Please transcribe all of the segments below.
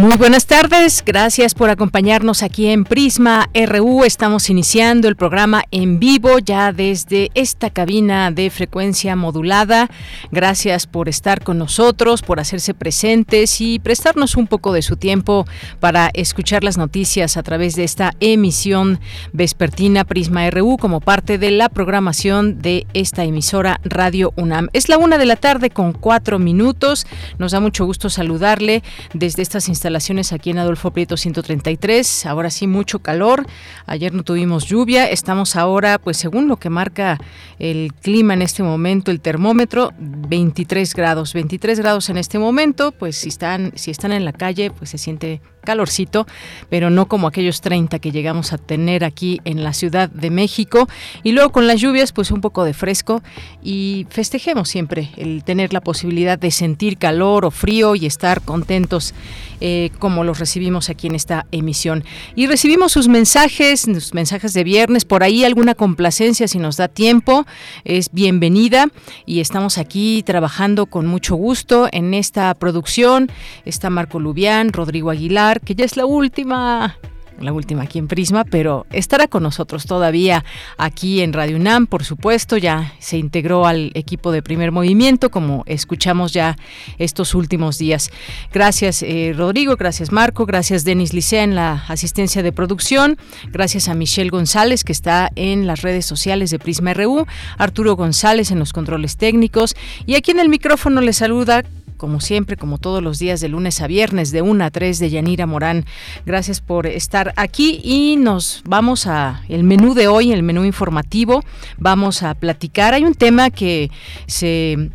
Muy buenas tardes, gracias por acompañarnos aquí en Prisma RU. Estamos iniciando el programa en vivo ya desde esta cabina de frecuencia modulada. Gracias por estar con nosotros, por hacerse presentes y prestarnos un poco de su tiempo para escuchar las noticias a través de esta emisión vespertina Prisma RU como parte de la programación de esta emisora Radio UNAM. Es la una de la tarde con cuatro minutos. Nos da mucho gusto saludarle desde estas instalaciones instalaciones aquí en Adolfo Prieto 133. Ahora sí, mucho calor. Ayer no tuvimos lluvia. Estamos ahora, pues según lo que marca el clima en este momento, el termómetro, 23 grados. 23 grados en este momento, pues si están, si están en la calle, pues se siente calorcito, pero no como aquellos 30 que llegamos a tener aquí en la Ciudad de México. Y luego con las lluvias, pues un poco de fresco y festejemos siempre el tener la posibilidad de sentir calor o frío y estar contentos eh, como los recibimos aquí en esta emisión. Y recibimos sus mensajes, sus mensajes de viernes, por ahí alguna complacencia si nos da tiempo, es bienvenida y estamos aquí trabajando con mucho gusto en esta producción. Está Marco Lubián, Rodrigo Aguilar, que ya es la última la última aquí en Prisma, pero estará con nosotros todavía aquí en Radio UNAM, por supuesto, ya se integró al equipo de primer movimiento, como escuchamos ya estos últimos días. Gracias eh, Rodrigo, gracias Marco, gracias Denis Licea en la asistencia de producción, gracias a Michelle González que está en las redes sociales de Prisma RU, Arturo González en los controles técnicos y aquí en el micrófono le saluda como siempre, como todos los días de lunes a viernes, de 1 a 3 de Yanira Morán. Gracias por estar aquí y nos vamos a el menú de hoy, el menú informativo. Vamos a platicar. Hay un tema que se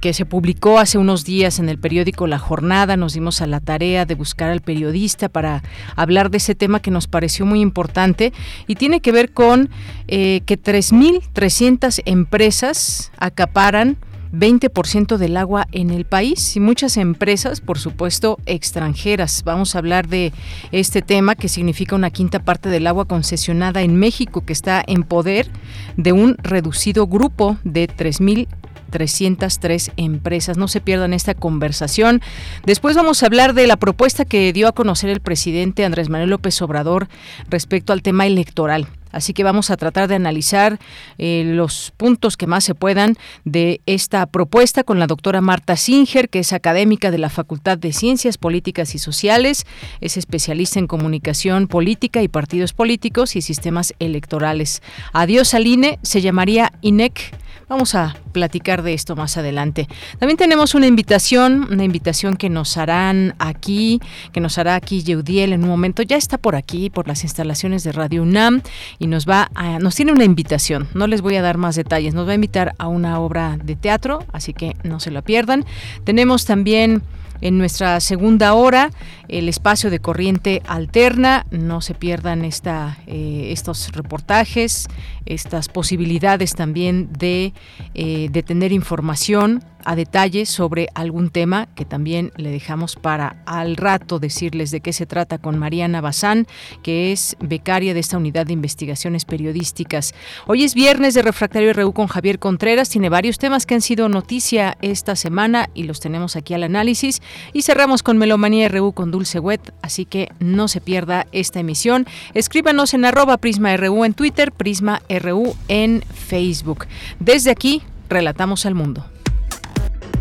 que se publicó hace unos días en el periódico La Jornada. Nos dimos a la tarea de buscar al periodista para hablar de ese tema que nos pareció muy importante y tiene que ver con eh, que 3.300 empresas acaparan 20% del agua en el país y muchas empresas, por supuesto, extranjeras. Vamos a hablar de este tema que significa una quinta parte del agua concesionada en México que está en poder de un reducido grupo de 3.000 303 empresas. No se pierdan esta conversación. Después vamos a hablar de la propuesta que dio a conocer el presidente Andrés Manuel López Obrador respecto al tema electoral. Así que vamos a tratar de analizar eh, los puntos que más se puedan de esta propuesta con la doctora Marta Singer, que es académica de la Facultad de Ciencias Políticas y Sociales, es especialista en comunicación política y partidos políticos y sistemas electorales. Adiós Aline, se llamaría INEC Vamos a platicar de esto más adelante. También tenemos una invitación, una invitación que nos harán aquí, que nos hará aquí Yeudiel en un momento. Ya está por aquí, por las instalaciones de Radio UNAM y nos va a, nos tiene una invitación. No les voy a dar más detalles. Nos va a invitar a una obra de teatro, así que no se la pierdan. Tenemos también en nuestra segunda hora el espacio de corriente alterna. No se pierdan esta, eh, estos reportajes, estas posibilidades también de, eh, de tener información a detalle sobre algún tema que también le dejamos para al rato decirles de qué se trata con Mariana Bazán, que es becaria de esta unidad de investigaciones periodísticas. Hoy es viernes de Refractario RU con Javier Contreras, tiene varios temas que han sido noticia esta semana y los tenemos aquí al análisis y cerramos con Melomanía RU con Dulce Wet, así que no se pierda esta emisión. Escríbanos en arroba Prisma RU en Twitter, Prisma RU en Facebook. Desde aquí, relatamos al mundo.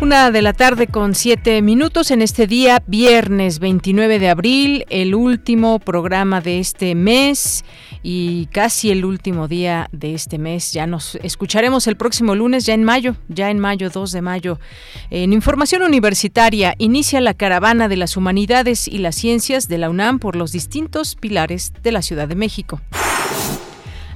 Una de la tarde con siete minutos en este día, viernes 29 de abril, el último programa de este mes y casi el último día de este mes. Ya nos escucharemos el próximo lunes, ya en mayo, ya en mayo, 2 de mayo. En Información Universitaria, inicia la caravana de las humanidades y las ciencias de la UNAM por los distintos pilares de la Ciudad de México.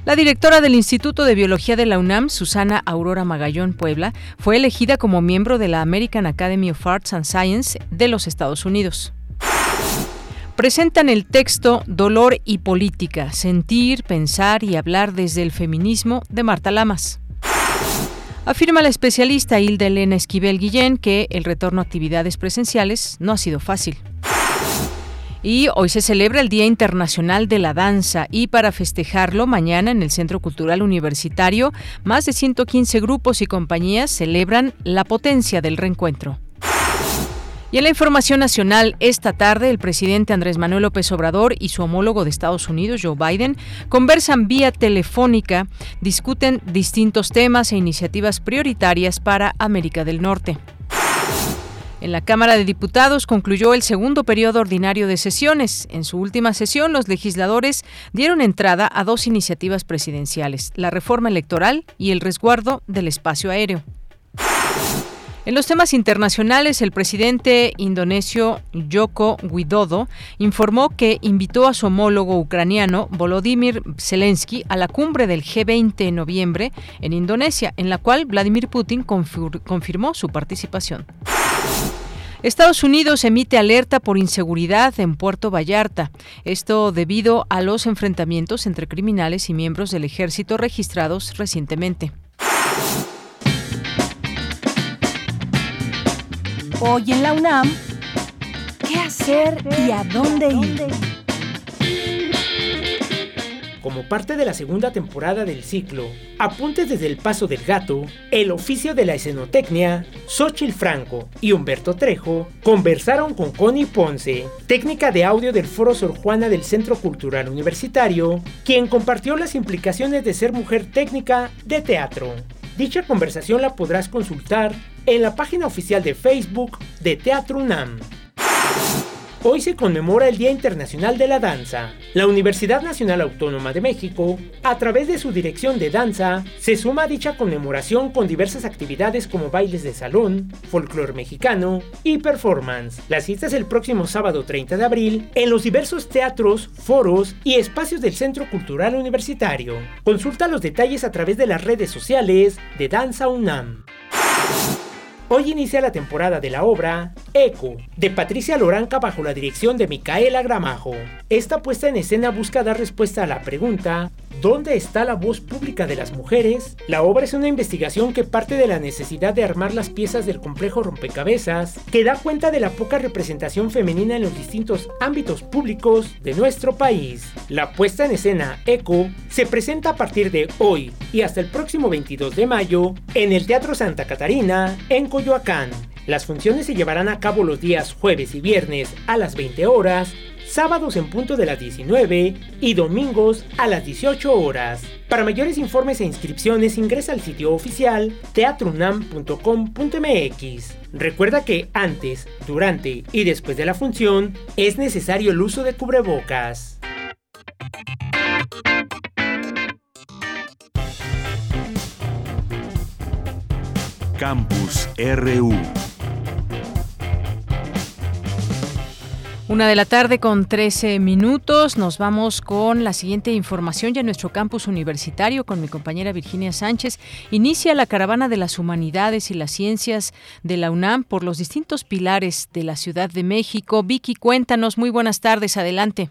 La directora del Instituto de Biología de la UNAM, Susana Aurora Magallón Puebla, fue elegida como miembro de la American Academy of Arts and Science de los Estados Unidos. Presentan el texto Dolor y Política, Sentir, Pensar y Hablar desde el Feminismo de Marta Lamas. Afirma la especialista Hilda Elena Esquivel Guillén que el retorno a actividades presenciales no ha sido fácil. Y hoy se celebra el Día Internacional de la Danza y para festejarlo mañana en el Centro Cultural Universitario, más de 115 grupos y compañías celebran la potencia del reencuentro. Y en la información nacional, esta tarde el presidente Andrés Manuel López Obrador y su homólogo de Estados Unidos, Joe Biden, conversan vía telefónica, discuten distintos temas e iniciativas prioritarias para América del Norte. En la Cámara de Diputados concluyó el segundo periodo ordinario de sesiones. En su última sesión, los legisladores dieron entrada a dos iniciativas presidenciales, la reforma electoral y el resguardo del espacio aéreo. En los temas internacionales, el presidente indonesio Joko Widodo informó que invitó a su homólogo ucraniano Volodymyr Zelensky a la cumbre del G20 en noviembre en Indonesia, en la cual Vladimir Putin confirmó su participación. Estados Unidos emite alerta por inseguridad en Puerto Vallarta, esto debido a los enfrentamientos entre criminales y miembros del ejército registrados recientemente. Hoy en la UNAM, ¿qué hacer y a dónde ir? Como parte de la segunda temporada del ciclo Apuntes desde el Paso del Gato, el oficio de la escenotecnia, Xochil Franco y Humberto Trejo conversaron con Connie Ponce, técnica de audio del Foro Sor Juana del Centro Cultural Universitario, quien compartió las implicaciones de ser mujer técnica de teatro. Dicha conversación la podrás consultar en la página oficial de Facebook de Teatro UNAM. Hoy se conmemora el Día Internacional de la Danza. La Universidad Nacional Autónoma de México, a través de su dirección de danza, se suma a dicha conmemoración con diversas actividades como bailes de salón, folclore mexicano y performance. La cita es el próximo sábado 30 de abril en los diversos teatros, foros y espacios del Centro Cultural Universitario. Consulta los detalles a través de las redes sociales de Danza UNAM. Hoy inicia la temporada de la obra Eco, de Patricia Loranca bajo la dirección de Micaela Gramajo. Esta puesta en escena busca dar respuesta a la pregunta ¿Dónde está la voz pública de las mujeres? La obra es una investigación que parte de la necesidad de armar las piezas del complejo rompecabezas, que da cuenta de la poca representación femenina en los distintos ámbitos públicos de nuestro país. La puesta en escena Eco se presenta a partir de hoy y hasta el próximo 22 de mayo en el Teatro Santa Catarina, en Coyoacán. Las funciones se llevarán a cabo los días jueves y viernes a las 20 horas sábados en punto de las 19 y domingos a las 18 horas. Para mayores informes e inscripciones ingresa al sitio oficial teatrunam.com.mx. Recuerda que antes, durante y después de la función es necesario el uso de cubrebocas. Campus RU Una de la tarde con 13 minutos. Nos vamos con la siguiente información ya en nuestro campus universitario con mi compañera Virginia Sánchez. Inicia la caravana de las humanidades y las ciencias de la UNAM por los distintos pilares de la Ciudad de México. Vicky, cuéntanos. Muy buenas tardes. Adelante.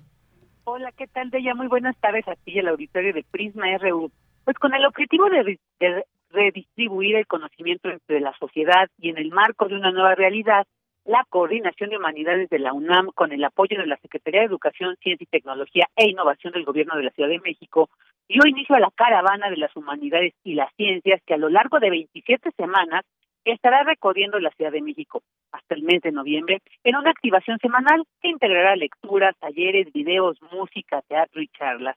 Hola, ¿qué tal, Deya? Muy buenas tardes a ti y al auditorio de Prisma RU. Pues con el objetivo de, de redistribuir el conocimiento entre la sociedad y en el marco de una nueva realidad, la Coordinación de Humanidades de la UNAM, con el apoyo de la Secretaría de Educación, Ciencia y Tecnología e Innovación del Gobierno de la Ciudad de México, dio inicio a la Caravana de las Humanidades y las Ciencias, que a lo largo de 27 semanas estará recorriendo la Ciudad de México hasta el mes de noviembre en una activación semanal que integrará lecturas, talleres, videos, música, teatro y charlas.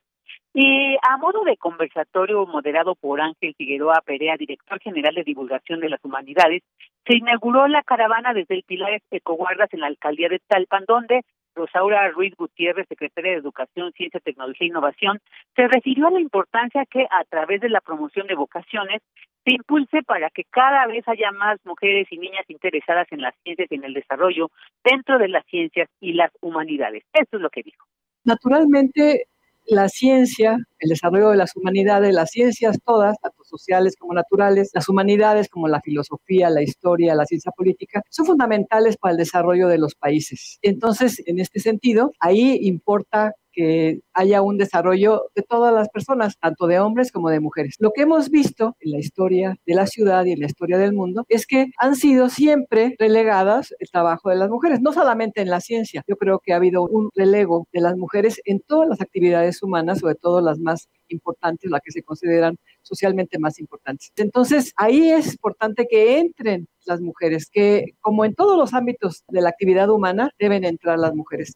Y a modo de conversatorio moderado por Ángel Figueroa Perea, director general de divulgación de las humanidades, se inauguró la caravana desde el Pilar Ecoguardas en la alcaldía de Talpan, donde Rosaura Ruiz Gutiérrez, secretaria de Educación, Ciencia, Tecnología e Innovación, se refirió a la importancia que a través de la promoción de vocaciones se impulse para que cada vez haya más mujeres y niñas interesadas en las ciencias y en el desarrollo dentro de las ciencias y las humanidades. Eso es lo que dijo. Naturalmente, la ciencia, el desarrollo de las humanidades, las ciencias todas, tanto sociales como naturales, las humanidades como la filosofía, la historia, la ciencia política, son fundamentales para el desarrollo de los países. Entonces, en este sentido, ahí importa que haya un desarrollo de todas las personas, tanto de hombres como de mujeres. Lo que hemos visto en la historia de la ciudad y en la historia del mundo es que han sido siempre relegadas el trabajo de las mujeres, no solamente en la ciencia. Yo creo que ha habido un relego de las mujeres en todas las actividades humanas, sobre todo las más importantes, las que se consideran socialmente más importantes. Entonces, ahí es importante que entren las mujeres, que como en todos los ámbitos de la actividad humana, deben entrar las mujeres.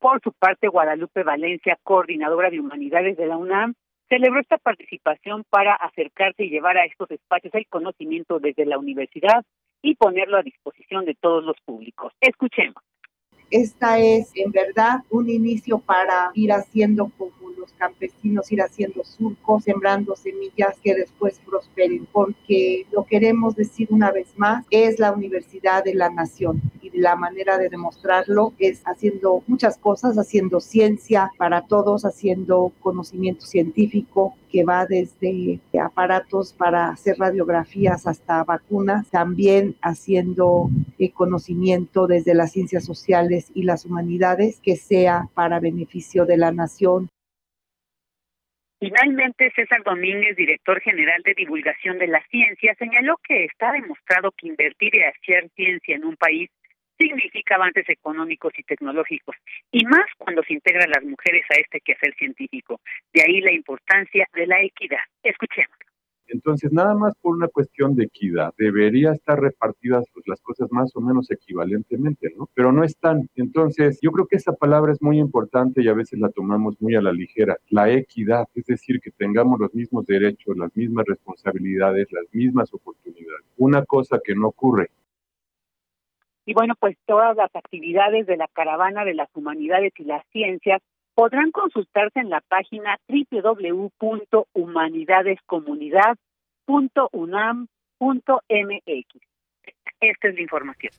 Por su parte, Guadalupe Valencia, coordinadora de humanidades de la UNAM, celebró esta participación para acercarse y llevar a estos espacios el conocimiento desde la universidad y ponerlo a disposición de todos los públicos. Escuchemos. Esta es en verdad un inicio para ir haciendo como los campesinos, ir haciendo surcos, sembrando semillas que después prosperen, porque lo queremos decir una vez más, es la universidad de la nación y la manera de demostrarlo es haciendo muchas cosas, haciendo ciencia para todos, haciendo conocimiento científico, que va desde aparatos para hacer radiografías hasta vacunas, también haciendo eh, conocimiento desde las ciencias sociales y las humanidades que sea para beneficio de la nación. Finalmente, César Domínguez, director general de divulgación de la ciencia, señaló que está demostrado que invertir y hacer ciencia en un país significa avances económicos y tecnológicos, y más cuando se integran las mujeres a este quehacer científico. De ahí la importancia de la equidad. Escuchemos. Entonces, nada más por una cuestión de equidad, debería estar repartidas pues, las cosas más o menos equivalentemente, ¿no? Pero no están. Entonces, yo creo que esa palabra es muy importante y a veces la tomamos muy a la ligera. La equidad, es decir, que tengamos los mismos derechos, las mismas responsabilidades, las mismas oportunidades. Una cosa que no ocurre y bueno, pues todas las actividades de la Caravana de las Humanidades y las Ciencias podrán consultarse en la página www.humanidadescomunidad.unam.mx. Esta es la información.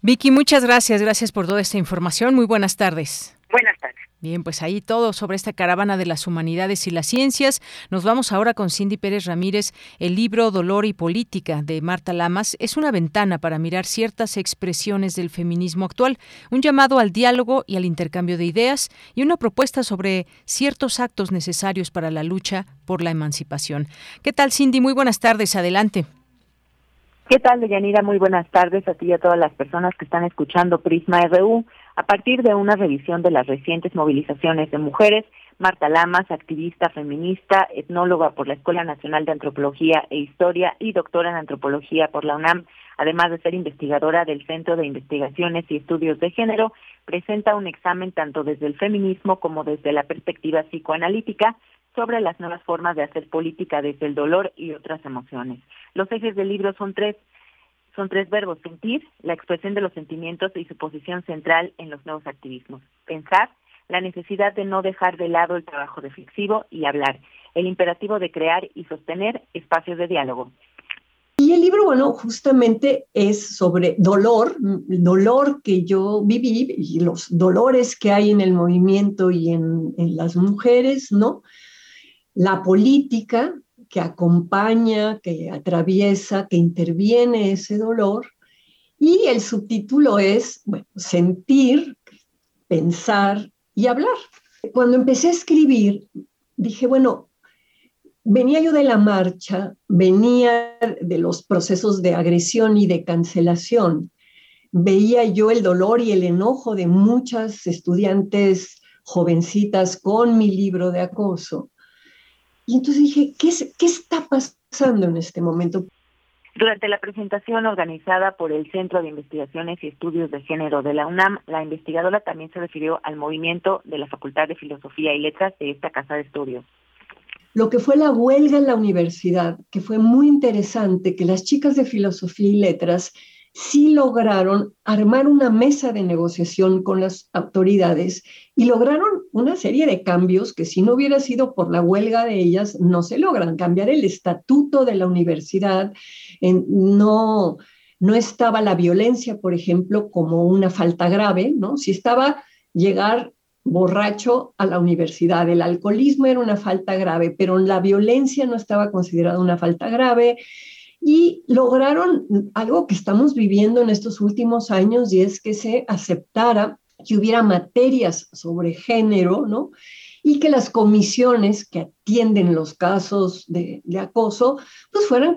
Vicky, muchas gracias. Gracias por toda esta información. Muy buenas tardes. Buenas tardes. Bien, pues ahí todo sobre esta caravana de las humanidades y las ciencias. Nos vamos ahora con Cindy Pérez Ramírez. El libro Dolor y Política de Marta Lamas es una ventana para mirar ciertas expresiones del feminismo actual, un llamado al diálogo y al intercambio de ideas y una propuesta sobre ciertos actos necesarios para la lucha por la emancipación. ¿Qué tal, Cindy? Muy buenas tardes. Adelante. ¿Qué tal, Deyanira? Muy buenas tardes a ti y a todas las personas que están escuchando Prisma RU. A partir de una revisión de las recientes movilizaciones de mujeres, Marta Lamas, activista feminista, etnóloga por la Escuela Nacional de Antropología e Historia y doctora en Antropología por la UNAM, además de ser investigadora del Centro de Investigaciones y Estudios de Género, presenta un examen tanto desde el feminismo como desde la perspectiva psicoanalítica sobre las nuevas formas de hacer política desde el dolor y otras emociones. Los ejes del libro son tres son tres verbos, sentir, la expresión de los sentimientos y su posición central en los nuevos activismos. Pensar, la necesidad de no dejar de lado el trabajo reflexivo y hablar, el imperativo de crear y sostener espacios de diálogo. Y el libro, bueno, justamente es sobre dolor, el dolor que yo viví y los dolores que hay en el movimiento y en, en las mujeres, ¿no? La política, que acompaña, que atraviesa, que interviene ese dolor. Y el subtítulo es bueno, sentir, pensar y hablar. Cuando empecé a escribir, dije, bueno, venía yo de la marcha, venía de los procesos de agresión y de cancelación, veía yo el dolor y el enojo de muchas estudiantes jovencitas con mi libro de acoso. Y entonces dije, ¿qué, ¿qué está pasando en este momento? Durante la presentación organizada por el Centro de Investigaciones y Estudios de Género de la UNAM, la investigadora también se refirió al movimiento de la Facultad de Filosofía y Letras de esta casa de estudios. Lo que fue la huelga en la universidad, que fue muy interesante, que las chicas de Filosofía y Letras sí lograron armar una mesa de negociación con las autoridades y lograron una serie de cambios que si no hubiera sido por la huelga de ellas, no se logran. Cambiar el estatuto de la universidad, no, no estaba la violencia, por ejemplo, como una falta grave, ¿no? Si estaba llegar borracho a la universidad, el alcoholismo era una falta grave, pero la violencia no estaba considerada una falta grave y lograron algo que estamos viviendo en estos últimos años y es que se aceptara que hubiera materias sobre género, ¿no? Y que las comisiones que atienden los casos de, acoso, pues fueran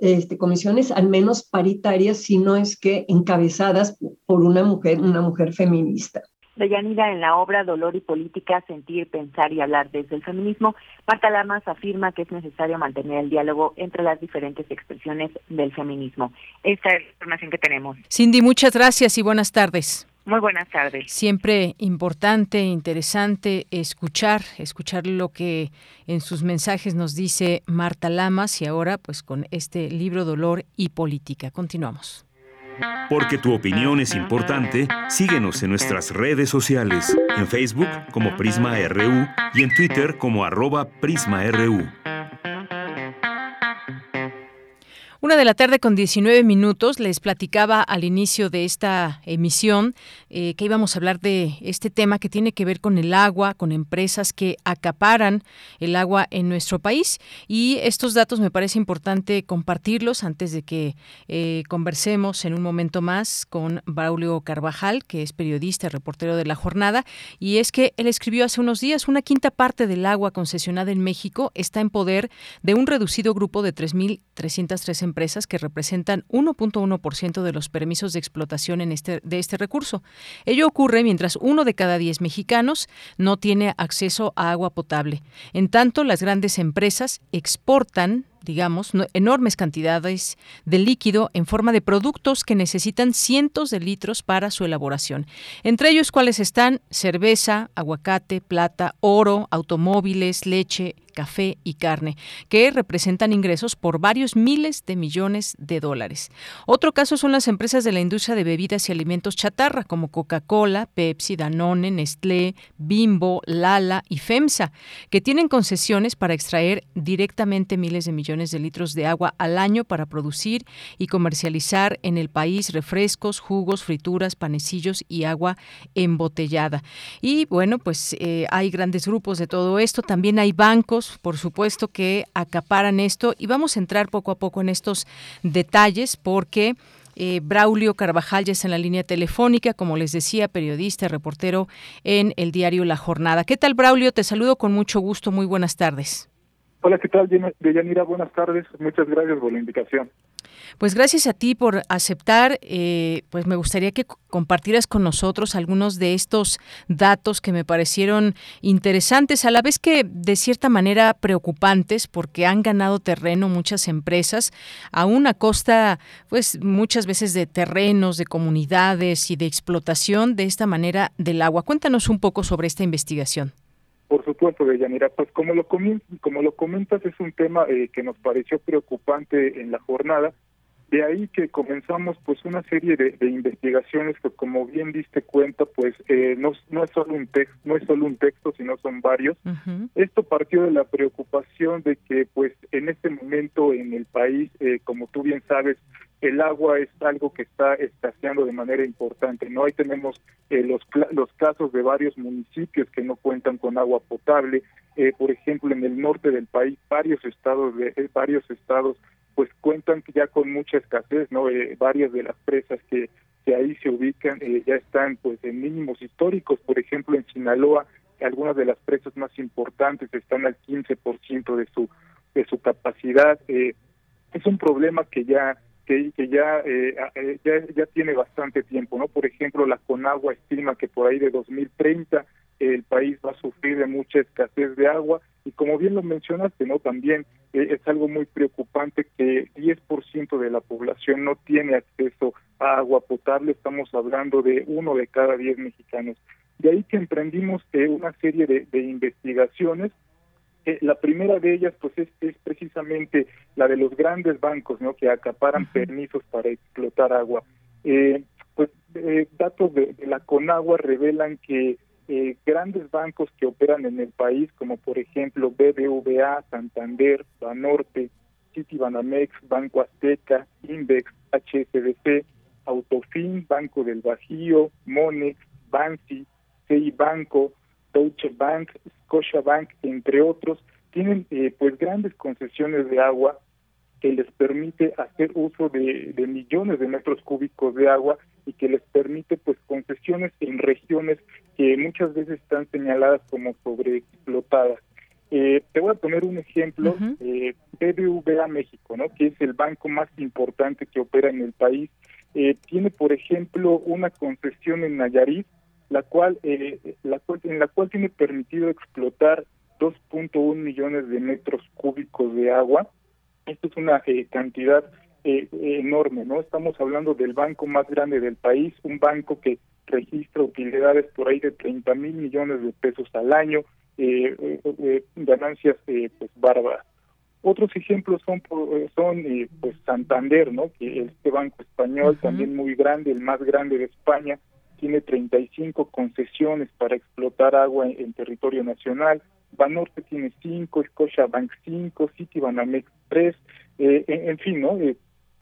este, comisiones al menos paritarias, si no es que encabezadas por una mujer, una mujer feminista. Deyanira, en la obra Dolor y Política, Sentir, Pensar y Hablar desde el Feminismo, Marta Lamas afirma que es necesario mantener el diálogo entre las diferentes expresiones del feminismo. Esta es la información que tenemos. Cindy, muchas gracias y buenas tardes. Muy buenas tardes. Siempre importante, interesante escuchar, escuchar lo que en sus mensajes nos dice Marta Lamas y ahora pues con este libro Dolor y Política. Continuamos. Porque tu opinión es importante, síguenos en nuestras redes sociales, en Facebook como Prisma RU y en Twitter como arroba PrismaRU. Una de la tarde con 19 minutos les platicaba al inicio de esta emisión eh, que íbamos a hablar de este tema que tiene que ver con el agua, con empresas que acaparan el agua en nuestro país. Y estos datos me parece importante compartirlos antes de que eh, conversemos en un momento más con Braulio Carvajal, que es periodista y reportero de la jornada. Y es que él escribió hace unos días una quinta parte del agua concesionada en México está en poder de un reducido grupo de 3.303 empresas que representan 1.1% de los permisos de explotación en este, de este recurso. Ello ocurre mientras uno de cada diez mexicanos no tiene acceso a agua potable. En tanto, las grandes empresas exportan digamos, enormes cantidades de líquido en forma de productos que necesitan cientos de litros para su elaboración. Entre ellos, cuáles están cerveza, aguacate, plata, oro, automóviles, leche, café y carne, que representan ingresos por varios miles de millones de dólares. Otro caso son las empresas de la industria de bebidas y alimentos chatarra, como Coca-Cola, Pepsi, Danone, Nestlé, Bimbo, Lala y FEMSA, que tienen concesiones para extraer directamente miles de millones de litros de agua al año para producir y comercializar en el país refrescos, jugos, frituras, panecillos y agua embotellada. Y bueno, pues eh, hay grandes grupos de todo esto. También hay bancos por supuesto, que acaparan esto y vamos a entrar poco a poco en estos detalles porque... Eh, Braulio Carvajal ya está en la línea telefónica, como les decía, periodista, reportero en el diario La Jornada. ¿Qué tal, Braulio? Te saludo con mucho gusto. Muy buenas tardes. Hola, ¿qué tal, Deyanira? Buenas tardes. Muchas gracias por la invitación. Pues gracias a ti por aceptar. Eh, pues me gustaría que compartieras con nosotros algunos de estos datos que me parecieron interesantes, a la vez que de cierta manera preocupantes, porque han ganado terreno muchas empresas, a costa, pues muchas veces de terrenos, de comunidades y de explotación de esta manera del agua. Cuéntanos un poco sobre esta investigación. Por supuesto, Deyanira, pues como lo, como lo comentas, es un tema eh, que nos pareció preocupante en la jornada, de ahí que comenzamos pues una serie de, investigaciones que como bien diste cuenta pues eh, no, no es solo un texto no es solo un texto sino son varios. Esto partió de la preocupación de que pues en este momento en el país eh, como tú bien sabes el agua es algo que está escaseando de manera importante no ahí tenemos eh, los los casos de varios municipios que no cuentan con agua potable por ejemplo en el norte del país varios estados de varios estados pues cuentan ya con mucha escasez, ¿no? Eh, varias de las presas que, que ahí se ubican eh, ya están pues en mínimos históricos, por ejemplo en Sinaloa, algunas de las presas más importantes están al 15% de su de su capacidad. Eh, es un problema que ya que, ya, ya ya tiene bastante tiempo, ¿no? Por ejemplo, la Conagua estima que por ahí de 2030 el país va a sufrir de mucha escasez de agua y como bien lo mencionaste, ¿no? También eh, es algo muy preocupante que 10% de la población no tiene acceso a agua potable, estamos hablando de uno de cada diez mexicanos. De ahí que emprendimos eh, una serie de, investigaciones eh, la primera de ellas pues es, precisamente la de los grandes bancos no que acaparan permisos para explotar agua. Eh, pues datos de, la Conagua revelan que grandes bancos que operan en el país como por ejemplo BBVA Santander Banorte Citibanamex Banco Azteca Index HSBC Autofin Banco del Bajío Monex Bansi CI Banco, Deutsche Bank, Scotia Bank, entre otros, tienen eh, pues grandes concesiones de agua que les permite hacer uso de, millones de metros cúbicos de agua y que les permite pues concesiones en regiones que muchas veces están señaladas como sobreexplotadas. Eh, te voy a poner un ejemplo, eh, BBVA México, ¿no? que es el banco más importante que opera en el país, eh, tiene por ejemplo una concesión en Nayarit la cual, eh, la cual, en la cual tiene permitido explotar 2.1 millones de metros cúbicos de agua. Esto es una eh, cantidad eh, enorme, ¿no? Estamos hablando del banco más grande del país, un banco que registra utilidades por ahí de 30 mil millones de pesos al año, ganancias pues bárbaras. Otros ejemplos son son pues Santander, ¿no? Que este banco español también muy grande, el más grande de España, tiene 35 concesiones para explotar agua en, territorio nacional, Banorte tiene 5, Bank 5, Citibanamex 3, eh, en, fin, ¿no? Eh,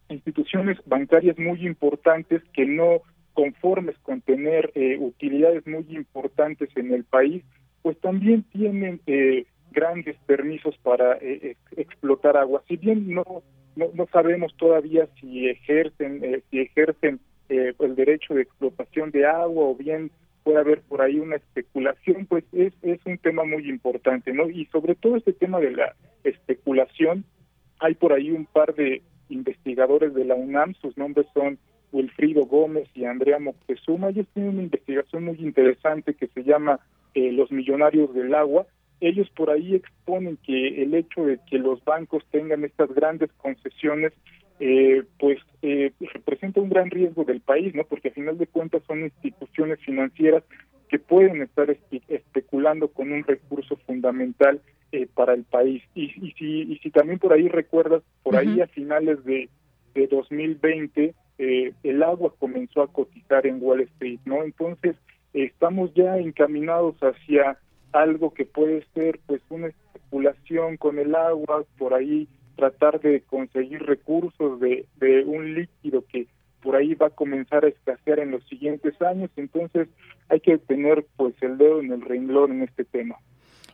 instituciones bancarias muy importantes que no conformes con tener eh, utilidades muy importantes en el país, pues también tienen eh, grandes permisos para eh, explotar agua. Si bien no, no, no sabemos todavía si ejercen si ejercen eh, el derecho de explotación de agua o bien puede haber por ahí una especulación, pues es, es un tema muy importante, ¿no? Y sobre todo este tema de la especulación, hay por ahí un par de investigadores de la UNAM, sus nombres son Wilfrido Gómez y Andrea Moctezuma, ellos tienen una investigación muy interesante que se llama eh, Los Millonarios del Agua, ellos por ahí exponen que el hecho de que los bancos tengan estas grandes concesiones eh, pues eh, representa un gran riesgo del país, ¿no? Porque a final de cuentas son instituciones financieras que pueden estar especulando con un recurso fundamental eh, para el país. Y, y, si, y si también por ahí recuerdas, por ahí a finales de, de 2020, eh, el agua comenzó a cotizar en Wall Street, ¿no? Entonces, estamos ya encaminados hacia algo que puede ser pues una especulación con el agua, por ahí tratar de conseguir recursos de, de un líquido que por ahí va a comenzar a escasear en los siguientes años, entonces hay que tener pues el dedo en el renglón en este tema.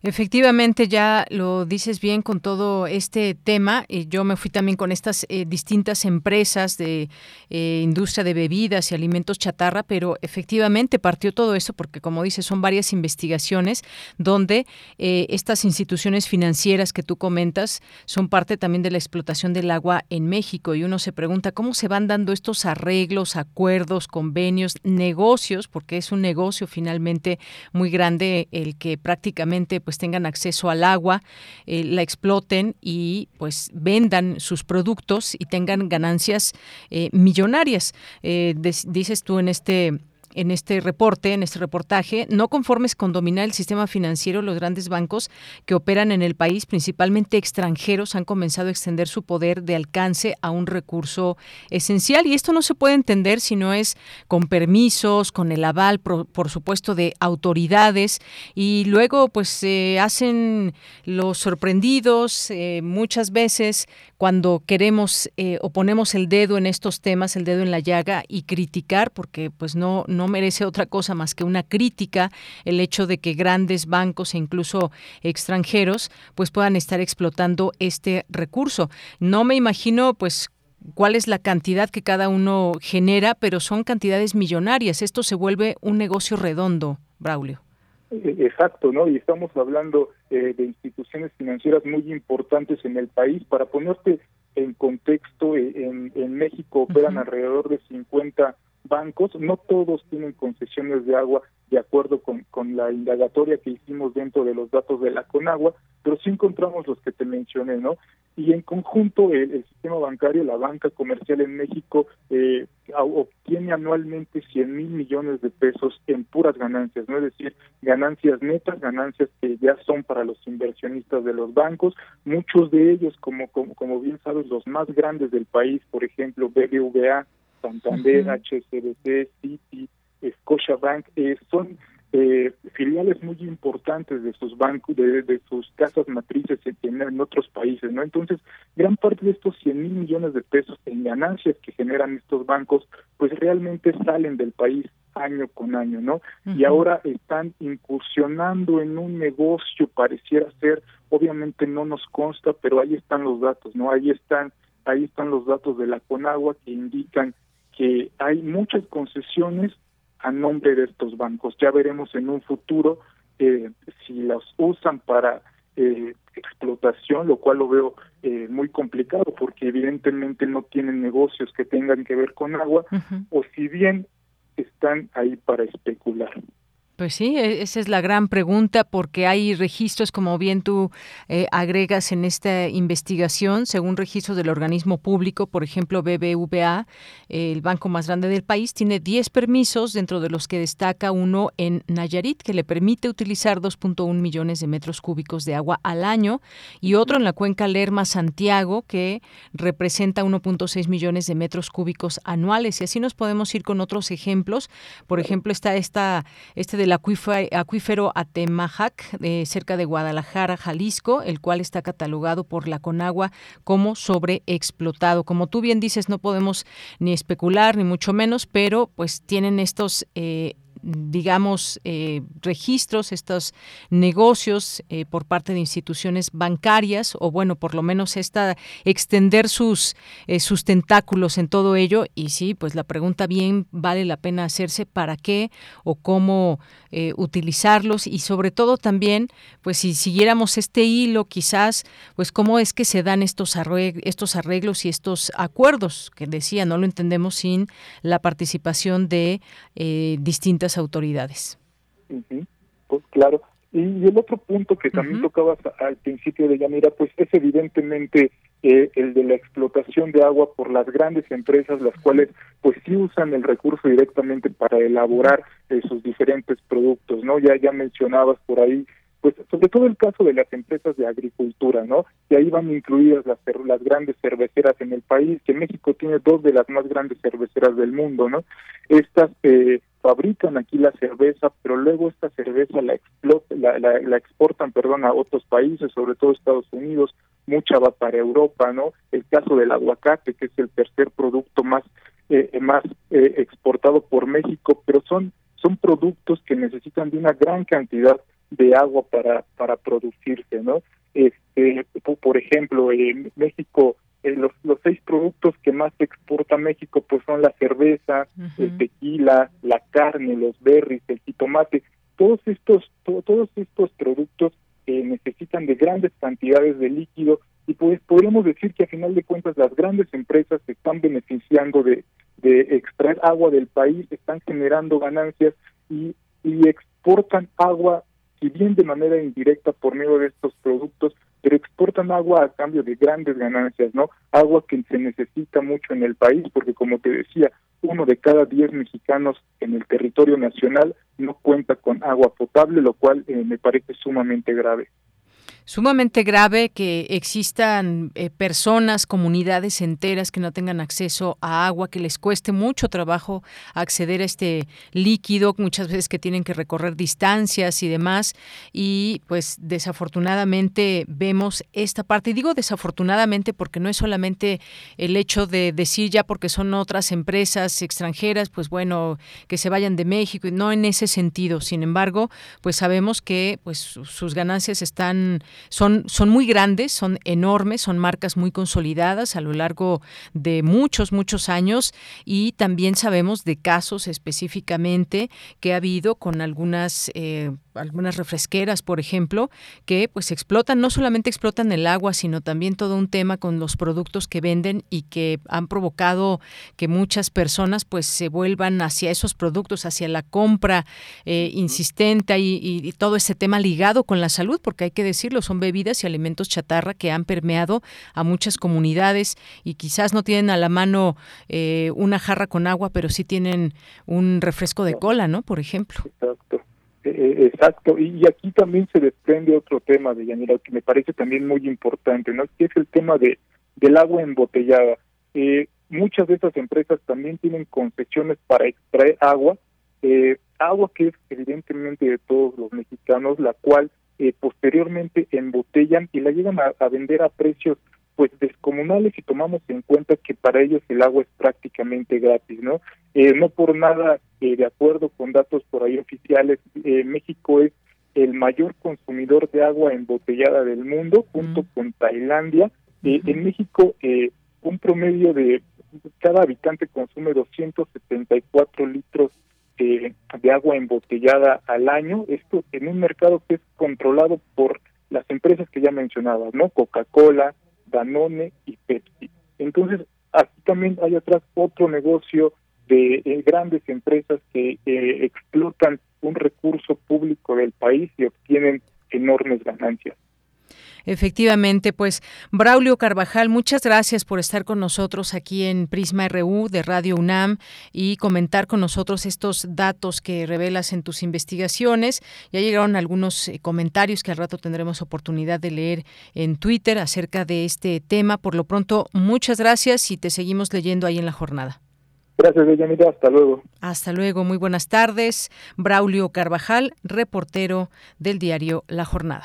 Efectivamente, ya lo dices bien con todo este tema. y yo me fui también con estas eh, distintas empresas de eh, industria de bebidas y alimentos chatarra, pero efectivamente partió todo eso porque, como dices, son varias investigaciones donde eh, estas instituciones financieras que tú comentas son parte también de la explotación del agua en México. Y uno se pregunta cómo se van dando estos arreglos, acuerdos, convenios, negocios, porque es un negocio finalmente muy grande el que prácticamente pues pues, tengan acceso al agua, eh, la exploten y pues vendan sus productos y tengan ganancias eh, millonarias. Eh, dices tú en este en este reporte, en este reportaje, no conformes con dominar el sistema financiero, los grandes bancos que operan en el país, principalmente extranjeros, han comenzado a extender su poder de alcance a un recurso esencial. Y esto no se puede entender si no es con permisos, con el aval, por, supuesto, de autoridades. Y luego, pues, se hacen los sorprendidos eh, muchas veces cuando queremos eh, o ponemos el dedo en estos temas, el dedo en la llaga y criticar, porque pues no, no merece otra cosa más que una crítica el hecho de que grandes bancos e incluso extranjeros pues puedan estar explotando este recurso. No me imagino pues cuál es la cantidad que cada uno genera, pero son cantidades millonarias. Esto se vuelve un negocio redondo, Braulio. E-, exacto, ¿no? Y estamos hablando eh, de instituciones financieras muy importantes en el país. Para ponerte en contexto, eh, en, en México operan alrededor de 50 bancos, no todos tienen concesiones de agua de acuerdo con, con la indagatoria que hicimos dentro de los datos de la Conagua, pero sí encontramos los que te mencioné, ¿no? Y en conjunto el, sistema bancario, la banca comercial en México, eh, obtiene anualmente 100 mil millones de pesos en puras ganancias, ¿no? Es decir, ganancias netas, ganancias que ya son para los inversionistas de los bancos, muchos de ellos, como, como, como bien sabes, los más grandes del país, por ejemplo, BBVA, Santander, HSBC, Citi, Scotiabank, eh, son eh, filiales muy importantes de sus bancos, de, sus casas matrices en, en, otros países, ¿no? Entonces, gran parte de estos 100 mil millones de pesos en ganancias que generan estos bancos, pues realmente salen del país año con año, ¿no? Y ahora están incursionando en un negocio, pareciera ser, obviamente no nos consta, pero ahí están los datos, ¿no? Ahí están, ahí están los datos de la Conagua que indican que hay muchas concesiones a nombre de estos bancos. Ya veremos en un futuro eh, si los usan para eh, explotación, lo cual lo veo eh, muy complicado porque evidentemente no tienen negocios que tengan que ver con agua, o si bien están ahí para especular. Pues sí, e, esa es la gran pregunta porque hay registros, como bien tú eh, agregas en esta investigación, según registros del organismo público, por ejemplo BBVA, el banco más grande del país, tiene 10 permisos, dentro de los que destaca uno en Nayarit, que le permite utilizar 2.1 millones de metros cúbicos de agua al año, y otro en la cuenca Lerma-Santiago, que representa 1.6 millones de metros cúbicos anuales. Y así nos podemos ir con otros ejemplos. Por ejemplo, está esta, este de del acuífero Atemajac, eh, cerca de Guadalajara, Jalisco, el cual está catalogado por la Conagua como sobreexplotado. Como tú bien dices, no podemos ni especular, ni mucho menos, pero pues tienen estos eh, digamos, eh, registros, estos negocios eh, por parte de instituciones bancarias, o bueno, por lo menos esta, extender sus, eh, sus tentáculos en todo ello. Y sí, pues la pregunta bien vale la pena hacerse para qué o cómo utilizarlos y sobre todo también, pues si siguiéramos este hilo, quizás, pues cómo es que se dan estos, estos arreglos y estos acuerdos, que decía, no lo entendemos sin la participación de distintas autoridades. Pues claro. Y, el otro punto que también tocabas al principio de Yamira, pues es evidentemente eh, el de la explotación de agua por las grandes empresas, las cuales pues sí usan el recurso directamente para elaborar eh, sus diferentes productos, ¿no? Ya ya mencionabas por ahí pues sobre todo el caso de las empresas de agricultura, ¿no? Y ahí van incluidas las, las grandes cerveceras en el país, que México tiene dos de las más grandes cerveceras del mundo, ¿no? Estas eh, fabrican aquí la cerveza, pero luego esta cerveza la, la, la, exportan, perdón, a otros países, sobre todo Estados Unidos, mucha va para Europa, ¿no? El caso del aguacate, que es el tercer producto más eh, más eh, exportado por México, pero son son productos que necesitan de una gran cantidad de agua para para producirse, ¿no? Este, por ejemplo, en México eh, los, los seis productos que más exporta México pues son la cerveza, el tequila, la carne, los berries, el jitomate, todos estos todos estos productos eh, necesitan de grandes cantidades de líquido y pues podríamos decir que a final de cuentas las grandes empresas se están beneficiando de, de extraer agua del país, están generando ganancias y, y exportan agua y bien de manera indirecta por medio de estos productos, pero exportan agua a cambio de grandes ganancias, ¿no? Agua que se necesita mucho en el país, porque como te decía, uno de cada diez mexicanos en el territorio nacional no cuenta con agua potable, lo cual eh, me parece sumamente grave sumamente grave que existan eh, personas, comunidades enteras que no tengan acceso a agua, que les cueste mucho trabajo acceder a este líquido, muchas veces que tienen que recorrer distancias y demás. Y pues desafortunadamente vemos esta parte. Y digo desafortunadamente porque no es solamente el hecho de decir ya porque son otras empresas extranjeras, pues bueno, que se vayan de México, no en ese sentido. Sin embargo, pues sabemos que pues sus ganancias están son, son muy grandes, son enormes, son marcas muy consolidadas a lo largo de muchos, muchos años. Y también sabemos de casos específicamente que ha habido con algunas eh, algunas refresqueras, por ejemplo, que pues explotan, no solamente explotan el agua, sino también todo un tema con los productos que venden y que han provocado que muchas personas pues se vuelvan hacia esos productos, hacia la compra eh, insistente y, y, todo ese tema ligado con la salud, porque hay que decirlo, son bebidas y alimentos chatarra que han permeado a muchas comunidades y quizás no tienen a la mano eh, una jarra con agua, pero sí tienen un refresco de cola, ¿no? Por ejemplo. Exacto. Eh, eh, exacto, y, aquí también se desprende otro tema de Yanira que me parece también muy importante, ¿no? Que es el tema de del agua embotellada. Eh, muchas de estas empresas también tienen concesiones para extraer agua, eh, agua que es evidentemente de todos los mexicanos, la cual eh, posteriormente embotellan y la llegan a, a vender a precios pues descomunales y tomamos en cuenta que para ellos el agua es prácticamente gratis, ¿no? Eh, no por nada, eh, de acuerdo con datos por ahí oficiales, eh, México es el mayor consumidor de agua embotellada del mundo, junto con Tailandia. En México, un promedio de cada habitante consume 274 litros de agua embotellada al año, esto en un mercado que es controlado por las empresas que ya mencionaba, ¿no? Coca-Cola, Danone y Pepsi. Entonces, aquí también hay atrás otro negocio de eh, grandes empresas que eh, explotan un recurso público del país y obtienen enormes ganancias. Efectivamente, pues Braulio Carvajal, muchas gracias por estar con nosotros aquí en Prisma RU de Radio UNAM y comentar con nosotros estos datos que revelas en tus investigaciones. Ya llegaron algunos eh, comentarios que al rato tendremos oportunidad de leer en Twitter acerca de este tema. Por lo pronto, muchas gracias y te seguimos leyendo ahí en la jornada. Gracias, Deyanira. Hasta luego. Hasta luego. Muy buenas tardes. Braulio Carvajal, reportero del diario La Jornada.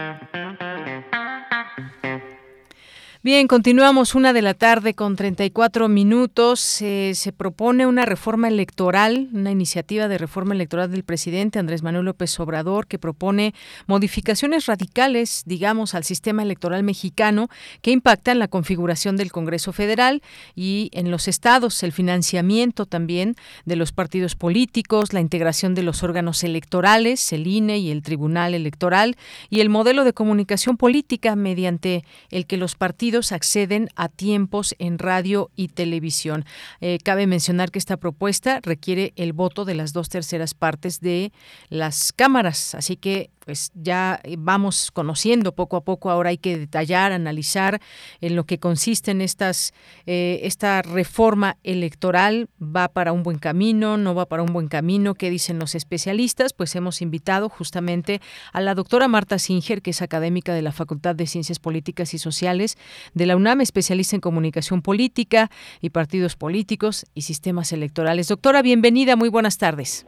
Bien, continuamos una de la tarde con 34 minutos. Se propone una reforma electoral, una iniciativa de reforma electoral del presidente Andrés Manuel López Obrador que propone modificaciones radicales, digamos, al sistema electoral mexicano que impactan la configuración del Congreso Federal y en los estados, el financiamiento también de los partidos políticos, la integración de los órganos electorales, el INE y el Tribunal Electoral y el modelo de comunicación política mediante el que los partidos acceden a tiempos en radio y televisión. Eh, cabe mencionar que esta propuesta requiere el voto de las dos terceras partes de las cámaras, así que pues ya vamos conociendo poco a poco. Ahora hay que detallar, analizar en lo que consiste en estas eh, esta reforma electoral. ¿Va para un buen camino? ¿No va para un buen camino? ¿Qué dicen los especialistas? Pues hemos invitado justamente a la doctora Marta Singer, que es académica de la Facultad de Ciencias Políticas y Sociales de la UNAM, especialista en comunicación política y partidos políticos y sistemas electorales. Doctora, bienvenida. Muy buenas tardes.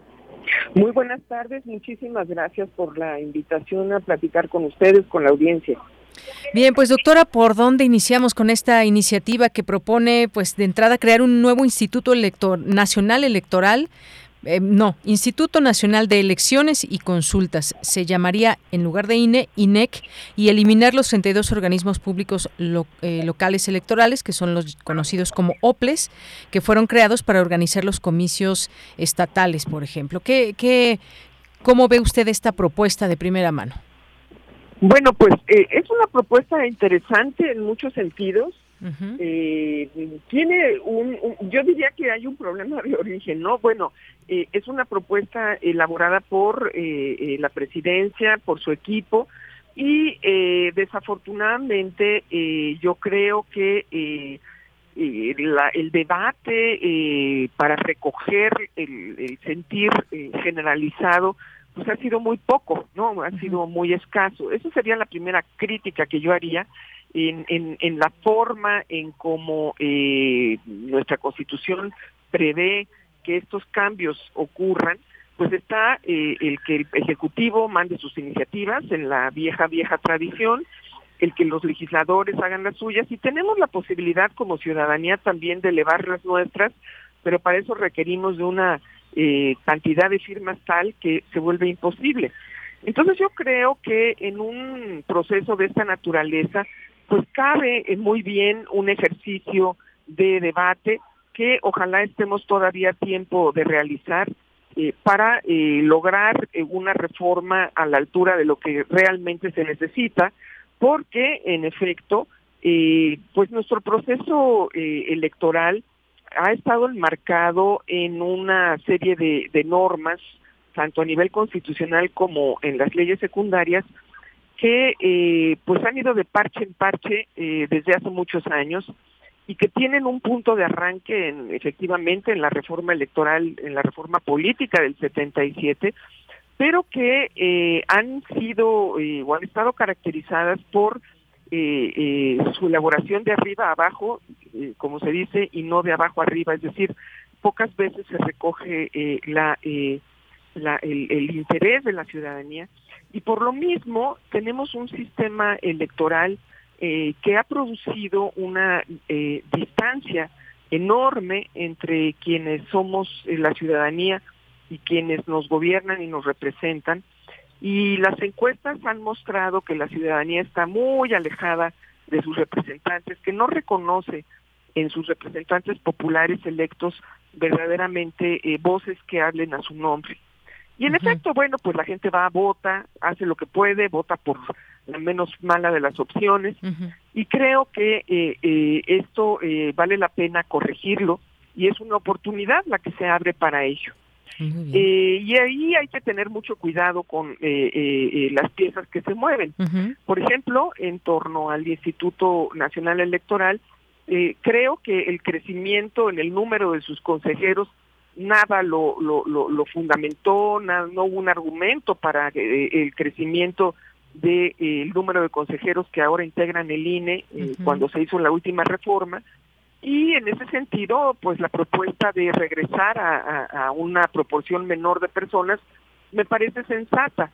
Muy buenas tardes, muchísimas gracias por la invitación a platicar con ustedes, con la audiencia. Bien, pues doctora, ¿por dónde iniciamos con esta iniciativa que propone, pues de entrada, crear un nuevo Instituto Elector Nacional Electoral eh, no, Instituto Nacional de Elecciones y Consultas. Se llamaría, en lugar de INE, INEC, y eliminar los 32 organismos públicos eh, locales electorales, que son los conocidos como OPLES, que fueron creados para organizar los comicios estatales, por ejemplo. ¿Qué, qué, ¿Cómo ve usted esta propuesta de primera mano? Bueno, pues eh, es una propuesta interesante en muchos sentidos eh, tiene un, yo diría que hay un problema de origen, ¿no? Bueno, eh, es una propuesta elaborada por eh, eh la presidencia, por su equipo, y eh, desafortunadamente eh, yo creo que la, el debate eh, para recoger el, el sentir generalizado pues ha sido muy poco, ¿no? Ha sido muy escaso. Eso sería la primera crítica que yo haría en, en, la forma en cómo eh, nuestra constitución prevé que estos cambios ocurran, pues está eh, el que el Ejecutivo mande sus iniciativas en la vieja, vieja tradición el que los legisladores hagan las suyas y tenemos la posibilidad como ciudadanía también de elevar las nuestras, pero para eso requerimos de una eh, cantidad de firmas tal que se vuelve imposible. Entonces yo creo que en un proceso de esta naturaleza, pues cabe eh, muy bien un ejercicio de debate que ojalá estemos todavía tiempo de realizar eh, para eh, lograr una reforma a la altura de lo que realmente se necesita, porque en efecto, pues nuestro proceso electoral ha estado enmarcado en una serie de normas tanto a nivel constitucional como en las leyes secundarias, que eh, pues han ido de parche en parche eh, desde hace muchos años y que tienen un punto de arranque en, efectivamente en la reforma electoral, en la reforma política del 77, pero que eh, han sido o han estado caracterizadas por su elaboración de arriba a abajo, como se dice, y no de abajo arriba, es decir, pocas veces se recoge la el, interés de la ciudadanía y por lo mismo tenemos un sistema electoral eh, que ha producido una eh, distancia enorme entre quienes somos eh, la ciudadanía y quienes nos gobiernan y nos representan. Y las encuestas han mostrado que la ciudadanía está muy alejada de sus representantes, que no reconoce en sus representantes populares electos verdaderamente voces que hablen a su nombre. Y en efecto, bueno, pues la gente va, vota, hace lo que puede, vota por la menos mala de las opciones. Y creo que eh, eh, esto eh, vale la pena corregirlo y es una oportunidad la que se abre para ello. y ahí hay que tener mucho cuidado con las piezas que se mueven. Por ejemplo, en torno al Instituto Nacional Electoral, creo que el crecimiento en el número de sus consejeros nada lo, lo, lo, fundamentó, no hubo un argumento para eh, el crecimiento del de, eh, número de consejeros que ahora integran el INE eh, cuando se hizo la última reforma. Y en ese sentido, pues la propuesta de regresar a, una proporción menor de personas me parece sensata.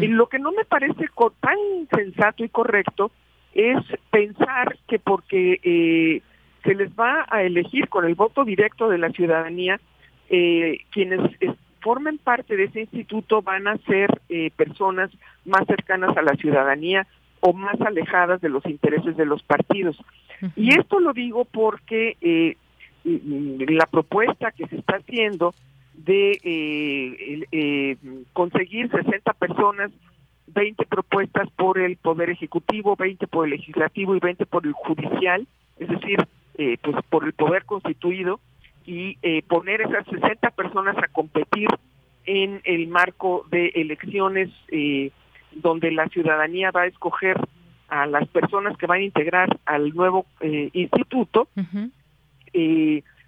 Y lo que no me parece tan sensato y correcto es pensar que porque se les va a elegir con el voto directo de la ciudadanía, eh, quienes formen parte de ese instituto van a ser eh, personas más cercanas a la ciudadanía o más alejadas de los intereses de los partidos. Y esto lo digo porque eh, la propuesta que se está haciendo de eh, conseguir 60 personas, 20 propuestas por el Poder Ejecutivo, 20 por el Legislativo y 20 por el Judicial, es decir, pues por el Poder Constituido, y eh, poner esas 60 personas a competir en el marco de elecciones eh, donde la ciudadanía va a escoger a las personas que van a integrar al nuevo eh, instituto,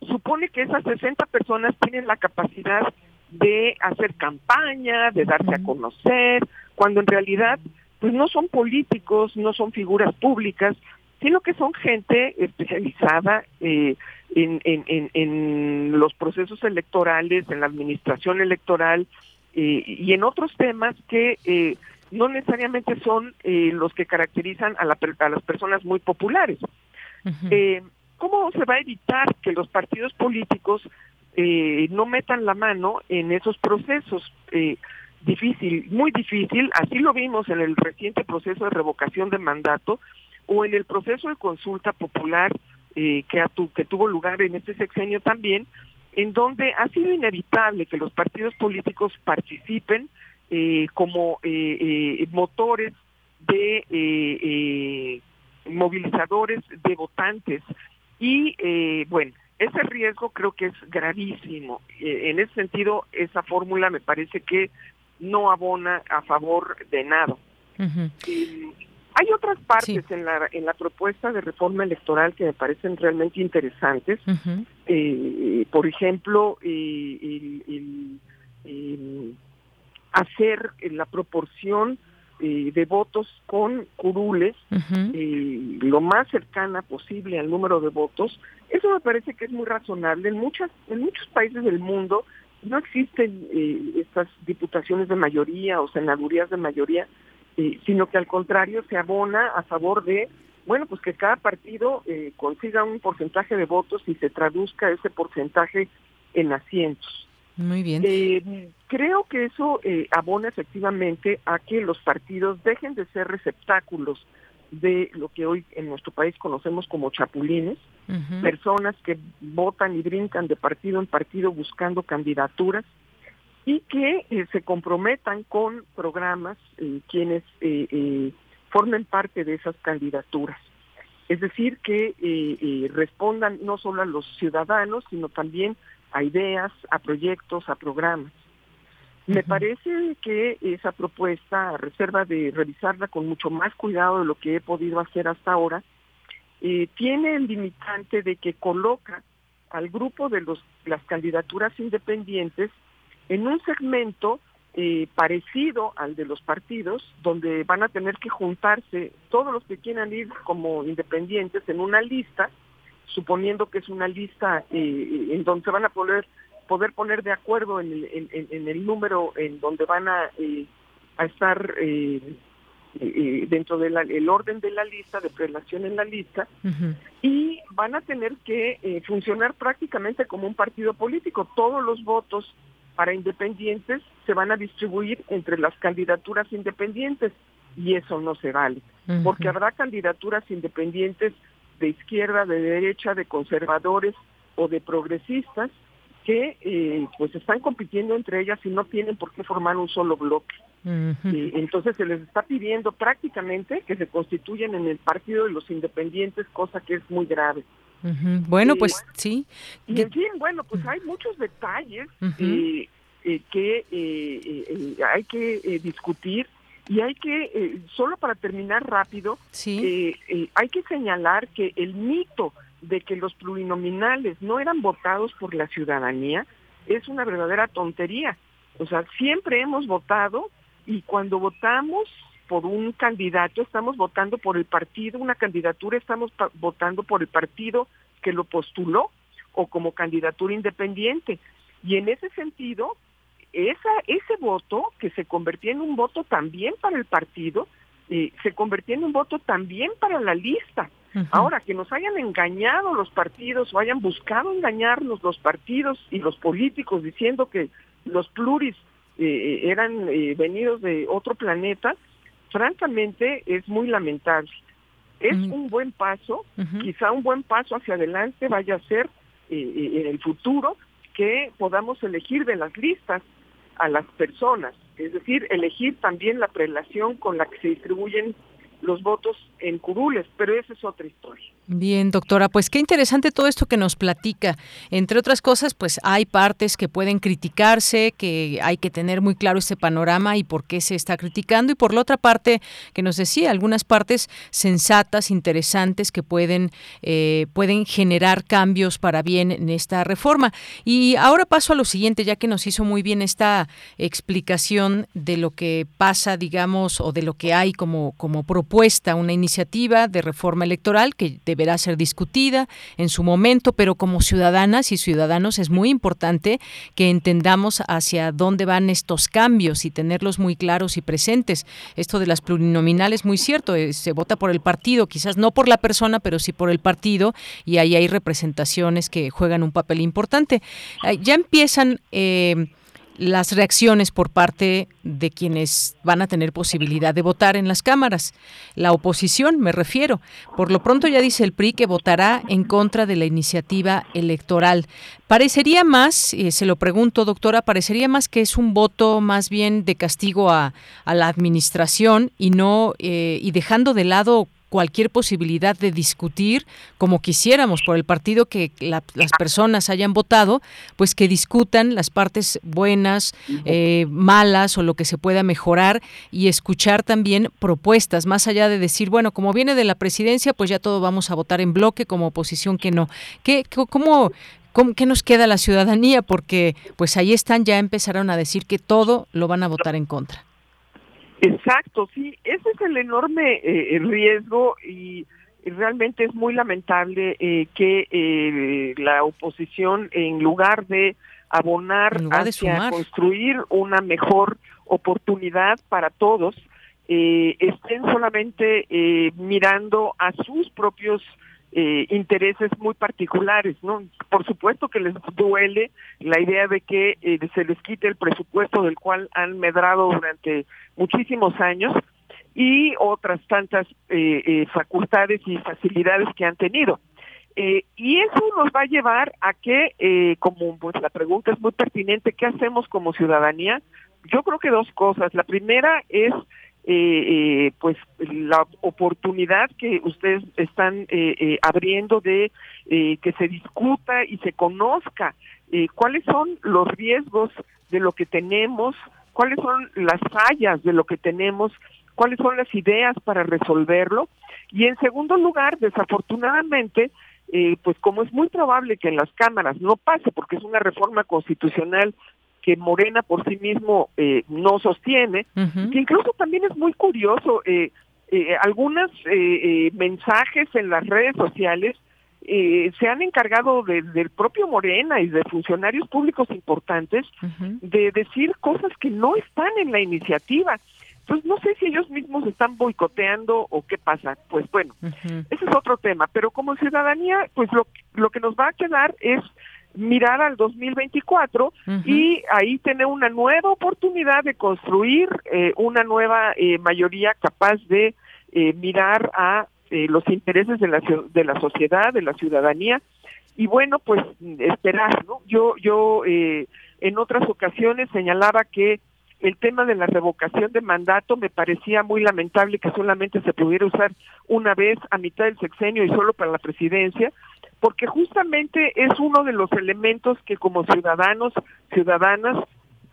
supone que esas 60 personas tienen la capacidad de hacer campaña, de darse a conocer, cuando en realidad pues no son políticos, no son figuras públicas, sino que son gente especializada eh, en, en, en, los procesos electorales, en la administración electoral eh, y en otros temas que eh, no necesariamente son los que caracterizan a, la, a, las personas muy populares. ¿Cómo se va a evitar que los partidos políticos no metan la mano en esos procesos? difícil, muy difícil, así lo vimos en el reciente proceso de revocación de mandato, o en el proceso de consulta popular eh, que, que tuvo lugar en este sexenio también, en donde ha sido inevitable que los partidos políticos participen eh, como eh, motores de movilizadores de votantes. Y bueno, ese riesgo creo que es gravísimo. en ese sentido, esa fórmula me parece que no abona a favor de nada. Hay otras partes en, la, en la propuesta de reforma electoral que me parecen realmente interesantes. Eh, por ejemplo, el, hacer la proporción eh, de votos con curules eh, lo más cercana posible al número de votos. Eso me parece que es muy razonable. En, muchas, en muchos países del mundo no existen estas diputaciones de mayoría o senadurías de mayoría sino que al contrario se abona a favor de, bueno, pues que cada partido consiga un porcentaje de votos y se traduzca ese porcentaje en asientos. Muy bien. creo que eso abona efectivamente a que los partidos dejen de ser receptáculos de lo que hoy en nuestro país conocemos como chapulines, personas que votan y brincan de partido en partido buscando candidaturas y que eh, se comprometan con programas eh, quienes eh, formen parte de esas candidaturas. Es decir, que respondan no solo a los ciudadanos, sino también a ideas, a proyectos, a programas. Me parece que esa propuesta, a reserva de revisarla con mucho más cuidado de lo que he podido hacer hasta ahora, tiene el limitante de que coloca al grupo de los, las candidaturas independientes en un segmento eh, parecido al de los partidos, donde van a tener que juntarse todos los que quieran ir como independientes en una lista, suponiendo que es una lista eh, en donde se van a poder poder poner de acuerdo en el, en, el número en donde van a, eh, a estar eh, eh, dentro del orden de la lista, de prelación en la lista, y van a tener que funcionar prácticamente como un partido político. Todos los votos para independientes se van a distribuir entre las candidaturas independientes y eso no se vale, porque habrá candidaturas independientes de izquierda, de derecha, de conservadores o de progresistas que eh, pues están compitiendo entre ellas y no tienen por qué formar un solo bloque. entonces se les está pidiendo prácticamente que se constituyan en el partido de los independientes, cosa que es muy grave. Bueno, pues sí. Y en fin, bueno, pues hay muchos detalles eh, eh, que hay que discutir y hay que, solo para terminar rápido, hay que señalar que el mito de que los plurinominales no eran votados por la ciudadanía es una verdadera tontería. O sea, siempre hemos votado y cuando votamos por un candidato estamos votando por el partido, una candidatura estamos votando por el partido que lo postuló o como candidatura independiente. Y en ese sentido, esa, ese voto que se convertía en un voto también para el partido, eh, se convertía en un voto también para la lista. Ahora, que nos hayan engañado los partidos o hayan buscado engañarnos los partidos y los políticos diciendo que los pluris eh, eran eh, venidos de otro planeta, francamente es muy lamentable. Es un buen paso, quizá un buen paso hacia adelante vaya a ser eh, en el futuro que podamos elegir de las listas a las personas, es decir, elegir también la prelación con la que se distribuyen los votos en curules, pero esa es otra historia. Bien, doctora, pues qué interesante todo esto que nos platica. Entre otras cosas, pues hay partes que pueden criticarse, que hay que tener muy claro ese panorama y por qué se está criticando. Y por la otra parte, que nos decía, algunas partes sensatas, interesantes, que pueden, eh, pueden generar cambios para bien en esta reforma. Y ahora paso a lo siguiente, ya que nos hizo muy bien esta explicación de lo que pasa, digamos, o de lo que hay como, como propuesta, una iniciativa de reforma electoral que deberá ser discutida en su momento, pero como ciudadanas y ciudadanos es muy importante que entendamos hacia dónde van estos cambios y tenerlos muy claros y presentes. Esto de las plurinominales, muy cierto, eh, se vota por el partido, quizás no por la persona, pero sí por el partido, y ahí hay representaciones que juegan un papel importante. Ya empiezan... Eh, las reacciones por parte de quienes van a tener posibilidad de votar en las cámaras. La oposición, me refiero. Por lo pronto ya dice el PRI que votará en contra de la iniciativa electoral. Parecería más, se lo pregunto, doctora, parecería más que es un voto más bien de castigo a, la administración y no eh, y dejando de lado cualquier posibilidad de discutir como quisiéramos por el partido que las personas hayan votado, pues que discutan las partes buenas, eh, malas o lo que se pueda mejorar y escuchar también propuestas, más allá de decir, bueno, como viene de la presidencia, pues ya todo vamos a votar en bloque como oposición que no. ¿Qué, cómo, cómo, ¿Qué nos queda la ciudadanía? Porque pues ahí están, ya empezaron a decir que todo lo van a votar en contra. Exacto, sí, ese es el enorme eh, riesgo y, realmente es muy lamentable eh, que eh, la oposición, en lugar de abonar hacia construir una mejor oportunidad para todos, eh, estén solamente eh, mirando a sus propios eh, intereses muy particulares, ¿no? Por supuesto que les duele la idea de que eh, se les quite el presupuesto del cual han medrado durante muchísimos años y otras tantas eh, facultades y facilidades que han tenido. y eso nos va a llevar a que, como pues la pregunta es muy pertinente, ¿qué hacemos como ciudadanía? Yo creo que dos cosas. La primera es eh, eh, pues la oportunidad que ustedes están eh, eh abriendo de eh, que se discuta y se conozca cuáles son los riesgos de lo que tenemos, cuáles son las fallas de lo que tenemos, cuáles son las ideas para resolverlo. Y en segundo lugar, desafortunadamente, pues como es muy probable que en las cámaras no pase, porque es una reforma constitucional que Morena por sí mismo eh, no sostiene, que incluso también es muy curioso, eh, eh, algunos eh, mensajes en las redes sociales se han encargado del propio Morena y de funcionarios públicos importantes de decir cosas que no están en la iniciativa. Entonces no sé si ellos mismos están boicoteando o qué pasa. Pues bueno, ese es otro tema. Pero como ciudadanía, pues lo, lo que nos va a quedar es mirar al 2024 y ahí tener una nueva oportunidad de construir eh, una nueva eh, mayoría capaz de eh, mirar a los intereses de la de la sociedad, de la ciudadanía y bueno, pues esperar, ¿no? Yo yo en otras ocasiones señalaba que el tema de la revocación de mandato me parecía muy lamentable que solamente se pudiera usar una vez a mitad del sexenio y solo para la presidencia, porque justamente es uno de los elementos que como ciudadanos, ciudadanas,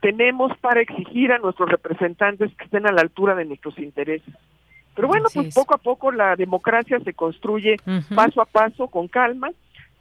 tenemos para exigir a nuestros representantes que estén a la altura de nuestros intereses. Pero bueno, pues poco a poco la democracia se construye paso a paso, con calma,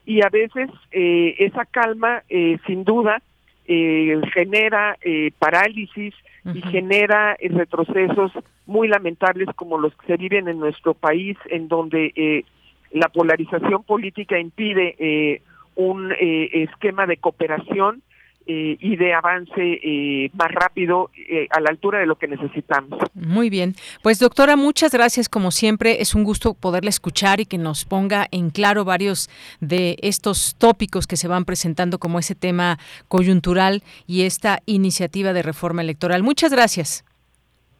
y a veces eh, esa calma, eh, sin duda, eh, genera eh, parálisis y genera retrocesos muy lamentables como los que se viven en nuestro país, en donde eh, la polarización política impide eh, un eh, esquema de cooperación eh, y de avance más rápido a la altura de lo que necesitamos. Muy bien. Pues doctora, muchas gracias como siempre. Es un gusto poderla escuchar y que nos ponga en claro varios de estos tópicos que se van presentando como ese tema coyuntural y esta iniciativa de reforma electoral. Muchas gracias.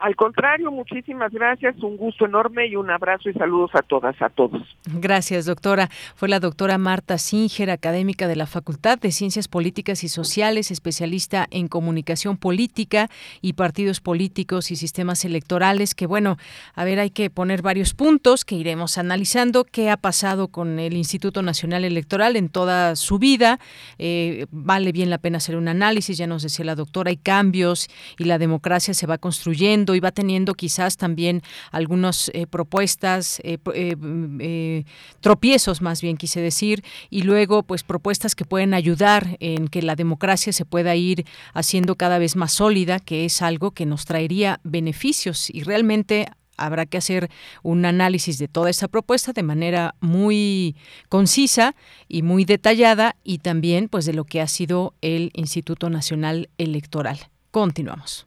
Al contrario, muchísimas gracias, un gusto enorme y un abrazo y saludos a todas, a todos. Gracias, doctora. Fue la doctora Marta Singer, académica de la Facultad de Ciencias Políticas y Sociales, especialista en comunicación política y partidos políticos y sistemas electorales, que bueno, a ver, hay que poner varios puntos que iremos analizando. ¿Qué ha pasado con el Instituto Nacional Electoral en toda su vida? Eh, vale bien la pena hacer un análisis, ya nos decía la doctora, hay cambios y la democracia se va construyendo y va teniendo quizás también algunas eh, propuestas, eh, eh, tropiezos más bien quise decir, y luego pues propuestas que pueden ayudar en que la democracia se pueda ir haciendo cada vez más sólida, que es algo que nos traería beneficios y realmente habrá que hacer un análisis de toda esta propuesta de manera muy concisa y muy detallada y también pues de lo que ha sido el Instituto Nacional Electoral. Continuamos.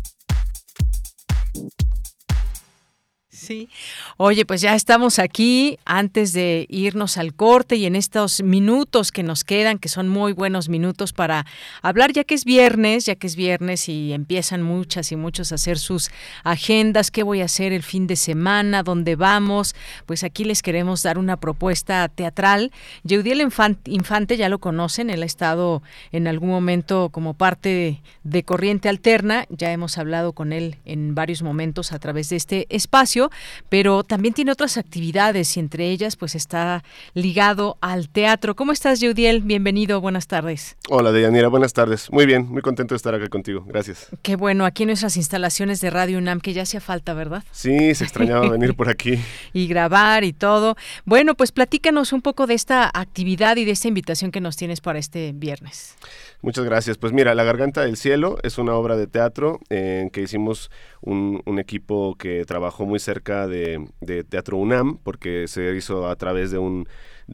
Oye, pues ya estamos aquí antes de irnos al corte y en estos minutos que nos quedan, que son muy buenos minutos para hablar, ya que es viernes, ya que es viernes y empiezan muchas y muchos a hacer sus agendas, qué voy a hacer el fin de semana, dónde vamos, pues aquí les queremos dar una propuesta teatral. Yeudiel Infante ya lo conocen, él ha estado en algún momento como parte de Corriente Alterna, ya hemos hablado con él en varios momentos a través de este espacio pero también tiene otras actividades y entre ellas pues está ligado al teatro. ¿Cómo estás, Yudiel? Bienvenido, buenas tardes. Hola, Deyanira, buenas tardes. Muy bien, muy contento de estar acá contigo. Gracias. Qué bueno, aquí en nuestras instalaciones de Radio UNAM, que ya hacía falta, ¿verdad? Sí, se extrañaba venir por aquí. y grabar y todo. Bueno, pues platícanos un poco de esta actividad y de esta invitación que nos tienes para este viernes. Muchas gracias. Pues mira, La Garganta del Cielo es una obra de teatro en que hicimos un, un equipo que trabajó muy cerca Pública de, Teatro UNAM, porque se hizo a través de un,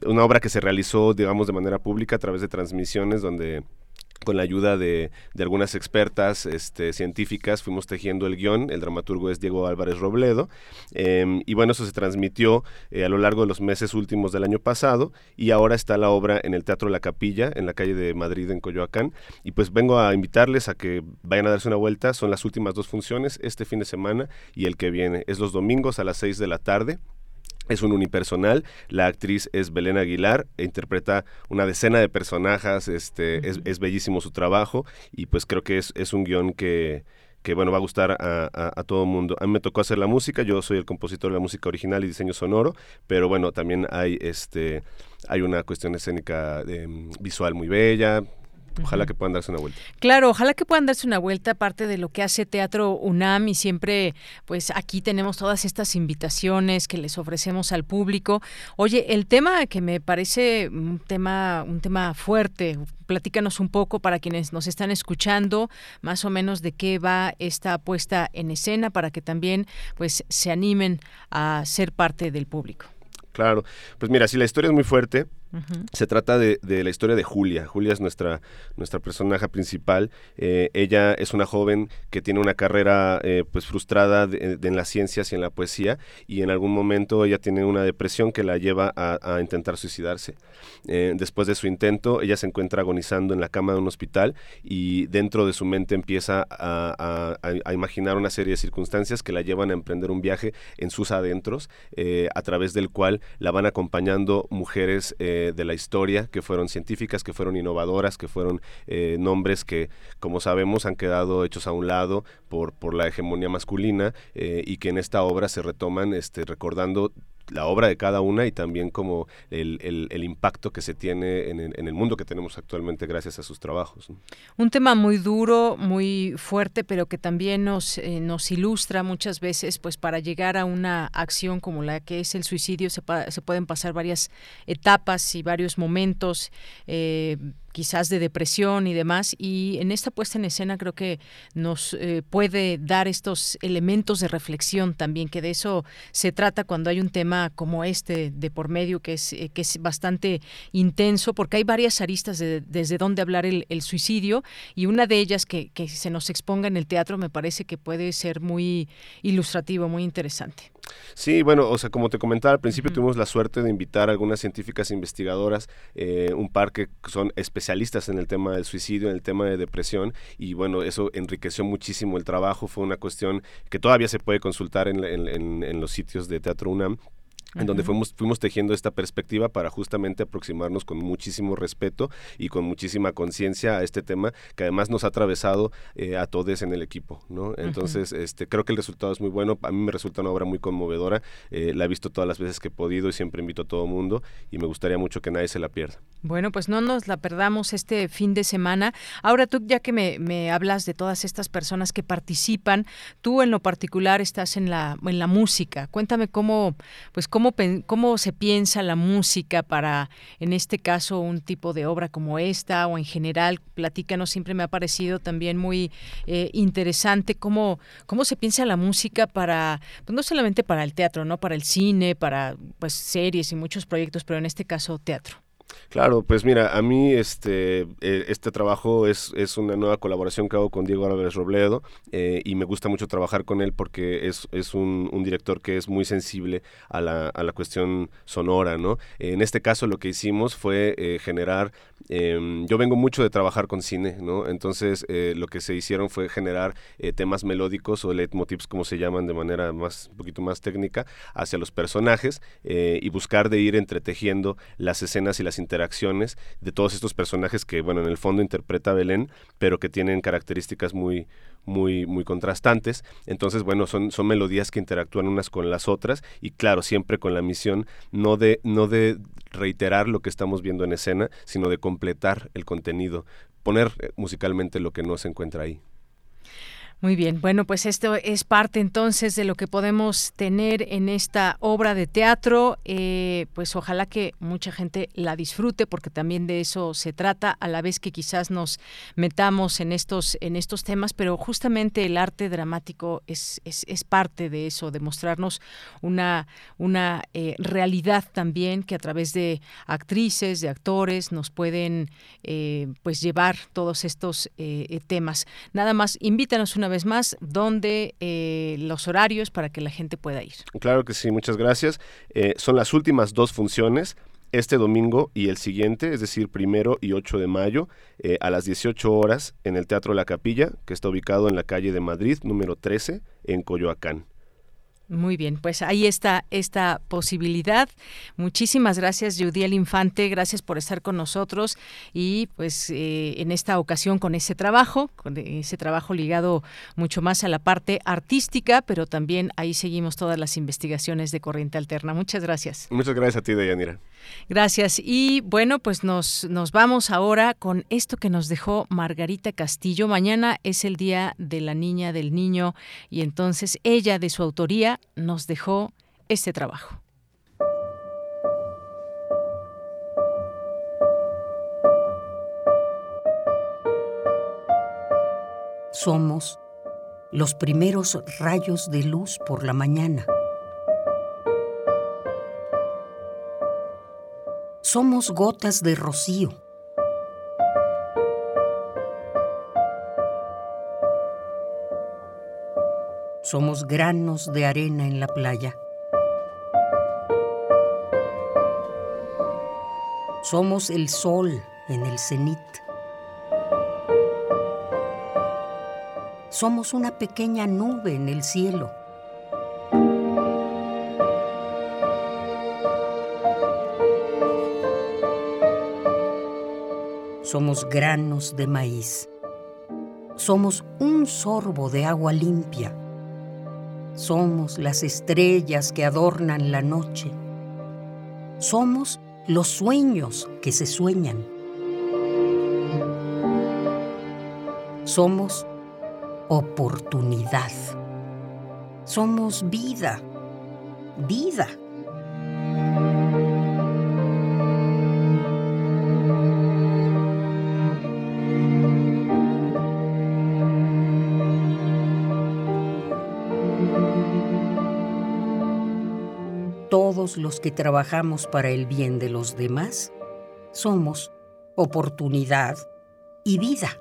una obra que se realizó, digamos, de manera pública a través de transmisiones donde con la ayuda de, algunas expertas este, científicas fuimos tejiendo el guion, el dramaturgo es Diego Álvarez Robledo, em, y bueno, eso se transmitió eh, a lo largo de los meses últimos del año pasado, y ahora está la obra en el Teatro La Capilla, en la calle de Madrid, en Coyoacán, y pues vengo a invitarles a que vayan a darse una vuelta, son las últimas dos funciones, este fin de semana y el que viene, es los domingos a las 6 de la tarde, es un unipersonal, la actriz es Belén Aguilar, e interpreta una decena de personajes, este, es, bellísimo su trabajo y pues creo que es, es un guion que, que bueno, va a gustar a, todo el mundo. A mí me tocó hacer la música, yo soy el compositor de la música original y diseño sonoro, pero bueno, también hay este hay una cuestión escénica em, visual muy bella, Ojalá que puedan darse una vuelta. Claro, ojalá que puedan darse una vuelta, aparte de lo que hace Teatro UNAM y siempre, pues aquí tenemos todas estas invitaciones que les ofrecemos al público. Oye, el tema que me parece un tema, un tema fuerte, platícanos un poco para quienes nos están escuchando, más o menos de qué va esta puesta en escena para que también pues se animen a ser parte del público. Claro, pues mira, si la historia es muy fuerte, se trata de, la historia de Julia. Julia es nuestra, nuestra personaje principal. Eh, ella es una joven que tiene una carrera eh, pues frustrada en las ciencias y en la poesía y en algún momento ella tiene una depresión que la lleva a, intentar suicidarse. Eh, después de su intento, ella se encuentra agonizando en la cama de un hospital y dentro de su mente empieza a, imaginar una serie de circunstancias que la llevan a emprender un viaje en sus adentros a través del cual la van acompañando mujeres de, la historia, que fueron científicas, que fueron innovadoras, que fueron eh, nombres que, como sabemos, han quedado hechos a un lado por, por la hegemonía masculina eh, y que en esta obra se retoman este, recordando la obra de cada una y también como el, el, impacto que se tiene en el, mundo que tenemos actualmente gracias a sus trabajos. Un tema muy duro, muy fuerte, pero que también nos, eh, nos ilustra muchas veces, pues para llegar a una acción como la que es el suicidio se, se pueden pasar varias etapas y varios momentos. Eh, quizás de depresión y demás. Y en esta puesta en escena creo que nos eh, puede dar estos elementos de reflexión también, que de eso se trata cuando hay un tema como este de por medio, que es, eh, que es bastante intenso, porque hay varias aristas de, desde donde hablar el, suicidio y una de ellas que, que se nos exponga en el teatro me parece que puede ser muy ilustrativo, muy interesante. Sí, bueno, o sea, como te comentaba al principio, tuvimos la suerte de invitar a algunas científicas investigadoras, eh, un par que son especialistas en el tema del suicidio, en el tema de depresión, y bueno, eso enriqueció muchísimo el trabajo, fue una cuestión que todavía se puede consultar en, en los sitios de Teatro UNAM en donde fuimos, fuimos tejiendo esta perspectiva para justamente aproximarnos con muchísimo respeto y con muchísima conciencia a este tema que además nos ha atravesado eh, a todos en el equipo, ¿no? Entonces, este, creo que el resultado es muy bueno, a mí me resulta una obra muy conmovedora, eh, la he visto todas las veces que he podido y siempre invito a todo mundo y me gustaría mucho que nadie se la pierda. Bueno, pues no nos la perdamos este fin de semana. Ahora tú, ya que me, me hablas de todas estas personas que participan, tú en lo particular estás en la, en la música, cuéntame cómo, pues cómo cómo, se piensa la música para, en este caso, un tipo de obra como esta o en general, platícanos, siempre me ha parecido también muy eh, interesante cómo, cómo se piensa la música para, pues no solamente para el teatro, ¿no? Para el cine, para pues series y muchos proyectos, pero en este caso teatro. Claro, pues mira, a mí este, eh, este trabajo es, es, una nueva colaboración que hago con Diego Álvarez Robledo eh, y me gusta mucho trabajar con él porque es, es un, un, director que es muy sensible a la, a la, cuestión sonora, ¿no? En este caso lo que hicimos fue eh, generar, em, yo vengo mucho de trabajar con cine, ¿no? Entonces lo que se hicieron fue generar temas melódicos o leitmotivs como se llaman de manera más, un poquito más técnica, hacia los personajes y buscar de ir entretejiendo las escenas y las interacciones de todos estos personajes que, bueno, en el fondo interpreta Belén, pero que tienen características muy, muy, muy contrastantes. Entonces, bueno, son, son melodías que interactúan unas con las otras y claro, siempre con la misión no de, no de reiterar lo que estamos viendo en escena, sino de completar el contenido, poner eh, musicalmente lo que no se encuentra ahí. Muy bien, bueno, pues esto es parte entonces de lo que podemos tener en esta obra de teatro. Eh, pues ojalá que mucha gente la disfrute, porque también de eso se trata, a la vez que quizás nos metamos en estos, en estos temas, pero justamente el arte dramático es, es, es parte de eso, de mostrarnos una, una eh, realidad también que a través de actrices, de actores, nos pueden eh, pues llevar todos estos temas. Nada más, invítanos una vez más dónde eh, los horarios para que la gente pueda ir. Claro que sí, muchas gracias. Eh, son las últimas dos funciones este domingo y el siguiente, es decir, primero y 8 de mayo, eh, a las 18 horas en el Teatro La Capilla, que está ubicado en la calle de Madrid, número 13, en Coyoacán. Muy bien, pues ahí está esta posibilidad. Muchísimas gracias, Judiel Infante, gracias por estar con nosotros y pues eh, en esta ocasión con ese trabajo, con ese trabajo ligado mucho más a la parte artística, pero también ahí seguimos todas las investigaciones de Corriente Alterna. Muchas gracias. Muchas gracias a ti, Deyanira. Gracias. Y bueno, pues nos, nos vamos ahora con esto que nos dejó Margarita Castillo. Mañana es el Día de la Niña, del Niño, y entonces ella, de su autoría, nos dejó este trabajo. Somos los primeros rayos de luz por la mañana Somos gotas de rocío. Somos granos de arena en la playa. Somos el sol en el cenit. Somos una pequeña nube en el cielo. Somos granos de maíz. Somos un sorbo de agua limpia. Somos las estrellas que adornan la noche. Somos los sueños que se sueñan. Somos oportunidad. Somos vida. Vida. Los que trabajamos para el bien de los demás somos oportunidad y vida.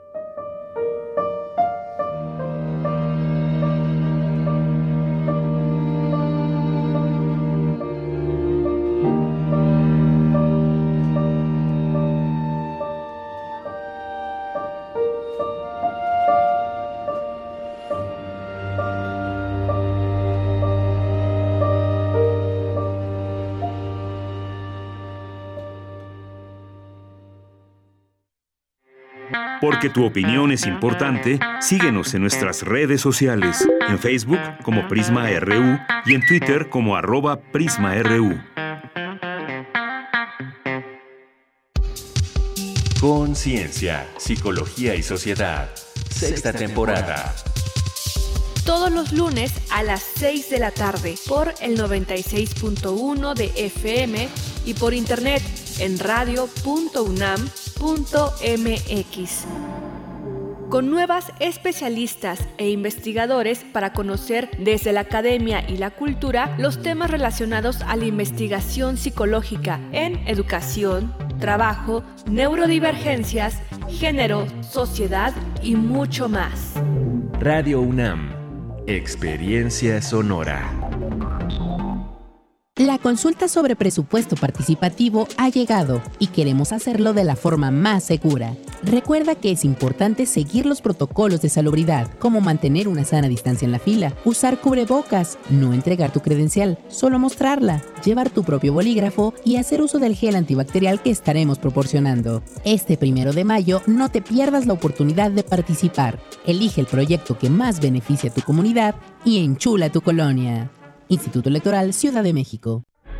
Tu opinión es importante, síguenos en nuestras redes sociales, en Facebook como Prisma RU y en Twitter como arroba PrismaRU. Conciencia, Psicología y Sociedad. Sexta temporada. Todos los lunes a las 6 de la tarde por el 96.1 de FM y por internet en radio.unam mx con nuevas especialistas e investigadores para conocer desde la academia y la cultura los temas relacionados a la investigación psicológica en educación, trabajo, neurodivergencias, género, sociedad y mucho más. Radio UNAM, Experiencia Sonora. La consulta sobre presupuesto participativo ha llegado y queremos hacerlo de la forma más segura. Recuerda que es importante seguir los protocolos de salubridad, como mantener una sana distancia en la fila, usar cubrebocas, no entregar tu credencial, solo mostrarla, llevar tu propio bolígrafo y hacer uso del gel antibacterial que estaremos proporcionando. Este primero de mayo no te pierdas la oportunidad de participar. Elige el proyecto que más beneficie a tu comunidad y enchula tu colonia. Instituto Electoral Ciudad de México.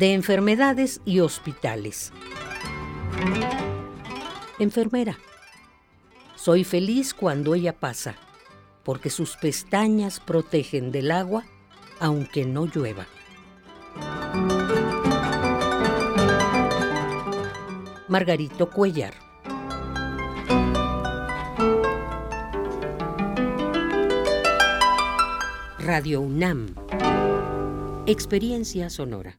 De enfermedades y hospitales. Enfermera. Soy feliz cuando ella pasa, porque sus pestañas protegen del agua aunque no llueva. Margarito Cuellar. Radio UNAM. Experiencia sonora.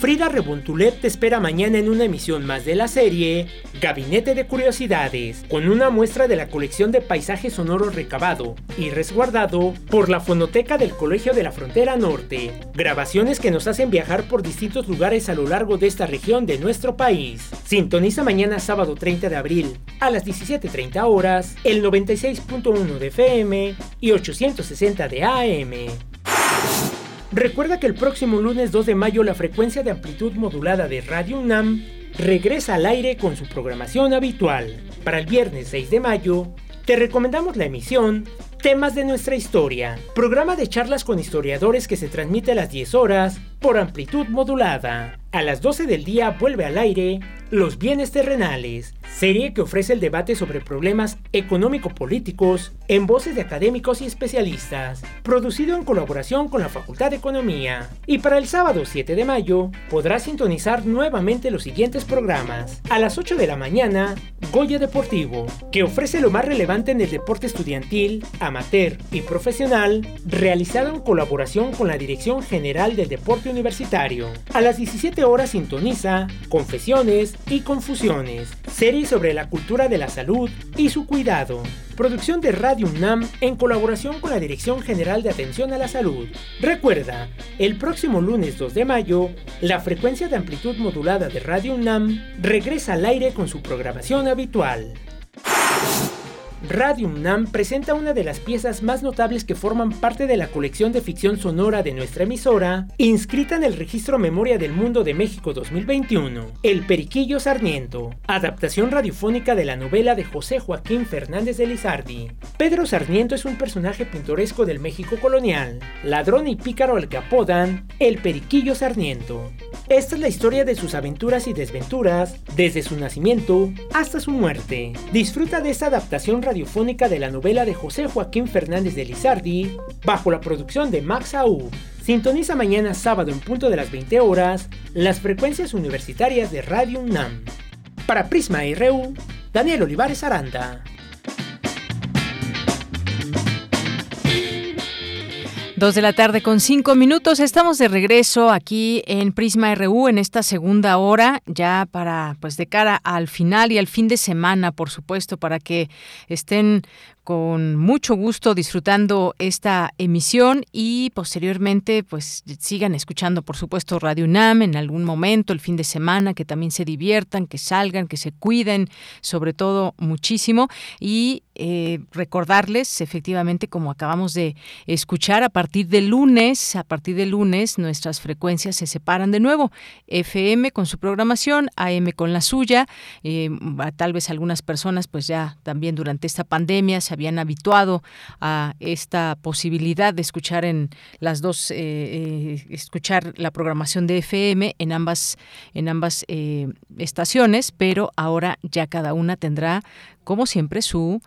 Frida Rebontulet te espera mañana en una emisión más de la serie Gabinete de Curiosidades, con una muestra de la colección de paisajes sonoros recabado y resguardado por la Fonoteca del Colegio de la Frontera Norte. Grabaciones que nos hacen viajar por distintos lugares a lo largo de esta región de nuestro país. Sintoniza mañana sábado 30 de abril a las 17.30 horas el 96.1 de FM y 860 de AM. Recuerda que el próximo lunes 2 de mayo la frecuencia de amplitud modulada de Radio UNAM regresa al aire con su programación habitual. Para el viernes 6 de mayo, te recomendamos la emisión Temas de nuestra historia, programa de charlas con historiadores que se transmite a las 10 horas por amplitud modulada. A las 12 del día vuelve al aire Los bienes terrenales, serie que ofrece el debate sobre problemas económico-políticos en voces de académicos y especialistas, producido en colaboración con la Facultad de Economía. Y para el sábado 7 de mayo podrás sintonizar nuevamente los siguientes programas. A las 8 de la mañana, Goya Deportivo, que ofrece lo más relevante en el deporte estudiantil, amateur y profesional, realizado en colaboración con la Dirección General del Deporte Universitario. A las 17 horas sintoniza Confesiones y Confusiones, serie sobre la cultura de la salud y su cuidado. Producción de Radio UNAM en colaboración con la Dirección General de Atención a la Salud. Recuerda, el próximo lunes 2 de mayo, la frecuencia de amplitud modulada de Radio UNAM regresa al aire con su programación habitual. Radio UNAM presenta una de las piezas más notables que forman parte de la colección de ficción sonora de nuestra emisora, inscrita en el Registro Memoria del Mundo de México 2021, El Periquillo Sarmiento, adaptación radiofónica de la novela de José Joaquín Fernández de Lizardi. Pedro Sarmiento es un personaje pintoresco del México colonial, ladrón y pícaro al que apodan El Periquillo Sarmiento. Esta es la historia de sus aventuras y desventuras, desde su nacimiento hasta su muerte. Disfruta de esta adaptación radiofónica de la novela de José Joaquín Fernández de Lizardi, bajo la producción de Max Aú. Sintoniza mañana sábado en punto de las 20 horas las frecuencias universitarias de Radio UNAM. Para Prisma RU, Daniel Olivares Aranda. Dos de la tarde con cinco minutos. Estamos de regreso aquí en Prisma RU en esta segunda hora, ya para, pues de cara al final y al fin de semana, por supuesto, para que estén con mucho gusto disfrutando esta emisión y posteriormente pues sigan escuchando por supuesto Radio UNAM en algún momento el fin de semana que también se diviertan que salgan que se cuiden sobre todo muchísimo y eh, recordarles, efectivamente, como acabamos de escuchar, a partir del lunes, a partir del lunes, nuestras frecuencias se separan de nuevo. FM con su programación, AM con la suya. Eh, tal vez algunas personas, pues ya también durante esta pandemia se habían habituado a esta posibilidad de escuchar en las dos, eh, escuchar la programación de FM en ambas, en ambas estaciones, pero ahora ya cada una tendrá, como siempre, su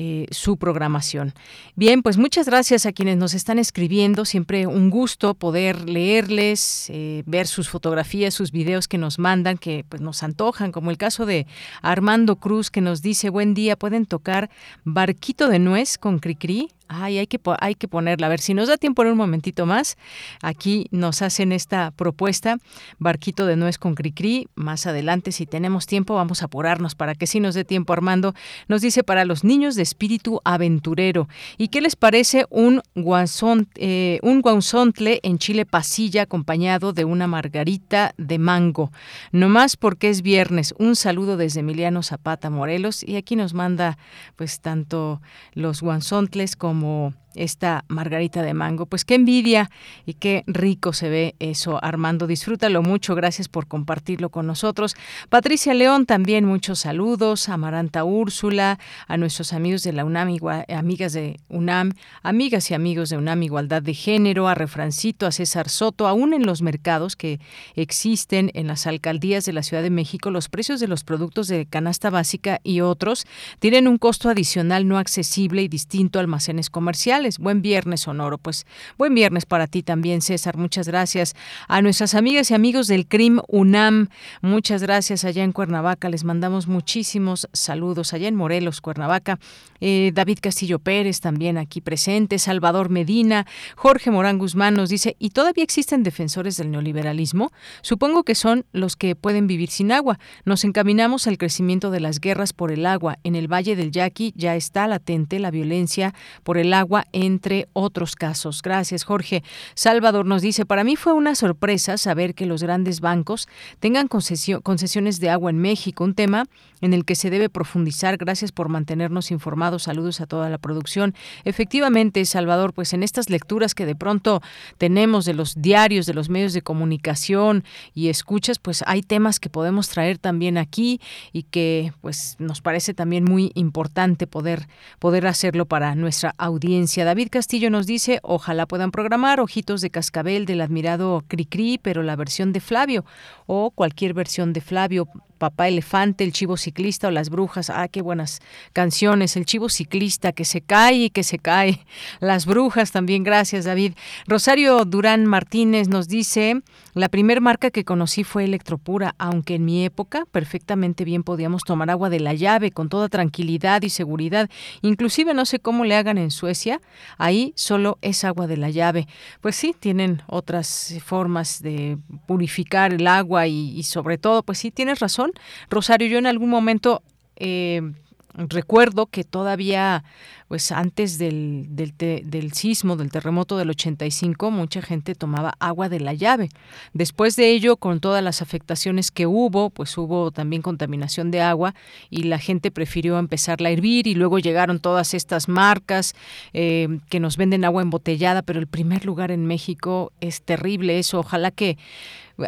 eh, su programación. Bien, pues muchas gracias a quienes nos están escribiendo. Siempre un gusto poder leerles, eh, ver sus fotografías, sus videos que nos mandan, que pues nos antojan, como el caso de Armando Cruz que nos dice buen día, pueden tocar Barquito de Nuez con Cricri. Ay, hay que, hay que ponerla. A ver, si nos da tiempo en un momentito más, aquí nos hacen esta propuesta, Barquito de Nuez con Cricri. Más adelante, si tenemos tiempo, vamos a apurarnos para que sí nos dé tiempo. Armando nos dice para los niños de espíritu aventurero. ¿Y qué les parece un, guanzón, eh, un guanzontle en chile pasilla acompañado de una margarita de mango? No más porque es viernes. Un saludo desde Emiliano Zapata, Morelos. Y aquí nos manda pues tanto los guanzontles como como esta margarita de mango. Pues qué envidia y qué rico se ve eso, Armando. Disfrútalo mucho. Gracias por compartirlo con nosotros. Patricia León, también muchos saludos. Amaranta Úrsula, a nuestros amigos de la UNAM, amigas de UNAM, amigas y amigos de UNAM Igualdad de Género, a Refrancito, a César Soto, aún en los mercados que existen en las alcaldías de la Ciudad de México, los precios de los productos de canasta básica y otros tienen un costo adicional no accesible y distinto a almacenes comerciales Buen viernes, Sonoro. Pues buen viernes para ti también, César. Muchas gracias a nuestras amigas y amigos del CRIM UNAM. Muchas gracias allá en Cuernavaca. Les mandamos muchísimos saludos allá en Morelos, Cuernavaca. Eh, David Castillo Pérez también aquí presente. Salvador Medina. Jorge Morán Guzmán nos dice, ¿y todavía existen defensores del neoliberalismo? Supongo que son los que pueden vivir sin agua. Nos encaminamos al crecimiento de las guerras por el agua. En el Valle del Yaqui ya está latente la violencia por el agua entre otros casos. Gracias, Jorge. Salvador nos dice, para mí fue una sorpresa saber que los grandes bancos tengan concesiones de agua en México, un tema en el que se debe profundizar. Gracias por mantenernos informados. Saludos a toda la producción. Efectivamente, Salvador, pues en estas lecturas que de pronto tenemos de los diarios, de los medios de comunicación y escuchas, pues hay temas que podemos traer también aquí y que pues nos parece también muy importante poder poder hacerlo para nuestra audiencia. David Castillo nos dice, ojalá puedan programar Ojitos de Cascabel del admirado Cricri, pero la versión de Flavio o cualquier versión de Flavio Papá Elefante, El Chivo Ciclista o Las Brujas. Ah, qué buenas canciones. El Chivo Ciclista, que se cae y que se cae. Las Brujas también, gracias David. Rosario Durán Martínez nos dice, la primer marca que conocí fue Electropura, aunque en mi época perfectamente bien podíamos tomar agua de la llave con toda tranquilidad y seguridad. Inclusive no sé cómo le hagan en Suecia, ahí solo es agua de la llave. Pues sí, tienen otras formas de purificar el agua y, y sobre todo, pues sí, tienes razón Rosario, yo en algún momento eh, recuerdo que todavía, pues antes del, del, del, sismo, del terremoto del 85, mucha gente tomaba agua de la llave. Después de ello, con todas las afectaciones que hubo, pues hubo también contaminación de agua y la gente prefirió empezarla a hervir y luego llegaron todas estas marcas eh, que nos venden agua embotellada, pero el primer lugar en México es terrible eso. Ojalá que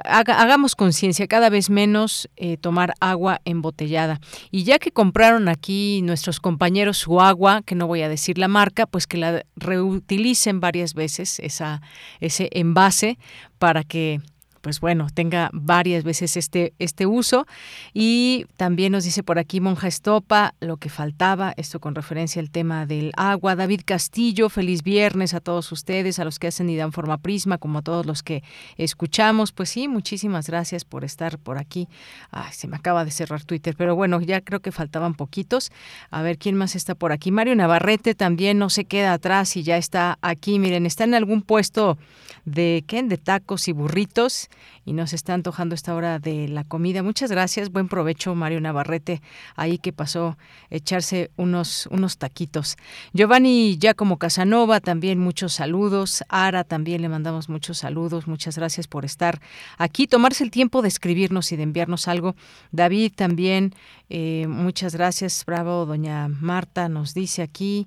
hagamos conciencia, cada vez menos eh, tomar agua embotellada. Y ya que compraron aquí nuestros compañeros su agua, que no voy a decir la marca, pues que la reutilicen varias veces esa, ese envase para que pues bueno, tenga varias veces este, este uso. Y también nos dice por aquí Monja Estopa, lo que faltaba, esto con referencia al tema del agua. David Castillo, feliz viernes a todos ustedes, a los que hacen y dan forma prisma, como a todos los que escuchamos. Pues sí, muchísimas gracias por estar por aquí. Ay, se me acaba de cerrar Twitter, pero bueno, ya creo que faltaban poquitos. A ver quién más está por aquí. Mario Navarrete también no se queda atrás y ya está aquí. Miren, está en algún puesto de ¿qué? de tacos y burritos y nos está antojando esta hora de la comida. Muchas gracias, buen provecho Mario Navarrete, ahí que pasó echarse unos, unos taquitos. Giovanni Giacomo Casanova, también muchos saludos. Ara, también le mandamos muchos saludos. Muchas gracias por estar aquí, tomarse el tiempo de escribirnos y de enviarnos algo. David también, eh, muchas gracias. Bravo, doña Marta nos dice aquí.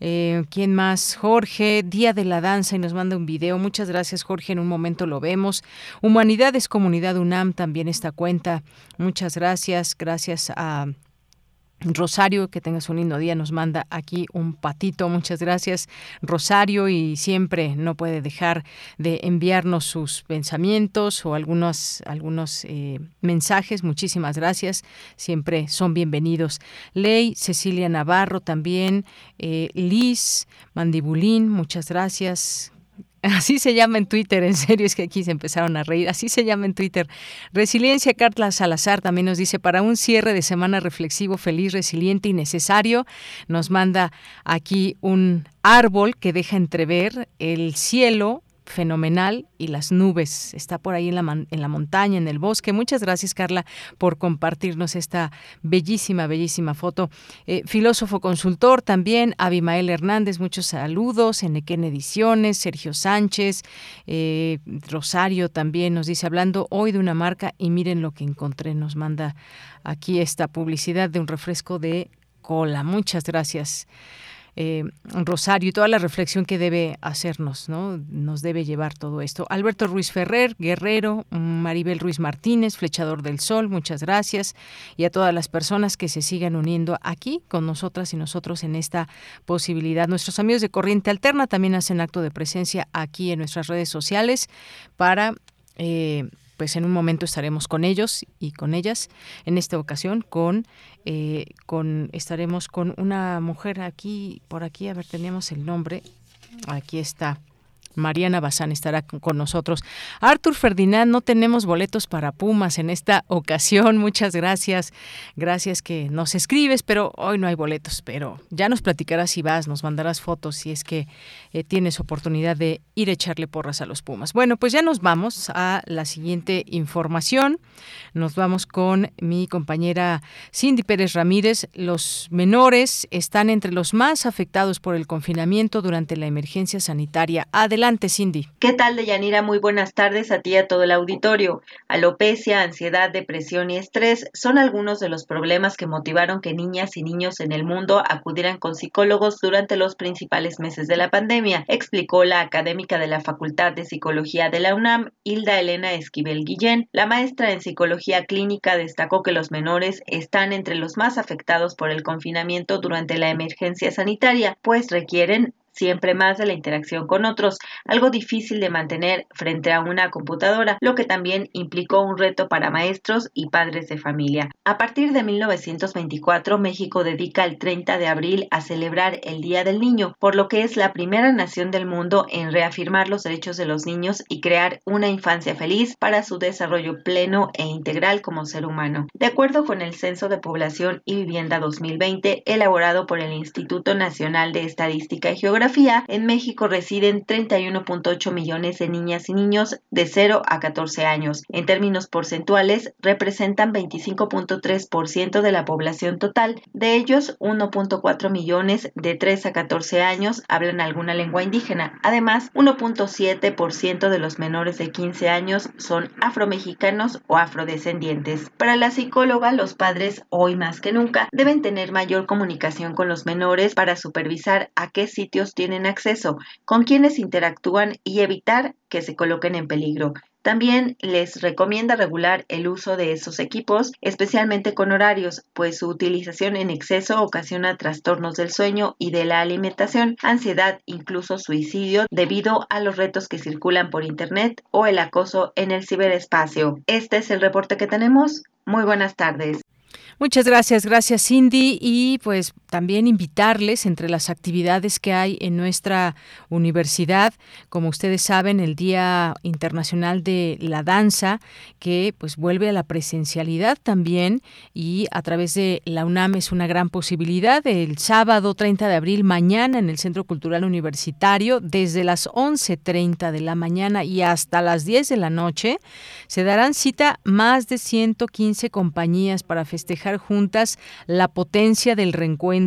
Eh, ¿Quién más? Jorge, Día de la Danza y nos manda un video. Muchas gracias, Jorge. En un momento lo vemos. Humanidades Comunidad UNAM también esta cuenta. Muchas gracias. Gracias a Rosario, que tengas un lindo día, nos manda aquí un patito. Muchas gracias, Rosario, y siempre no puede dejar de enviarnos sus pensamientos o algunos, algunos eh, mensajes. Muchísimas gracias, siempre son bienvenidos. Ley, Cecilia Navarro también, eh, Liz, Mandibulín, muchas gracias. Así se llama en Twitter, en serio, es que aquí se empezaron a reír. Así se llama en Twitter. Resiliencia, Carla Salazar también nos dice, para un cierre de semana reflexivo, feliz, resiliente y necesario, nos manda aquí un árbol que deja entrever el cielo fenomenal y las nubes. Está por ahí en la, en la montaña, en el bosque. Muchas gracias, Carla, por compartirnos esta bellísima, bellísima foto. Eh, filósofo consultor también, Abimael Hernández, muchos saludos. Enequén Ediciones, Sergio Sánchez, eh, Rosario también nos dice, hablando hoy de una marca y miren lo que encontré. Nos manda aquí esta publicidad de un refresco de cola. Muchas gracias eh, Rosario y toda la reflexión que debe hacernos, ¿no? Nos debe llevar todo esto. Alberto Ruiz Ferrer, Guerrero, Maribel Ruiz Martínez, Flechador del Sol, muchas gracias. Y a todas las personas que se sigan uniendo aquí con nosotras y nosotros en esta posibilidad. Nuestros amigos de Corriente Alterna también hacen acto de presencia aquí en nuestras redes sociales para... Eh, pues en un momento estaremos con ellos y con ellas. En esta ocasión con, eh, con estaremos con una mujer aquí, por aquí, a ver, teníamos el nombre. Aquí está. Mariana Bazán estará con nosotros. Artur Ferdinand, no tenemos boletos para Pumas en esta ocasión. Muchas gracias. Gracias que nos escribes, pero hoy no hay boletos. Pero ya nos platicarás si vas, nos mandarás fotos si es que eh, tienes oportunidad de ir a echarle porras a los Pumas. Bueno, pues ya nos vamos a la siguiente información. Nos vamos con mi compañera Cindy Pérez Ramírez. Los menores están entre los más afectados por el confinamiento durante la emergencia sanitaria. Adelante. Cindy. ¿Qué tal, Deyanira? Muy buenas tardes a ti y a todo el auditorio. Alopecia, ansiedad, depresión y estrés son algunos de los problemas que motivaron que niñas y niños en el mundo acudieran con psicólogos durante los principales meses de la pandemia, explicó la académica de la Facultad de Psicología de la UNAM, Hilda Elena Esquivel Guillén. La maestra en psicología clínica destacó que los menores están entre los más afectados por el confinamiento durante la emergencia sanitaria, pues requieren siempre más de la interacción con otros, algo difícil de mantener frente a una computadora, lo que también implicó un reto para maestros y padres de familia. A partir de 1924, México dedica el 30 de abril a celebrar el Día del Niño, por lo que es la primera nación del mundo en reafirmar los derechos de los niños y crear una infancia feliz para su desarrollo pleno e integral como ser humano. De acuerdo con el Censo de Población y Vivienda 2020, elaborado por el Instituto Nacional de Estadística y Geografía, en México residen 31.8 millones de niñas y niños de 0 a 14 años. En términos porcentuales, representan 25.3% de la población total. De ellos, 1.4 millones de 3 a 14 años hablan alguna lengua indígena. Además, 1.7% de los menores de 15 años son afromexicanos o afrodescendientes. Para la psicóloga, los padres, hoy más que nunca, deben tener mayor comunicación con los menores para supervisar a qué sitios tienen acceso, con quienes interactúan y evitar que se coloquen en peligro. También les recomienda regular el uso de esos equipos, especialmente con horarios, pues su utilización en exceso ocasiona trastornos del sueño y de la alimentación, ansiedad, incluso suicidio, debido a los retos que circulan por Internet o el acoso en el ciberespacio. Este es el reporte que tenemos. Muy buenas tardes. Muchas gracias, gracias Cindy y pues también invitarles entre las actividades que hay en nuestra universidad, como ustedes saben, el Día Internacional de la Danza que pues vuelve a la presencialidad también y a través de la UNAM es una gran posibilidad el sábado 30 de abril mañana en el Centro Cultural Universitario desde las 11:30 de la mañana y hasta las 10 de la noche se darán cita más de 115 compañías para festejar juntas la potencia del reencuentro.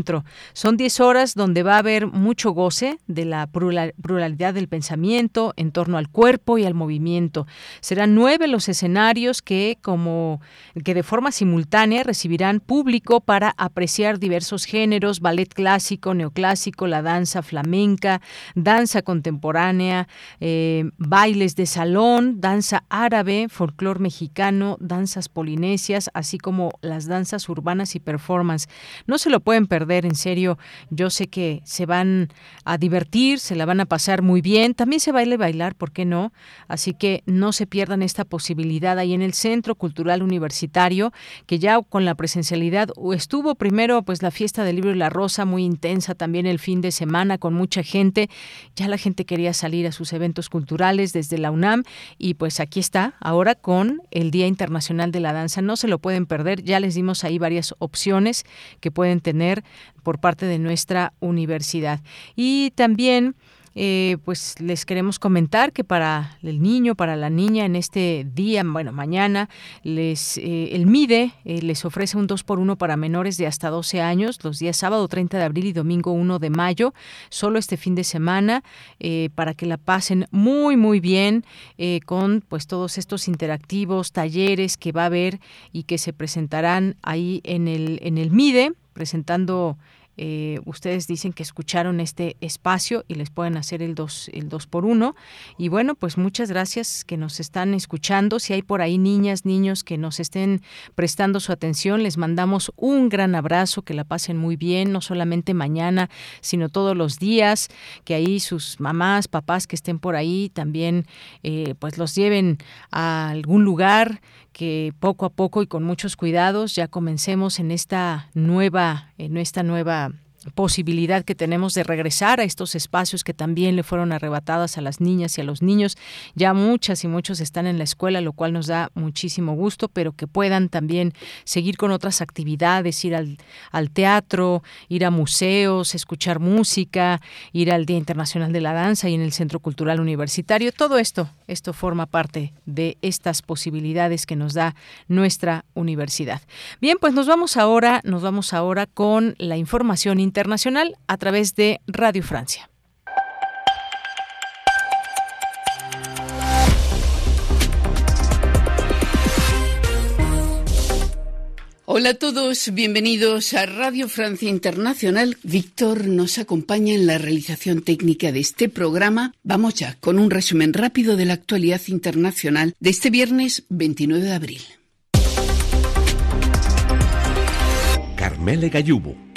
Son 10 horas donde va a haber mucho goce de la pluralidad del pensamiento en torno al cuerpo y al movimiento. Serán nueve los escenarios que, como que de forma simultánea recibirán público para apreciar diversos géneros, ballet clásico, neoclásico, la danza flamenca, danza contemporánea, eh, bailes de salón, danza árabe, folclor mexicano, danzas polinesias, así como las danzas urbanas y performance. No se lo pueden perder, en serio. Yo sé que se van a divertir, se la van a pasar muy bien. También se baile bailar, ¿por qué no? Así que no se pierdan esta posibilidad ahí en el Centro Cultural Universitario, que ya con la presencialidad estuvo primero pues la fiesta del libro y la rosa muy intensa, también el fin de semana con mucha gente. Ya la gente quería salir a sus eventos culturales desde la UNAM y pues aquí está ahora con el Día Internacional de la Danza. No se lo pueden perder, ya les dimos ahí varias opciones que pueden tener por parte de nuestra universidad. Y también eh, pues les queremos comentar que para el niño, para la niña en este día, bueno, mañana, les eh, el MIDE eh, les ofrece un 2 por 1 para menores de hasta 12 años, los días sábado 30 de abril y domingo 1 de mayo, solo este fin de semana, para que la pasen muy, muy bien con pues todos estos interactivos, talleres que va a haber y que se presentarán ahí en el, en el MIDE, presentando eh, ustedes dicen que escucharon este espacio y les pueden hacer el 2 el dos por 1 y bueno pues muchas gracias que nos están escuchando. Si hay por ahí niñas niños que nos estén prestando su atención les mandamos un gran abrazo que la pasen muy bien no solamente mañana sino todos los días que ahí sus mamás papás que estén por ahí también eh, pues los lleven a algún lugar que poco a poco y con muchos cuidados ya comencemos en esta nueva en esta nueva posibilidad que tenemos de regresar a estos espacios que también le fueron arrebatadas a las niñas y a los niños. Ya muchas y muchos están en la escuela, lo cual nos da muchísimo gusto, pero que puedan también seguir con otras actividades, ir al, teatro, ir a museos, escuchar música, ir al Día Internacional de la Danza y en el Centro Cultural Universitario. Todo esto, esto forma parte de estas posibilidades que nos da nuestra universidad. Bien, pues nos vamos ahora, nos vamos ahora con la información internacional a través de Radio Francia. Hola a todos, bienvenidos a Radio Francia Internacional. Víctor nos acompaña en la realización técnica de este programa. Vamos ya con un resumen rápido de la actualidad internacional de este viernes 29 de abril. Carmele Gallubo.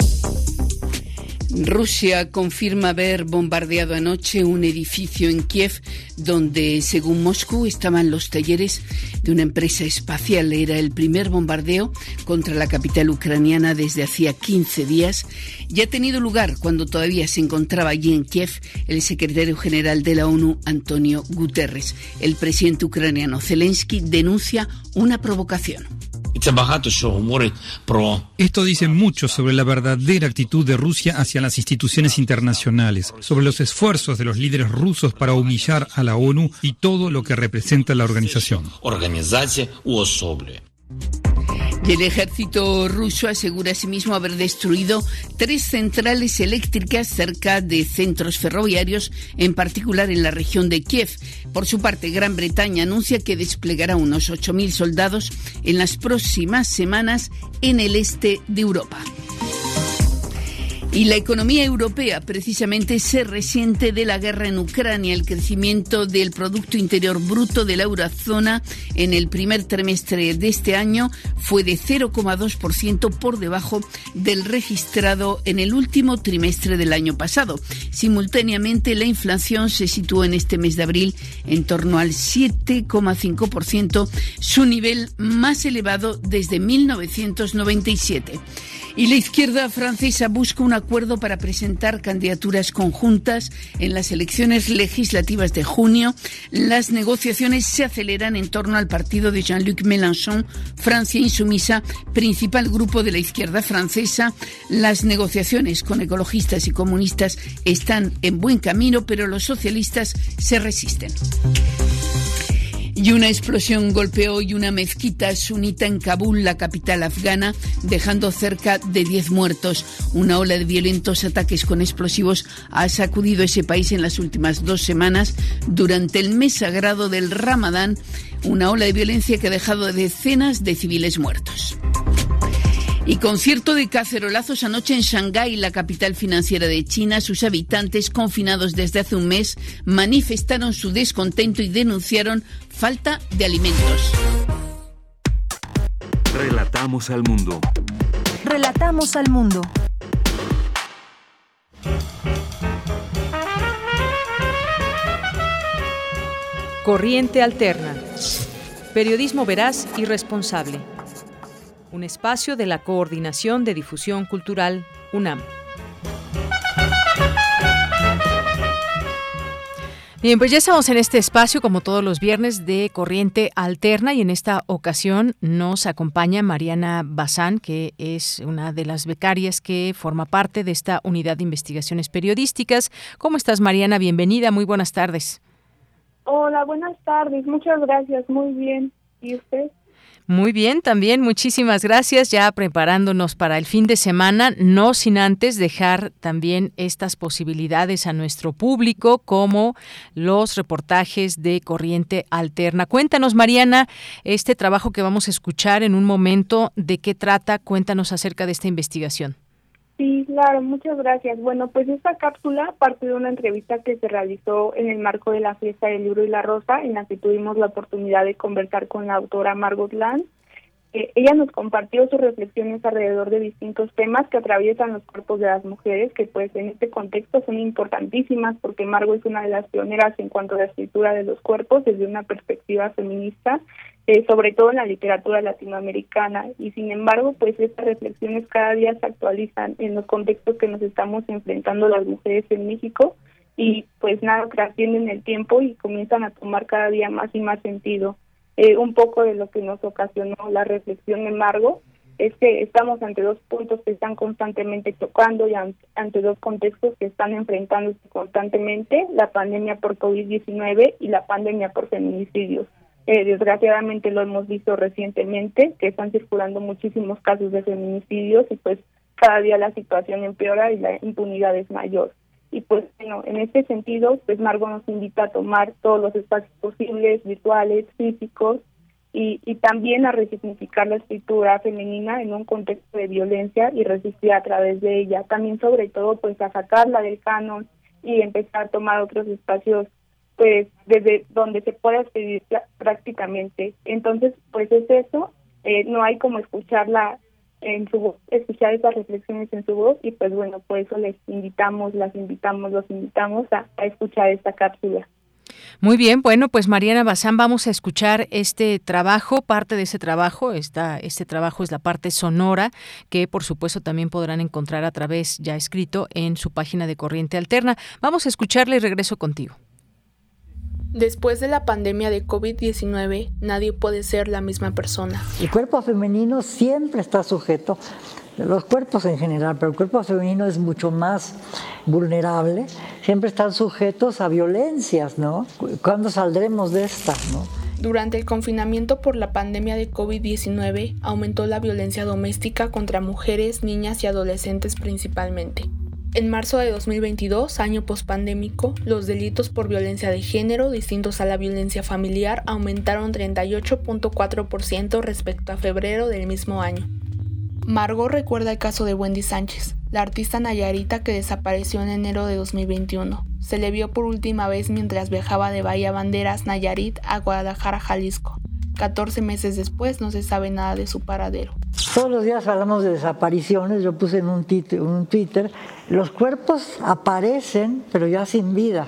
Rusia confirma haber bombardeado anoche un edificio en Kiev donde, según Moscú, estaban los talleres de una empresa espacial. Era el primer bombardeo contra la capital ucraniana desde hacía 15 días y ha tenido lugar cuando todavía se encontraba allí en Kiev el secretario general de la ONU, Antonio Guterres. El presidente ucraniano Zelensky denuncia una provocación. Esto dice mucho sobre la verdadera actitud de Rusia hacia las instituciones internacionales, sobre los esfuerzos de los líderes rusos para humillar a la ONU y todo lo que representa la organización. El ejército ruso asegura asimismo haber destruido tres centrales eléctricas cerca de centros ferroviarios, en particular en la región de Kiev. Por su parte, Gran Bretaña anuncia que desplegará unos 8.000 soldados en las próximas semanas en el este de Europa. Y la economía europea precisamente se resiente de la guerra en Ucrania. El crecimiento del Producto Interior Bruto de la eurozona en el primer trimestre de este año fue de 0,2% por debajo del registrado en el último trimestre del año pasado. Simultáneamente, la inflación se situó en este mes de abril en torno al 7,5%, su nivel más elevado desde 1997. Y la izquierda francesa busca un acuerdo para presentar candidaturas conjuntas en las elecciones legislativas de junio. Las negociaciones se aceleran en torno al partido de Jean-Luc Mélenchon, Francia Insumisa, principal grupo de la izquierda francesa. Las negociaciones con ecologistas y comunistas están en buen camino, pero los socialistas se resisten. Y una explosión golpeó hoy una mezquita sunita en Kabul, la capital afgana, dejando cerca de 10 muertos. Una ola de violentos ataques con explosivos ha sacudido ese país en las últimas dos semanas durante el mes sagrado del Ramadán, una ola de violencia que ha dejado decenas de civiles muertos. Y concierto de cacerolazos anoche en Shanghái, la capital financiera de China. Sus habitantes, confinados desde hace un mes, manifestaron su descontento y denunciaron falta de alimentos. Relatamos al mundo. Relatamos al mundo. Corriente Alterna. Periodismo veraz y responsable un espacio de la Coordinación de Difusión Cultural UNAM. Bien, pues ya estamos en este espacio, como todos los viernes, de Corriente Alterna y en esta ocasión nos acompaña Mariana Bazán, que es una de las becarias que forma parte de esta unidad de investigaciones periodísticas. ¿Cómo estás, Mariana? Bienvenida, muy buenas tardes. Hola, buenas tardes, muchas gracias, muy bien. ¿Y usted? Muy bien, también muchísimas gracias. Ya preparándonos para el fin de semana, no sin antes dejar también estas posibilidades a nuestro público, como los reportajes de Corriente Alterna. Cuéntanos, Mariana, este trabajo que vamos a escuchar en un momento, ¿de qué trata? Cuéntanos acerca de esta investigación. Sí, claro, muchas gracias. Bueno, pues esta cápsula parte de una entrevista que se realizó en el marco de la fiesta del libro y la rosa, en la que tuvimos la oportunidad de conversar con la autora Margot Land. Eh, ella nos compartió sus reflexiones alrededor de distintos temas que atraviesan los cuerpos de las mujeres, que pues en este contexto son importantísimas porque Margot es una de las pioneras en cuanto a la escritura de los cuerpos desde una perspectiva feminista eh, sobre todo en la literatura latinoamericana. Y sin embargo, pues estas reflexiones cada día se actualizan en los contextos que nos estamos enfrentando las mujeres en México y pues nada, trascienden el tiempo y comienzan a tomar cada día más y más sentido. Eh, un poco de lo que nos ocasionó la reflexión en Margo es que estamos ante dos puntos que están constantemente tocando y ante dos contextos que están enfrentándose constantemente, la pandemia por COVID-19 y la pandemia por feminicidios. Eh, desgraciadamente lo hemos visto recientemente, que están circulando muchísimos casos de feminicidios y pues cada día la situación empeora y la impunidad es mayor. Y pues bueno, en este sentido, pues Margo nos invita a tomar todos los espacios posibles, virtuales, físicos, y, y también a resignificar la escritura femenina en un contexto de violencia y resistir a través de ella. También sobre todo pues a sacarla del canon y empezar a tomar otros espacios pues desde donde se puede escribir prácticamente. Entonces, pues es eso, eh, no hay como escucharla en su voz, escuchar esas reflexiones en su voz y pues bueno, por eso les invitamos, las invitamos, los invitamos a, escuchar esta cápsula. Muy bien, bueno, pues Mariana Bazán, vamos a escuchar este trabajo, parte de ese trabajo, esta, este trabajo es la parte sonora, que por supuesto también podrán encontrar a través, ya escrito, en su página de Corriente Alterna. Vamos a escucharle y regreso contigo. Después de la pandemia de COVID-19, nadie puede ser la misma persona. El cuerpo femenino siempre está sujeto, los cuerpos en general, pero el cuerpo femenino es mucho más vulnerable, siempre están sujetos a violencias, ¿no? ¿Cuándo saldremos de esta, no? Durante el confinamiento por la pandemia de COVID-19, aumentó la violencia doméstica contra mujeres, niñas y adolescentes principalmente. En marzo de 2022, año pospandémico, los delitos por violencia de género distintos a la violencia familiar aumentaron 38.4% respecto a febrero del mismo año. Margot recuerda el caso de Wendy Sánchez, la artista Nayarita que desapareció en enero de 2021. Se le vio por última vez mientras viajaba de Bahía Banderas, Nayarit, a Guadalajara, Jalisco. 14 meses después no se sabe nada de su paradero. Todos los días hablamos de desapariciones, yo puse en un, un Twitter, los cuerpos aparecen pero ya sin vida.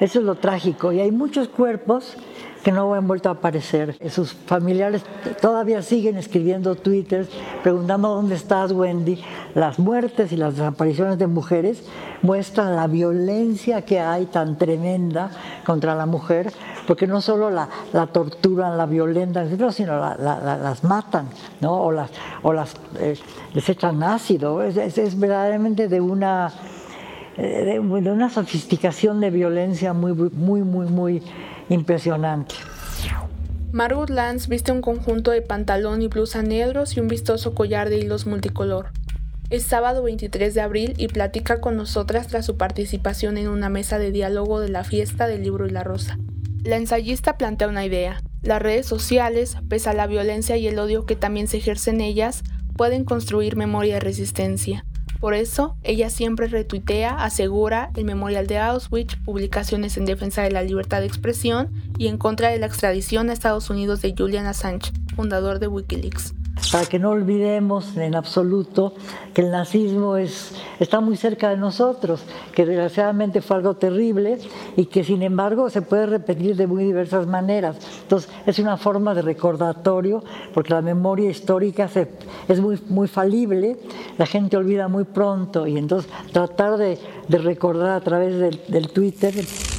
Eso es lo trágico. Y hay muchos cuerpos que no han vuelto a aparecer. Sus familiares todavía siguen escribiendo twitters preguntando dónde estás, Wendy. Las muertes y las desapariciones de mujeres muestran la violencia que hay tan tremenda contra la mujer, porque no solo la, la torturan, la violentan, sino las matan, ¿no? o las, o las eh, les echan ácido. Es, es, verdaderamente de una, eh, de una sofisticación de violencia muy, muy, muy, muy impresionante. Margot Lance viste un conjunto de pantalón y blusa negros y un vistoso collar de hilos multicolor. Es sábado 23 de abril y platica con nosotras tras su participación en una mesa de diálogo de la fiesta del libro y la rosa. La ensayista plantea una idea. Las redes sociales, pese a la violencia y el odio que también se ejerce en ellas, pueden construir memoria de resistencia. Por eso, ella siempre retuitea, asegura el memorial de Auschwitz, publicaciones en defensa de la libertad de expresión y en contra de la extradición a Estados Unidos de Julian Assange, fundador de Wikileaks para que no olvidemos en absoluto que el nazismo es, está muy cerca de nosotros, que desgraciadamente fue algo terrible y que sin embargo se puede repetir de muy diversas maneras. Entonces es una forma de recordatorio, porque la memoria histórica es muy, muy falible, la gente olvida muy pronto y entonces tratar de, recordar a través del, del Twitter.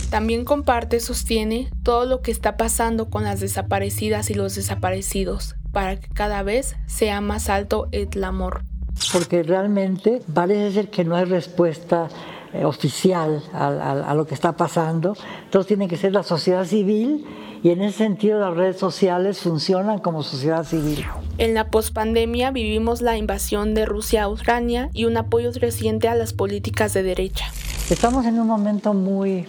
También comparte, sostiene, todo lo que está pasando con las desaparecidas y los desaparecidos, para que cada vez sea más alto el amor. Porque realmente parece ser que no hay respuesta eh, oficial a, lo que está pasando. Entonces tiene que ser la sociedad civil y en ese sentido las redes sociales funcionan como sociedad civil. En la pospandemia vivimos la invasión de Rusia a Ucrania y un apoyo reciente a las políticas de derecha. Estamos en un momento muy,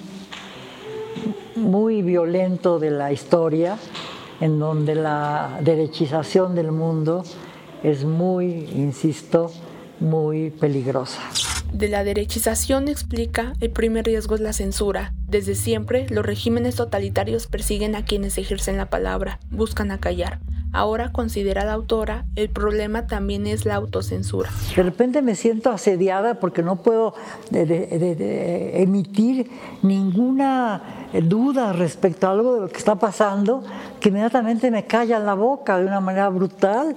muy violento de la historia en donde la derechización del mundo es muy, insisto, muy peligrosa. De la derechización explica, el primer riesgo es la censura. Desde siempre, los regímenes totalitarios persiguen a quienes ejercen la palabra, buscan acallar. Ahora, considera la autora, el problema también es la autocensura. De repente me siento asediada porque no puedo emitir ninguna duda respecto a algo de lo que está pasando, que inmediatamente me calla la boca de una manera brutal.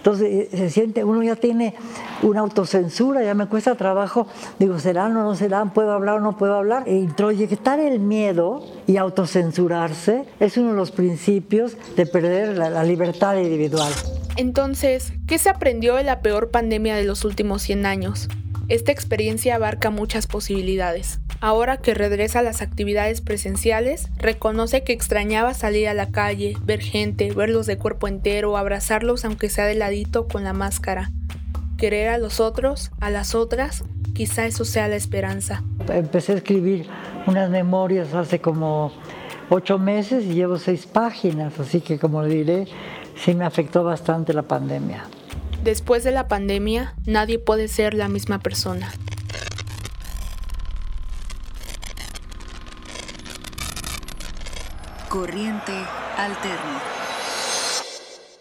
Entonces eh, se siente, uno ya tiene una autocensura, ya me cuesta trabajo, digo, ¿serán o no serán? ¿Puedo hablar o no puedo hablar? E introyectar el miedo y autocensurarse es uno de los principios de perder la, la libertad individual. Entonces, ¿qué se aprendió de la peor pandemia de los últimos 100 años? Esta experiencia abarca muchas posibilidades. Ahora que regresa a las actividades presenciales, reconoce que extrañaba salir a la calle, ver gente, verlos de cuerpo entero, abrazarlos aunque sea de ladito con la máscara. Querer a los otros, a las otras, quizá eso sea la esperanza. Empecé a escribir unas memorias hace como ocho meses y llevo seis páginas, así que como diré, sí me afectó bastante la pandemia. Después de la pandemia, nadie puede ser la misma persona. Corriente Alterna.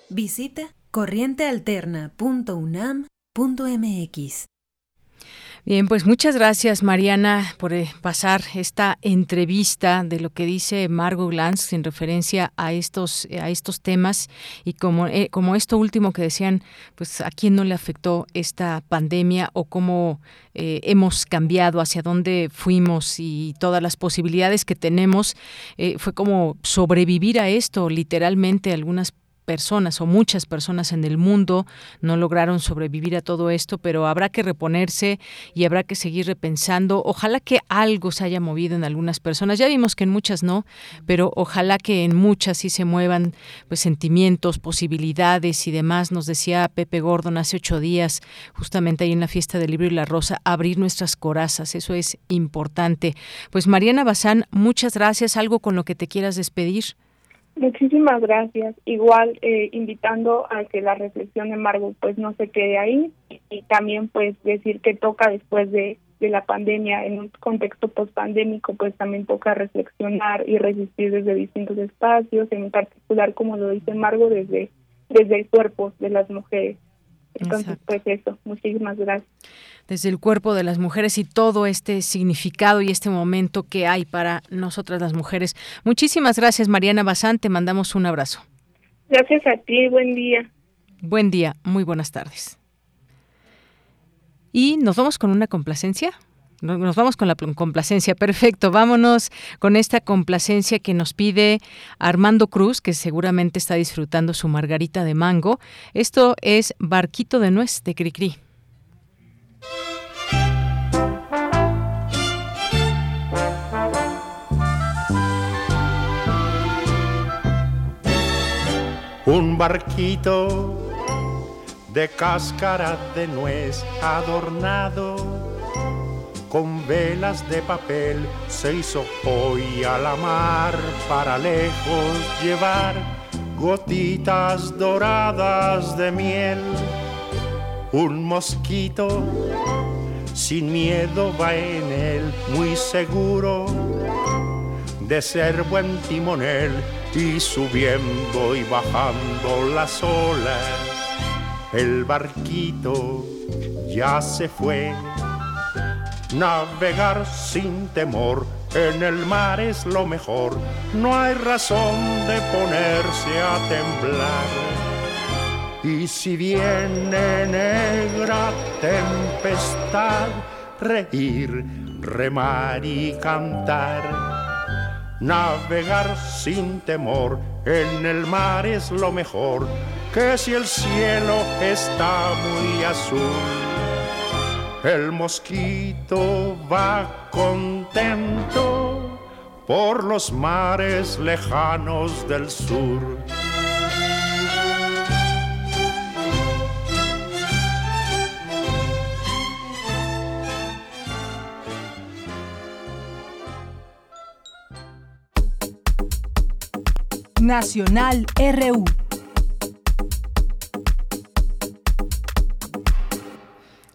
Visita corrientealterna.unam.mx. Bien, pues muchas gracias Mariana por eh, pasar esta entrevista de lo que dice Margot Glantz en referencia a estos a estos temas y como eh, como esto último que decían, pues a quién no le afectó esta pandemia o cómo eh, hemos cambiado, hacia dónde fuimos y todas las posibilidades que tenemos, fue como sobrevivir a esto, literalmente algunas personas o muchas personas en el mundo no lograron sobrevivir a todo esto, pero habrá que reponerse y habrá que seguir repensando. Ojalá que algo se haya movido en algunas personas. Ya vimos que en muchas no, pero ojalá que en muchas sí se muevan pues sentimientos, posibilidades y demás. Nos decía Pepe Gordon hace ocho días, justamente ahí en la fiesta del libro y la rosa, abrir nuestras corazas. Eso es importante. Pues Mariana Bazán, muchas gracias. ¿Algo con lo que te quieras despedir? Muchísimas gracias. Igual eh, invitando a que la reflexión embargo pues no se quede ahí y también pues decir que toca después de, de la pandemia en un contexto post-pandémico pues también toca reflexionar y resistir desde distintos espacios, en particular como lo dice Margo desde desde el cuerpo de las mujeres. Entonces pues eso, muchísimas gracias desde el cuerpo de las mujeres y todo este significado y este momento que hay para nosotras las mujeres. Muchísimas gracias, Mariana Bazán. Te mandamos un abrazo. Gracias a ti. Buen día. Buen día. Muy buenas tardes. Y nos vamos con una complacencia. Nos vamos con la complacencia. Perfecto. Vámonos con esta complacencia que nos pide Armando Cruz, que seguramente está disfrutando su margarita de mango. Esto es Barquito de Nuez de Cricri. Un barquito de cáscara de nuez adornado con velas de papel se hizo hoy a la mar para lejos llevar gotitas doradas de miel. Un mosquito sin miedo va en él, muy seguro de ser buen timonel y subiendo y bajando las olas, el barquito ya se fue. Navegar sin temor en el mar es lo mejor, no hay razón de ponerse a temblar. Y si viene negra tempestad, reír, remar y cantar Navegar sin temor en el mar es lo mejor, que si el cielo está muy azul, el mosquito va contento por los mares lejanos del sur. Nacional RU.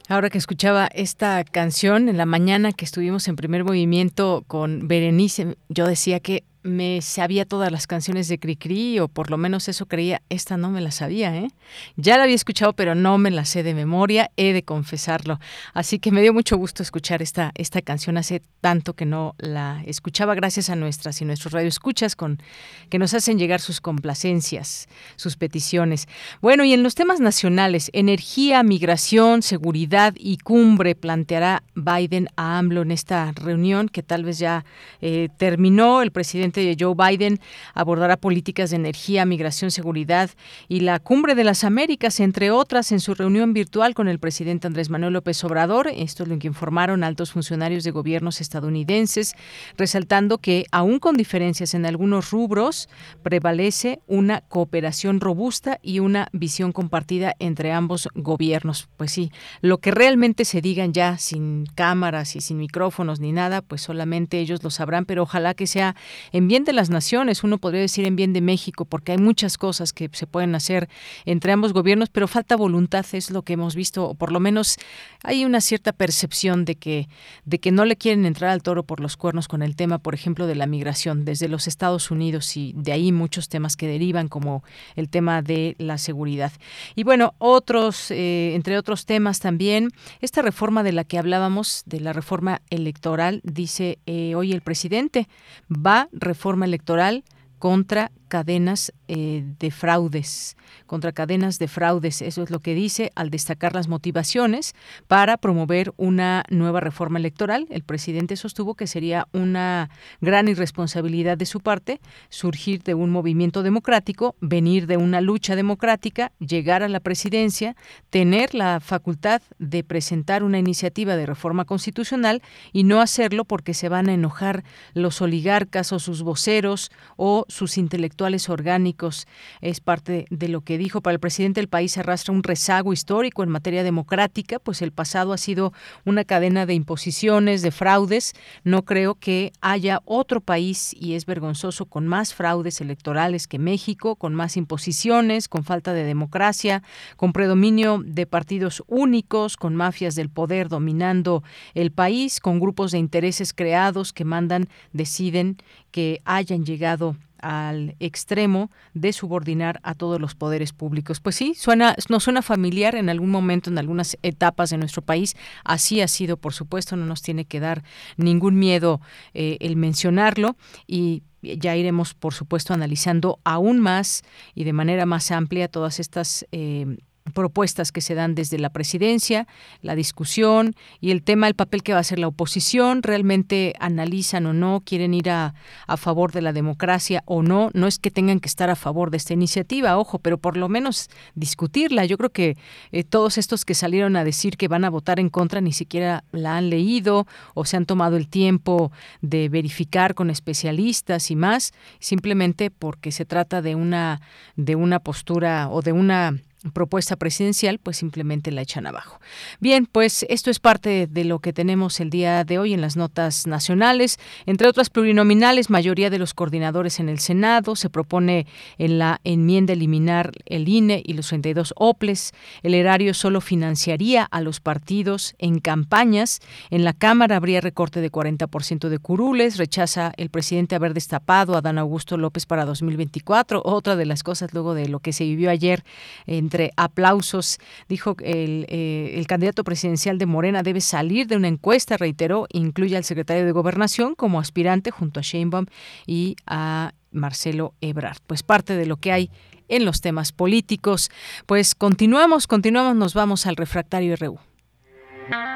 Ahora que escuchaba esta canción en la mañana que estuvimos en primer movimiento con Berenice, yo decía que me sabía todas las canciones de Cricri, o por lo menos eso creía, esta no me la sabía, ¿eh? Ya la había escuchado, pero no me la sé de memoria, he de confesarlo. Así que me dio mucho gusto escuchar esta, esta canción, hace tanto que no la escuchaba, gracias a nuestras y nuestros radioescuchas con, que nos hacen llegar sus complacencias, sus peticiones. Bueno, y en los temas nacionales, energía, migración, seguridad y cumbre, planteará Biden a AMLO en esta reunión que tal vez ya eh, terminó. El presidente Joe Biden abordará políticas de energía, migración, seguridad y la Cumbre de las Américas, entre otras, en su reunión virtual con el presidente Andrés Manuel López Obrador. Esto es lo que informaron altos funcionarios de gobiernos estadounidenses, resaltando que, aún con diferencias en algunos rubros, prevalece una cooperación robusta y una visión compartida entre ambos gobiernos. Pues sí, lo que realmente se digan ya sin cámaras y sin micrófonos ni nada, pues solamente ellos lo sabrán, pero ojalá que sea en en bien de las naciones, uno podría decir en bien de México, porque hay muchas cosas que se pueden hacer entre ambos gobiernos, pero falta voluntad, es lo que hemos visto, o por lo menos hay una cierta percepción de que, de que no le quieren entrar al toro por los cuernos con el tema, por ejemplo, de la migración desde los Estados Unidos y de ahí muchos temas que derivan, como el tema de la seguridad. Y bueno, otros, eh, entre otros temas también, esta reforma de la que hablábamos, de la reforma electoral, dice eh, hoy el presidente, va a reforma electoral contra cadenas eh, de fraudes, contra cadenas de fraudes. Eso es lo que dice al destacar las motivaciones para promover una nueva reforma electoral. El presidente sostuvo que sería una gran irresponsabilidad de su parte surgir de un movimiento democrático, venir de una lucha democrática, llegar a la presidencia, tener la facultad de presentar una iniciativa de reforma constitucional y no hacerlo porque se van a enojar los oligarcas o sus voceros o sus intelectuales orgánicos. Es parte de lo que dijo. Para el presidente el país arrastra un rezago histórico en materia democrática, pues el pasado ha sido una cadena de imposiciones, de fraudes. No creo que haya otro país, y es vergonzoso, con más fraudes electorales que México, con más imposiciones, con falta de democracia, con predominio de partidos únicos, con mafias del poder dominando el país, con grupos de intereses creados que mandan, deciden que hayan llegado al extremo de subordinar a todos los poderes públicos. Pues sí, suena, nos suena familiar en algún momento, en algunas etapas de nuestro país. Así ha sido, por supuesto, no nos tiene que dar ningún miedo eh, el mencionarlo y ya iremos, por supuesto, analizando aún más y de manera más amplia todas estas eh, propuestas que se dan desde la presidencia, la discusión y el tema del papel que va a hacer la oposición, realmente analizan o no, quieren ir a, a, favor de la democracia o no, no es que tengan que estar a favor de esta iniciativa, ojo, pero por lo menos discutirla. Yo creo que eh, todos estos que salieron a decir que van a votar en contra ni siquiera la han leído o se han tomado el tiempo de verificar con especialistas y más, simplemente porque se trata de una de una postura o de una propuesta presidencial, pues simplemente la echan abajo. Bien, pues esto es parte de lo que tenemos el día de hoy en las notas nacionales. Entre otras plurinominales, mayoría de los coordinadores en el Senado. Se propone en la enmienda eliminar el INE y los 32 OPLES. El erario solo financiaría a los partidos en campañas. En la Cámara habría recorte de 40% de curules. Rechaza el presidente haber destapado a Dan Augusto López para 2024. Otra de las cosas luego de lo que se vivió ayer en entre aplausos. Dijo el, eh, el candidato presidencial de Morena debe salir de una encuesta, reiteró, incluye al secretario de Gobernación como aspirante junto a Sheinbaum y a Marcelo Ebrard. Pues parte de lo que hay en los temas políticos. Pues continuamos, continuamos, nos vamos al refractario RU.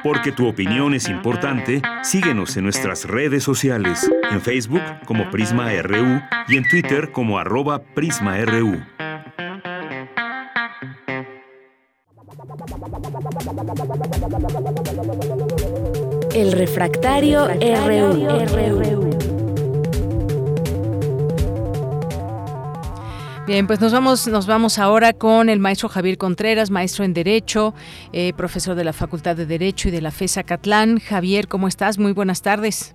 Porque tu opinión es importante, síguenos en nuestras redes sociales, en Facebook como Prisma RU y en Twitter como arroba PrismaRU. El refractario, RU. Bien, pues nos vamos, nos vamos ahora con el maestro Javier Contreras, maestro en Derecho, eh, profesor de la Facultad de Derecho y de la FESA Catlán. Javier, ¿cómo estás? Muy buenas tardes.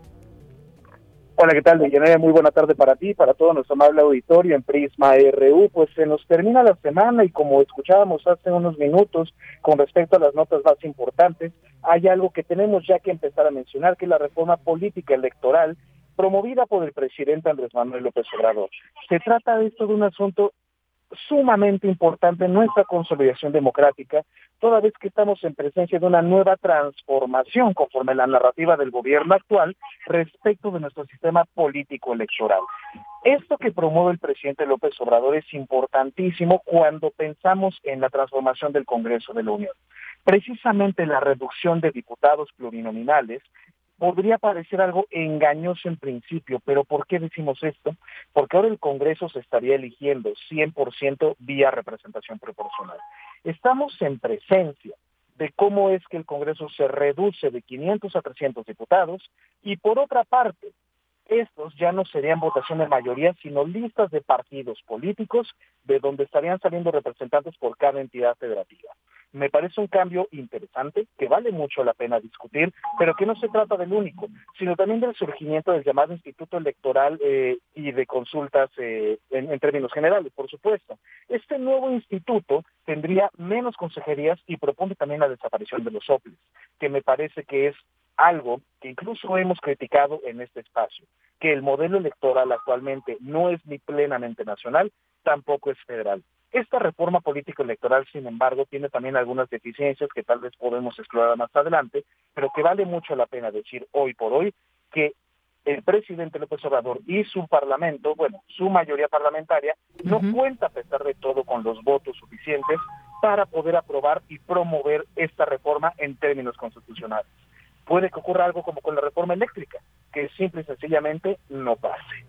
Hola, ¿qué tal, Deyanira? Muy buena tarde para ti, para todo nuestro amable auditorio en Prisma RU. Pues se nos termina la semana y como escuchábamos hace unos minutos con respecto a las notas más importantes, hay algo que tenemos ya que empezar a mencionar, que es la reforma política electoral promovida por el presidente Andrés Manuel López Obrador. Se trata de esto de un asunto sumamente importante nuestra consolidación democrática, toda vez que estamos en presencia de una nueva transformación conforme la narrativa del gobierno actual respecto de nuestro sistema político electoral. Esto que promueve el presidente López Obrador es importantísimo cuando pensamos en la transformación del Congreso de la Unión. Precisamente la reducción de diputados plurinominales podría parecer algo engañoso en principio, pero ¿por qué decimos esto? Porque ahora el Congreso se estaría eligiendo 100% vía representación proporcional. Estamos en presencia de cómo es que el Congreso se reduce de 500 a 300 diputados y por otra parte, estos ya no serían votación de mayoría, sino listas de partidos políticos de donde estarían saliendo representantes por cada entidad federativa me parece un cambio interesante que vale mucho la pena discutir, pero que no se trata del único, sino también del surgimiento del llamado Instituto Electoral eh, y de consultas eh, en, términos generales, por supuesto. Este nuevo instituto tendría menos consejerías y propone también la desaparición de los OPLES, que me parece que es algo que incluso hemos criticado en este espacio, que el modelo electoral actualmente no es ni plenamente nacional, tampoco es federal. Esta reforma política electoral, sin embargo, tiene también algunas deficiencias que tal vez podemos explorar más adelante, pero que vale mucho la pena decir hoy por hoy que el presidente López Obrador y su parlamento, bueno, su mayoría parlamentaria, no cuenta a pesar de todo con los votos suficientes para poder aprobar y promover esta reforma en términos constitucionales. Puede que ocurra algo como con la reforma eléctrica, que simple y sencillamente no pase.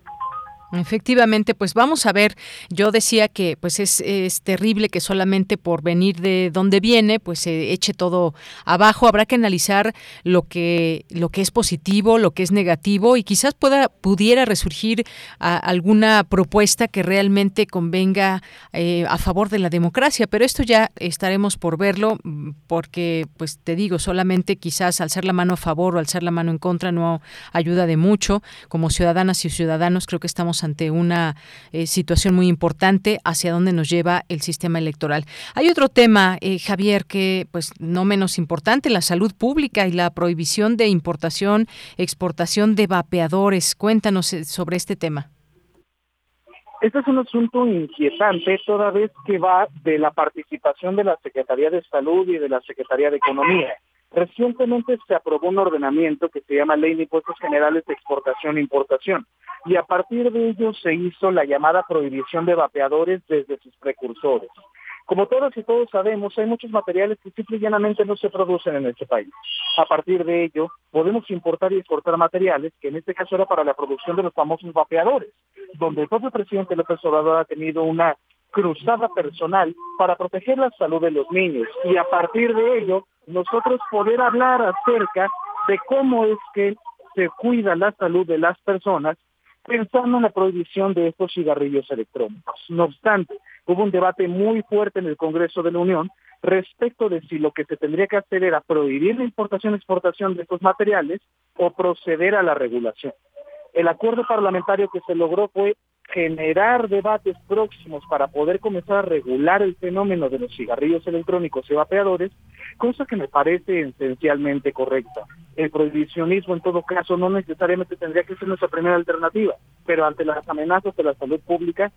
Efectivamente, pues vamos a ver. Yo decía que pues es, es, terrible que solamente por venir de donde viene, pues se eche todo abajo. Habrá que analizar lo que lo que es positivo, lo que es negativo y quizás pueda pudiera resurgir alguna propuesta que realmente convenga eh, a favor de la democracia. Pero esto ya estaremos por verlo, porque pues te digo solamente quizás al ser la mano a favor o al ser la mano en contra no ayuda de mucho. Como ciudadanas y ciudadanos creo que estamos ante una eh, situación muy importante hacia dónde nos lleva el sistema electoral. Hay otro tema, eh, Javier, que pues no menos importante, la salud pública y la prohibición de importación, exportación de vapeadores. Cuéntanos eh, sobre este tema. Este es un asunto inquietante toda vez que va de la participación de la Secretaría de Salud y de la Secretaría de Economía. Recientemente se aprobó un ordenamiento que se llama Ley de Impuestos Generales de Exportación e Importación y a partir de ello se hizo la llamada prohibición de vapeadores desde sus precursores. Como todos y todos sabemos, hay muchos materiales que simple y llanamente no se producen en este país. A partir de ello, podemos importar y exportar materiales, que en este caso era para la producción de los famosos vapeadores, donde el propio presidente López Obrador ha tenido una cruzada personal para proteger la salud de los niños y a partir de ello nosotros poder hablar acerca de cómo es que se cuida la salud de las personas pensando en la prohibición de estos cigarrillos electrónicos. No obstante, hubo un debate muy fuerte en el Congreso de la Unión respecto de si lo que se tendría que hacer era prohibir la importación y exportación de estos materiales o proceder a la regulación. El acuerdo parlamentario que se logró fue generar debates próximos para poder comenzar a regular el fenómeno de los cigarrillos electrónicos y vapeadores, cosa que me parece esencialmente correcta. El prohibicionismo en todo caso no necesariamente tendría que ser nuestra primera alternativa, pero ante las amenazas de la salud pública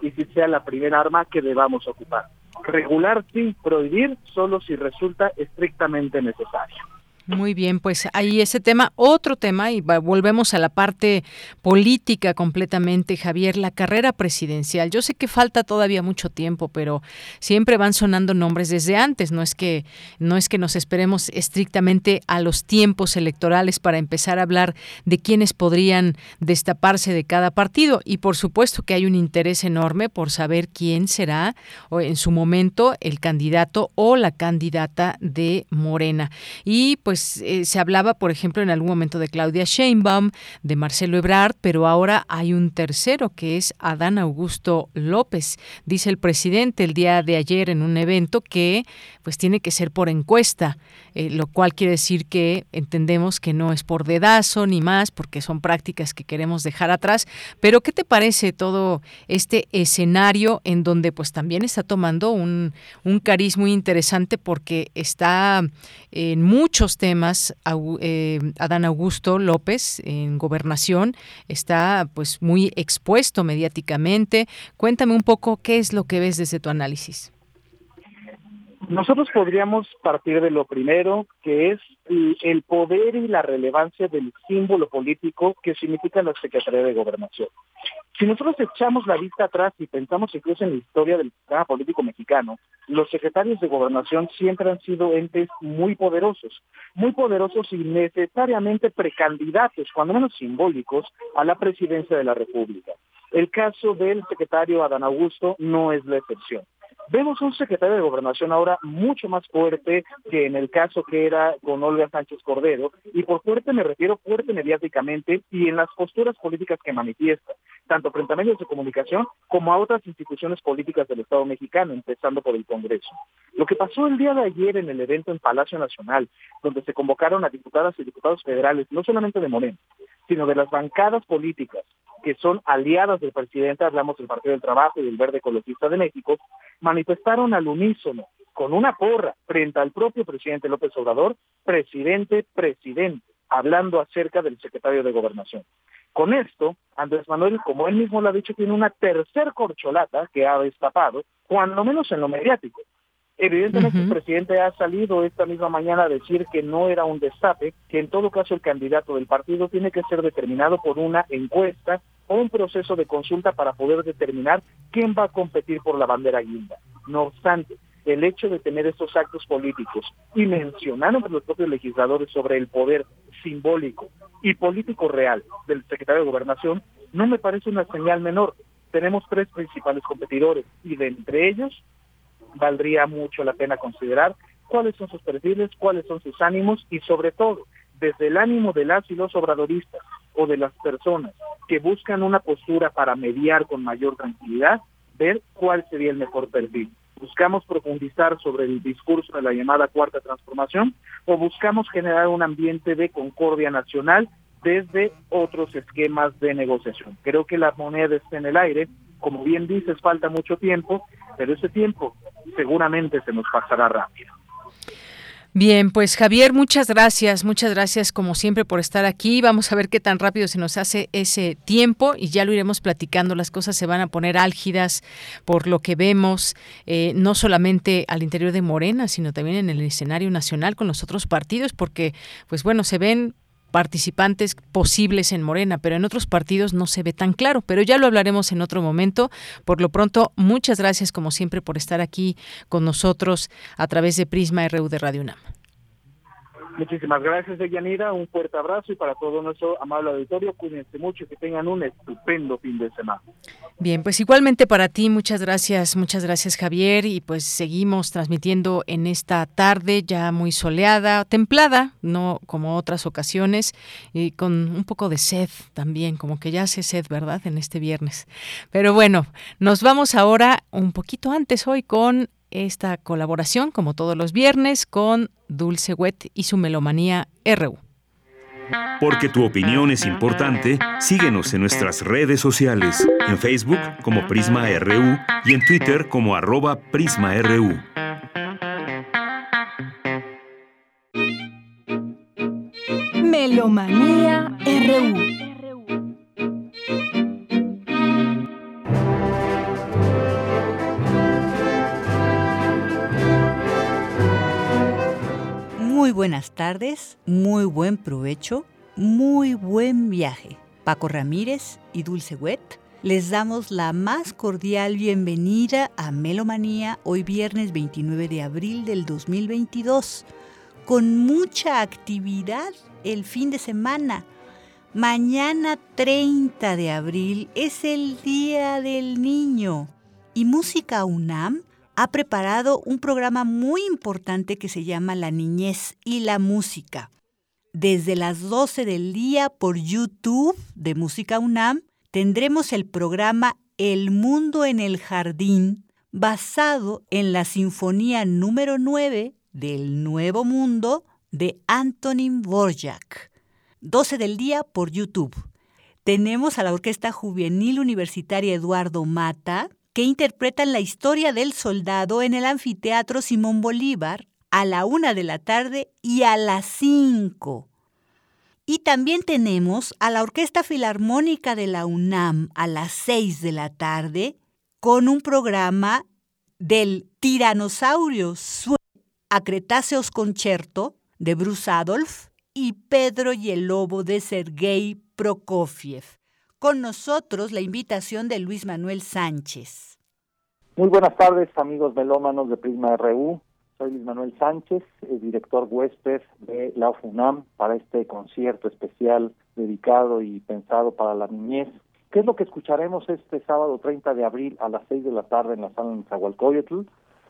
que sí sea la primera arma que debamos ocupar. Regular sí, prohibir solo si resulta estrictamente necesario. Muy bien, pues ahí ese tema, otro tema, y volvemos a la parte política completamente, Javier, la carrera presidencial. Yo sé que falta todavía mucho tiempo, pero siempre van sonando nombres desde antes. No es que, no es que nos esperemos estrictamente a los tiempos electorales para empezar a hablar de quiénes podrían destaparse de cada partido. Y por supuesto que hay un interés enorme por saber quién será o en su momento el candidato o la candidata de Morena. Y pues pues, eh, se hablaba, por ejemplo, en algún momento de Claudia Sheinbaum, de Marcelo Ebrard, pero ahora hay un tercero que es Adán Augusto López. Dice el presidente el día de ayer en un evento que pues tiene que ser por encuesta, eh, lo cual quiere decir que entendemos que no es por dedazo ni más, porque son prácticas que queremos dejar atrás. Pero ¿qué te parece todo este escenario en donde pues también está tomando un, un cariz muy interesante porque está en muchos temas eh, Adán Augusto López en gobernación está pues muy expuesto mediáticamente. Cuéntame un poco qué es lo que ves desde tu análisis. Nosotros podríamos partir de lo primero, que es el poder y la relevancia del símbolo político que significa la Secretaría de Gobernación. Si nosotros echamos la vista atrás y pensamos incluso en la historia del sistema político mexicano, los secretarios de gobernación siempre han sido entes muy poderosos, muy poderosos y necesariamente precandidatos, cuando menos simbólicos, a la presidencia de la República. El caso del secretario Adán Augusto no es la excepción. Vemos un secretario de gobernación ahora mucho más fuerte que en el caso que era con Olga Sánchez Cordero, y por fuerte me refiero fuerte mediáticamente y en las posturas políticas que manifiesta, tanto frente a medios de comunicación como a otras instituciones políticas del Estado mexicano, empezando por el Congreso. Lo que pasó el día de ayer en el evento en Palacio Nacional, donde se convocaron a diputadas y diputados federales, no solamente de Moreno, sino de las bancadas políticas que son aliadas del presidente, hablamos del Partido del Trabajo y del Verde Ecologista de México, manifestaron al unísono, con una porra, frente al propio presidente López Obrador, presidente, presidente, hablando acerca del secretario de Gobernación. Con esto, Andrés Manuel, como él mismo lo ha dicho, tiene una tercer corcholata que ha destapado, cuando menos en lo mediático. Evidentemente el presidente ha salido esta misma mañana a decir que no era un destape, que en todo caso el candidato del partido tiene que ser determinado por una encuesta un proceso de consulta para poder determinar quién va a competir por la bandera guinda. No obstante, el hecho de tener estos actos políticos y mencionar entre los propios legisladores sobre el poder simbólico y político real del secretario de Gobernación no me parece una señal menor. Tenemos tres principales competidores y de entre ellos valdría mucho la pena considerar cuáles son sus perfiles, cuáles son sus ánimos y sobre todo desde el ánimo de las y los obradoristas o de las personas que buscan una postura para mediar con mayor tranquilidad, ver cuál sería el mejor perfil. ¿Buscamos profundizar sobre el discurso de la llamada cuarta transformación o buscamos generar un ambiente de concordia nacional desde otros esquemas de negociación? Creo que la moneda está en el aire, como bien dices, falta mucho tiempo, pero ese tiempo seguramente se nos pasará rápido. Bien, pues Javier, muchas gracias, muchas gracias como siempre por estar aquí. Vamos a ver qué tan rápido se nos hace ese tiempo y ya lo iremos platicando. Las cosas se van a poner álgidas por lo que vemos, eh, no solamente al interior de Morena, sino también en el escenario nacional con los otros partidos, porque, pues bueno, se ven participantes posibles en Morena, pero en otros partidos no se ve tan claro, pero ya lo hablaremos en otro momento. Por lo pronto, muchas gracias como siempre por estar aquí con nosotros a través de Prisma RU de Radio UNAM. Muchísimas gracias, Deyanira. Un fuerte abrazo y para todo nuestro amable auditorio, cuídense mucho y que tengan un estupendo fin de semana. Bien, pues igualmente para ti, muchas gracias, muchas gracias, Javier. Y pues seguimos transmitiendo en esta tarde ya muy soleada, templada, no como otras ocasiones, y con un poco de sed también, como que ya hace sed, ¿verdad? En este viernes. Pero bueno, nos vamos ahora un poquito antes hoy con esta colaboración, como todos los viernes, con Dulce Wet y su Melomanía RU. Porque tu opinión es importante, síguenos en nuestras redes sociales, en Facebook como Prisma RU y en Twitter como arroba PrismaRU. Melomanía RU. Muy buenas tardes, muy buen provecho, muy buen viaje. Paco Ramírez y Dulce Wet les damos la más cordial bienvenida a Melomanía hoy viernes 29 de abril del 2022, con mucha actividad el fin de semana. Mañana 30 de abril es el Día del Niño y Música UNAM ha preparado un programa muy importante que se llama La Niñez y la Música. Desde las 12 del día por YouTube de Música UNAM tendremos el programa El Mundo en el Jardín, basado en la Sinfonía número 9 del Nuevo Mundo de Antonin Dvorak. 12 del día por YouTube. Tenemos a la Orquesta Juvenil Universitaria Eduardo Mata, que interpretan la historia del soldado en el anfiteatro Simón Bolívar a la una de la tarde y a las cinco. Y también tenemos a la Orquesta Filarmónica de la UNAM a las seis de la tarde con un programa del Tiranosaurio a Cretáceos Concerto de Bruce Adolf y Pedro y el Lobo de Sergei Prokofiev con nosotros la invitación de Luis Manuel Sánchez. Muy buenas tardes, amigos melómanos de Prisma RU. Soy Luis Manuel Sánchez, el director huésped de la UFUNAM para este concierto especial dedicado y pensado para la niñez. ¿Qué es lo que escucharemos este sábado 30 de abril a las 6 de la tarde en la sala de Zahualcoyotl?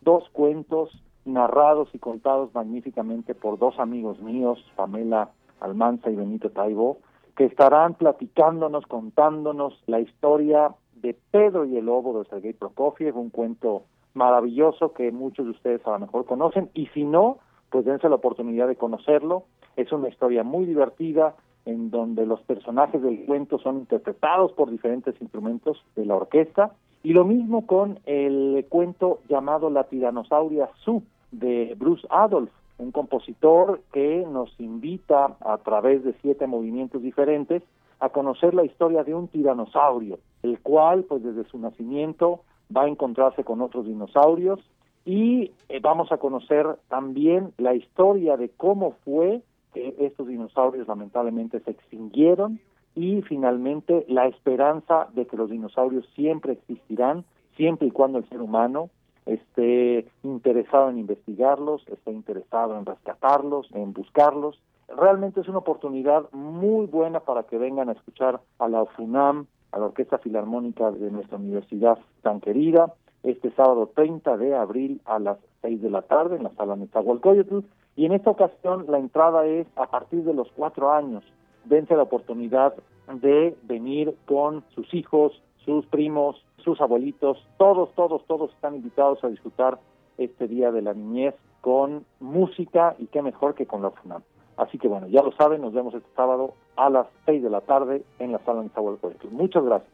Dos cuentos narrados y contados magníficamente por dos amigos míos, Pamela Almanza y Benito Taibo, que estarán platicándonos, contándonos la historia de Pedro y el Lobo de Sergei Prokofiev, un cuento maravilloso que muchos de ustedes a lo mejor conocen, y si no, pues dense la oportunidad de conocerlo. Es una historia muy divertida en donde los personajes del cuento son interpretados por diferentes instrumentos de la orquesta, y lo mismo con el cuento llamado La tiranosauria Su de Bruce Adolf, un compositor que nos invita a través de siete movimientos diferentes a conocer la historia de un tiranosaurio, el cual pues desde su nacimiento va a encontrarse con otros dinosaurios y eh, vamos a conocer también la historia de cómo fue que estos dinosaurios lamentablemente se extinguieron y finalmente la esperanza de que los dinosaurios siempre existirán, siempre y cuando el ser humano esté interesado en investigarlos, esté interesado en rescatarlos, en buscarlos. Realmente es una oportunidad muy buena para que vengan a escuchar a la FUNAM, a la Orquesta Filarmónica de nuestra universidad tan querida, este sábado 30 de abril a las 6 de la tarde en la sala Nezahualcóyotl. Y en esta ocasión la entrada es a partir de los cuatro años. Dense la oportunidad de venir con sus hijos, sus primos, sus abuelitos, todos, todos, todos están invitados a disfrutar este Día de la Niñez con música y qué mejor que con la FUNAM. Así que bueno, ya lo saben, nos vemos este sábado a las 6 de la tarde en la sala Nezahualcóyotl. Muchas gracias.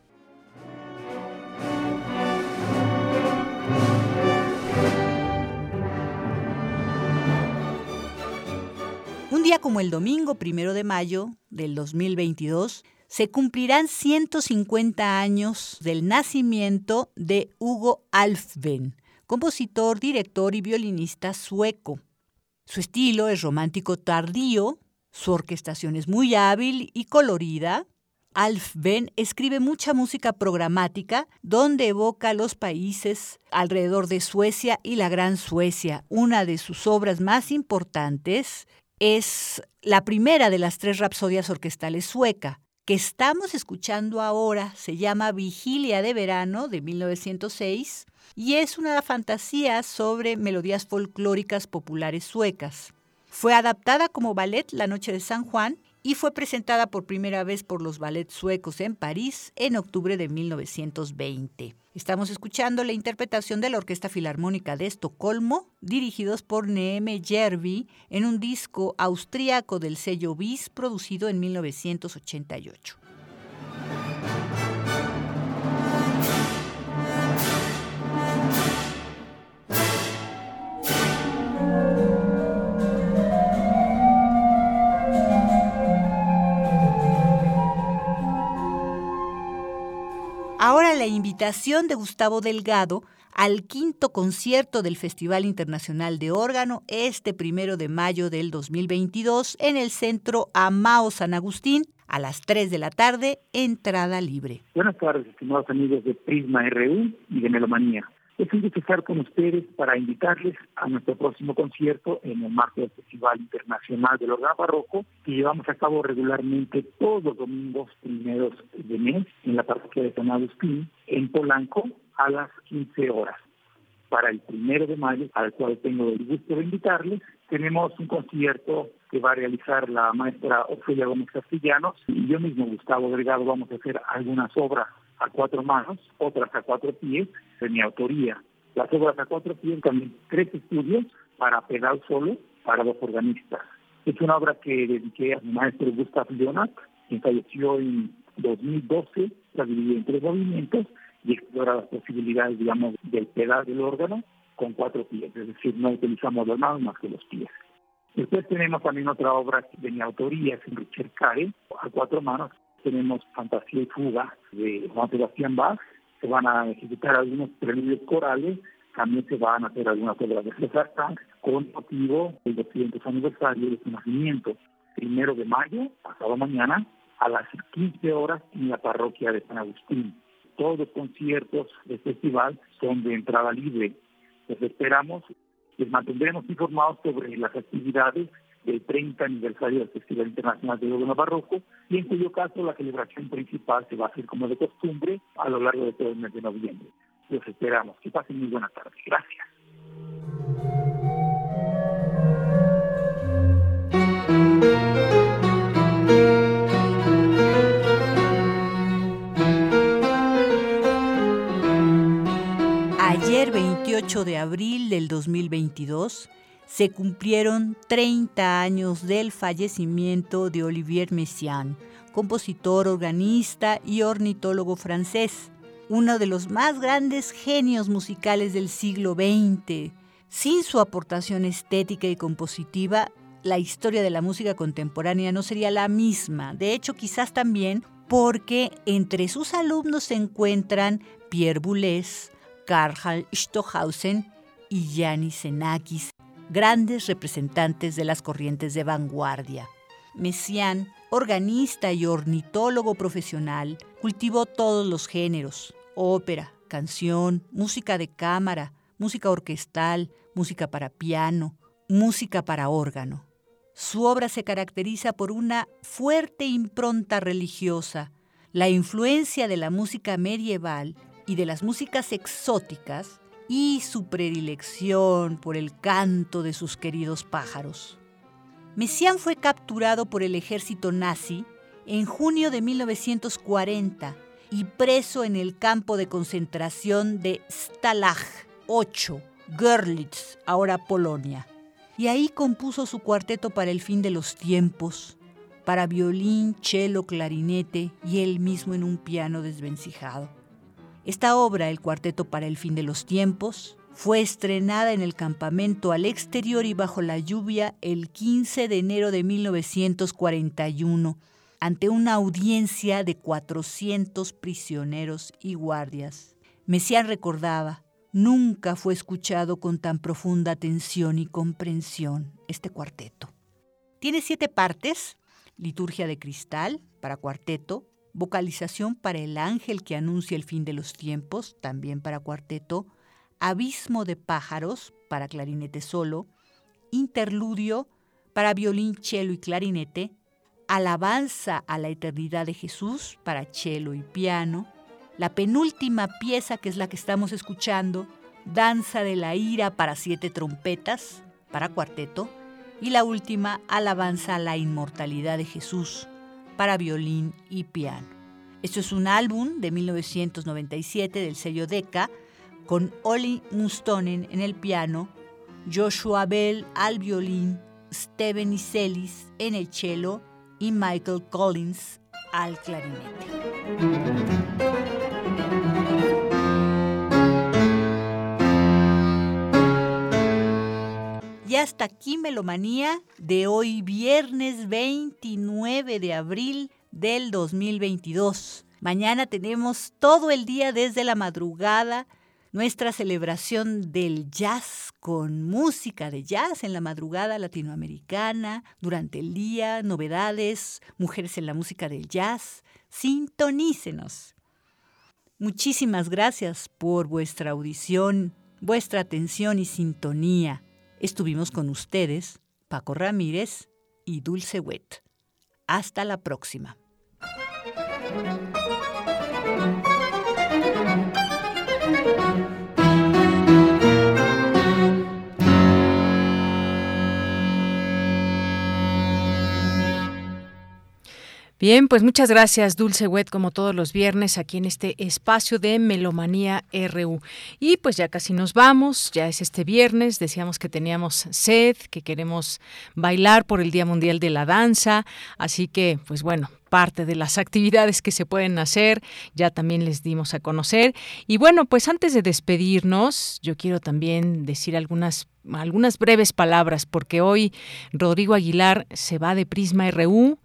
Un día como el domingo primero de mayo del 2022, se cumplirán 150 años del nacimiento de Hugo Alfven, compositor, director y violinista sueco. Su estilo es romántico tardío, su orquestación es muy hábil y colorida. Alfven escribe mucha música programática donde evoca los países alrededor de Suecia y la Gran Suecia. Una de sus obras más importantes es la primera de las tres rapsodias orquestales sueca, que estamos escuchando ahora, se llama Vigilia de Verano de 1906 y es una fantasía sobre melodías folclóricas populares suecas. Fue adaptada como ballet La Noche de San Juan y fue presentada por primera vez por los ballets suecos en París en octubre de 1920. Estamos escuchando la interpretación de la Orquesta Filarmónica de Estocolmo, dirigidos por Neeme Järvi, en un disco austríaco del sello BIS producido en 1988. Ahora la invitación de Gustavo Delgado al quinto concierto del Festival Internacional de Órgano este primero de mayo del 2022 en el Centro Amao San Agustín a las 3 de la tarde, entrada libre. Buenas tardes, estimados amigos de Prisma RU y de Melomanía. Gusto estar con ustedes para invitarles a nuestro próximo concierto en el marco del Festival Internacional del Órgano Barroco, que llevamos a cabo regularmente todos los domingos primeros de mes en la parroquia de San Agustín, en Polanco, a las 15 horas. Para el primero de mayo, al cual tengo el gusto de invitarles, tenemos un concierto que va a realizar la maestra Ofelia Gómez Castellanos y yo mismo, Gustavo Delgado, vamos a hacer algunas obras a cuatro manos, otras a cuatro pies, de mi autoría. Las obras a cuatro pies también tres estudios para pedal solo para dos organistas. Es una obra que dediqué a mi maestro Gustav Leonard, quien falleció en 2012, la dividí en tres movimientos y explora las posibilidades, digamos, del pedal del órgano con cuatro pies, es decir, no utilizamos las manos más que los pies. Después tenemos también otra obra de mi autoría, es Richard Care, a cuatro manos, tenemos Fantasía y Fuga de Juan Sebastián Bach, se van a ejecutar algunos preludios corales, también se van a hacer algunas obras de César Tank con motivo del 200 aniversario de su nacimiento, primero de mayo, pasado mañana, a las 15 horas en la parroquia de San Agustín. Todos los conciertos del festival son de entrada libre. Les esperamos, les mantendremos informados sobre las actividades del 30 aniversario del Festival Internacional de Órgano Barroco y en cuyo caso la celebración principal se va a hacer como de costumbre a lo largo de todo el mes de noviembre. Los esperamos. Que pasen muy buena tarde. Gracias. Ayer 28 de abril del 2022 se cumplieron 30 años del fallecimiento de Olivier Messiaen, compositor, organista y ornitólogo francés, uno de los más grandes genios musicales del siglo XX. Sin su aportación estética y compositiva, la historia de la música contemporánea no sería la misma. De hecho, quizás también porque entre sus alumnos se encuentran Pierre Boulez, Karl Stockhausen y Yanis Xenakis, grandes representantes de las corrientes de vanguardia. Messiaen, organista y ornitólogo profesional, cultivó todos los géneros, ópera, canción, música de cámara, música orquestal, música para piano, música para órgano. Su obra se caracteriza por una fuerte impronta religiosa, la influencia de la música medieval y de las músicas exóticas y su predilección por el canto de sus queridos pájaros. Messiaen fue capturado por el ejército nazi en junio de 1940 y preso en el campo de concentración de Stalag 8, Görlitz, ahora Polonia. Y ahí compuso su cuarteto para el fin de los tiempos, para violín, cello, clarinete y él mismo en un piano desvencijado. Esta obra, El Cuarteto para el Fin de los Tiempos, fue estrenada en el campamento al exterior y bajo la lluvia el 15 de enero de 1941 ante una audiencia de 400 prisioneros y guardias. Messiaen recordaba, nunca fue escuchado con tan profunda atención y comprensión este cuarteto. Tiene siete partes, liturgia de cristal para cuarteto, vocalización para el ángel que anuncia el fin de los tiempos, también para cuarteto, abismo de pájaros para clarinete solo, interludio para violín, cello y clarinete, alabanza a la eternidad de Jesús para cello y piano, la penúltima pieza que es la que estamos escuchando, danza de la ira para siete trompetas para cuarteto, y la última, alabanza a la inmortalidad de Jesús para violín y piano. Esto es un álbum de 1997 del sello Decca con Oli Mustonen en el piano, Joshua Bell al violín, Steven Iselis en el cello y Michael Collins al clarinete. Hasta aquí Melomanía de hoy viernes 29 de abril del 2022. Mañana tenemos todo el día desde la madrugada nuestra celebración del jazz con música de jazz en la madrugada latinoamericana, durante el día, novedades, mujeres en la música del jazz. Sintonícenos. Muchísimas gracias por vuestra audición, vuestra atención y sintonía. Estuvimos con ustedes, Paco Ramírez y Dulce Wet. Hasta la próxima. Bien, pues muchas gracias, Dulce Wet, como todos los viernes aquí en este espacio de Melomanía RU. Y pues ya casi nos vamos, ya es este viernes, decíamos que teníamos sed, que queremos bailar por el Día Mundial de la Danza, así que pues bueno, parte de las actividades que se pueden hacer, ya también les dimos a conocer. Y bueno, pues antes de despedirnos, yo quiero también decir algunas algunas breves palabras porque hoy Rodrigo Aguilar se va de Prisma RU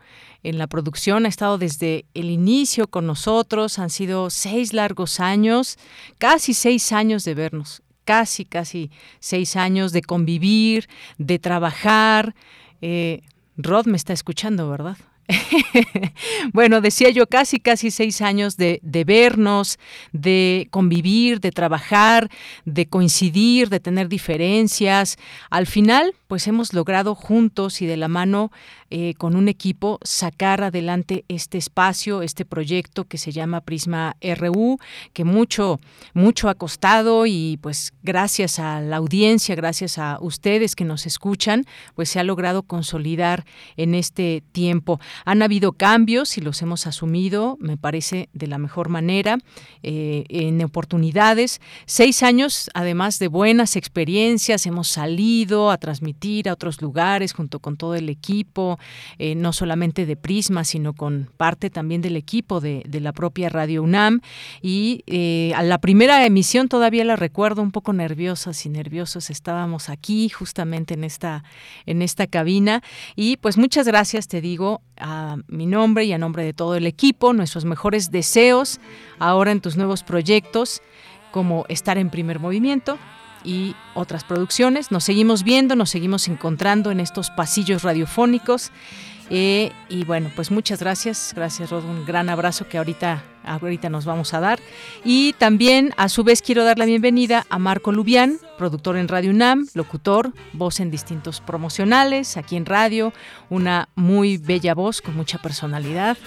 en la producción, ha estado desde el inicio con nosotros, han sido seis largos años, casi seis años de vernos, casi, casi seis años de convivir, de trabajar. Eh, Rod me está escuchando, ¿verdad? bueno, decía yo, casi, casi seis años de, vernos, de convivir, de trabajar, de coincidir, de tener diferencias. Al final, pues hemos logrado juntos y de la mano eh, con un equipo sacar adelante este espacio, este proyecto que se llama Prisma RU, que mucho, mucho ha costado y pues gracias a la audiencia, gracias a ustedes que nos escuchan, pues se ha logrado consolidar en este tiempo. Han habido cambios y los hemos asumido, me parece, de la mejor manera, eh, en oportunidades. Seis años, además de buenas experiencias, hemos salido a transmitir a otros lugares junto con todo el equipo, eh, no solamente de Prisma, sino con parte también del equipo de, la propia Radio UNAM. Y eh, a la primera emisión todavía la recuerdo un poco nerviosas y nerviosos. Estábamos aquí justamente en esta, en esta cabina. Y pues muchas gracias, te digo, a mi nombre y a nombre de todo el equipo, nuestros mejores deseos ahora en tus nuevos proyectos como estar en primer movimiento y otras producciones. Nos seguimos viendo, nos seguimos encontrando en estos pasillos radiofónicos. Eh, y bueno, pues muchas gracias. Gracias, Rod. Un gran abrazo que ahorita ahorita nos vamos a dar. Y también, a su vez, quiero dar la bienvenida a Marco Lubián, productor en Radio UNAM, locutor, voz en distintos promocionales, aquí en radio, una muy bella voz con mucha personalidad.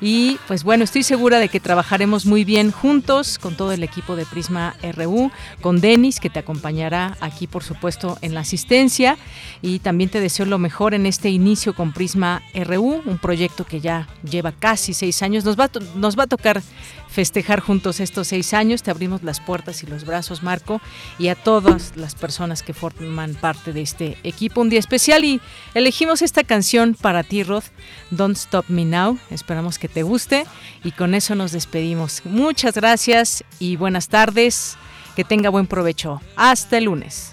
Y pues bueno, estoy segura de que trabajaremos muy bien juntos con todo el equipo de Prisma RU, con Denis, que te acompañará aquí, por supuesto, en la asistencia. Y también te deseo lo mejor en este inicio con Prisma RU, un proyecto que ya lleva casi seis años. Nos va, nos va a tocar festejar juntos estos seis años. Te abrimos las puertas y los brazos, Marco, y a todas las personas que forman parte de este equipo. Un día especial y elegimos esta canción para ti, Rod, Don't Stop Me Now. Esperamos que te guste y con eso nos despedimos. Muchas gracias y buenas tardes. Que tenga buen provecho. Hasta el lunes.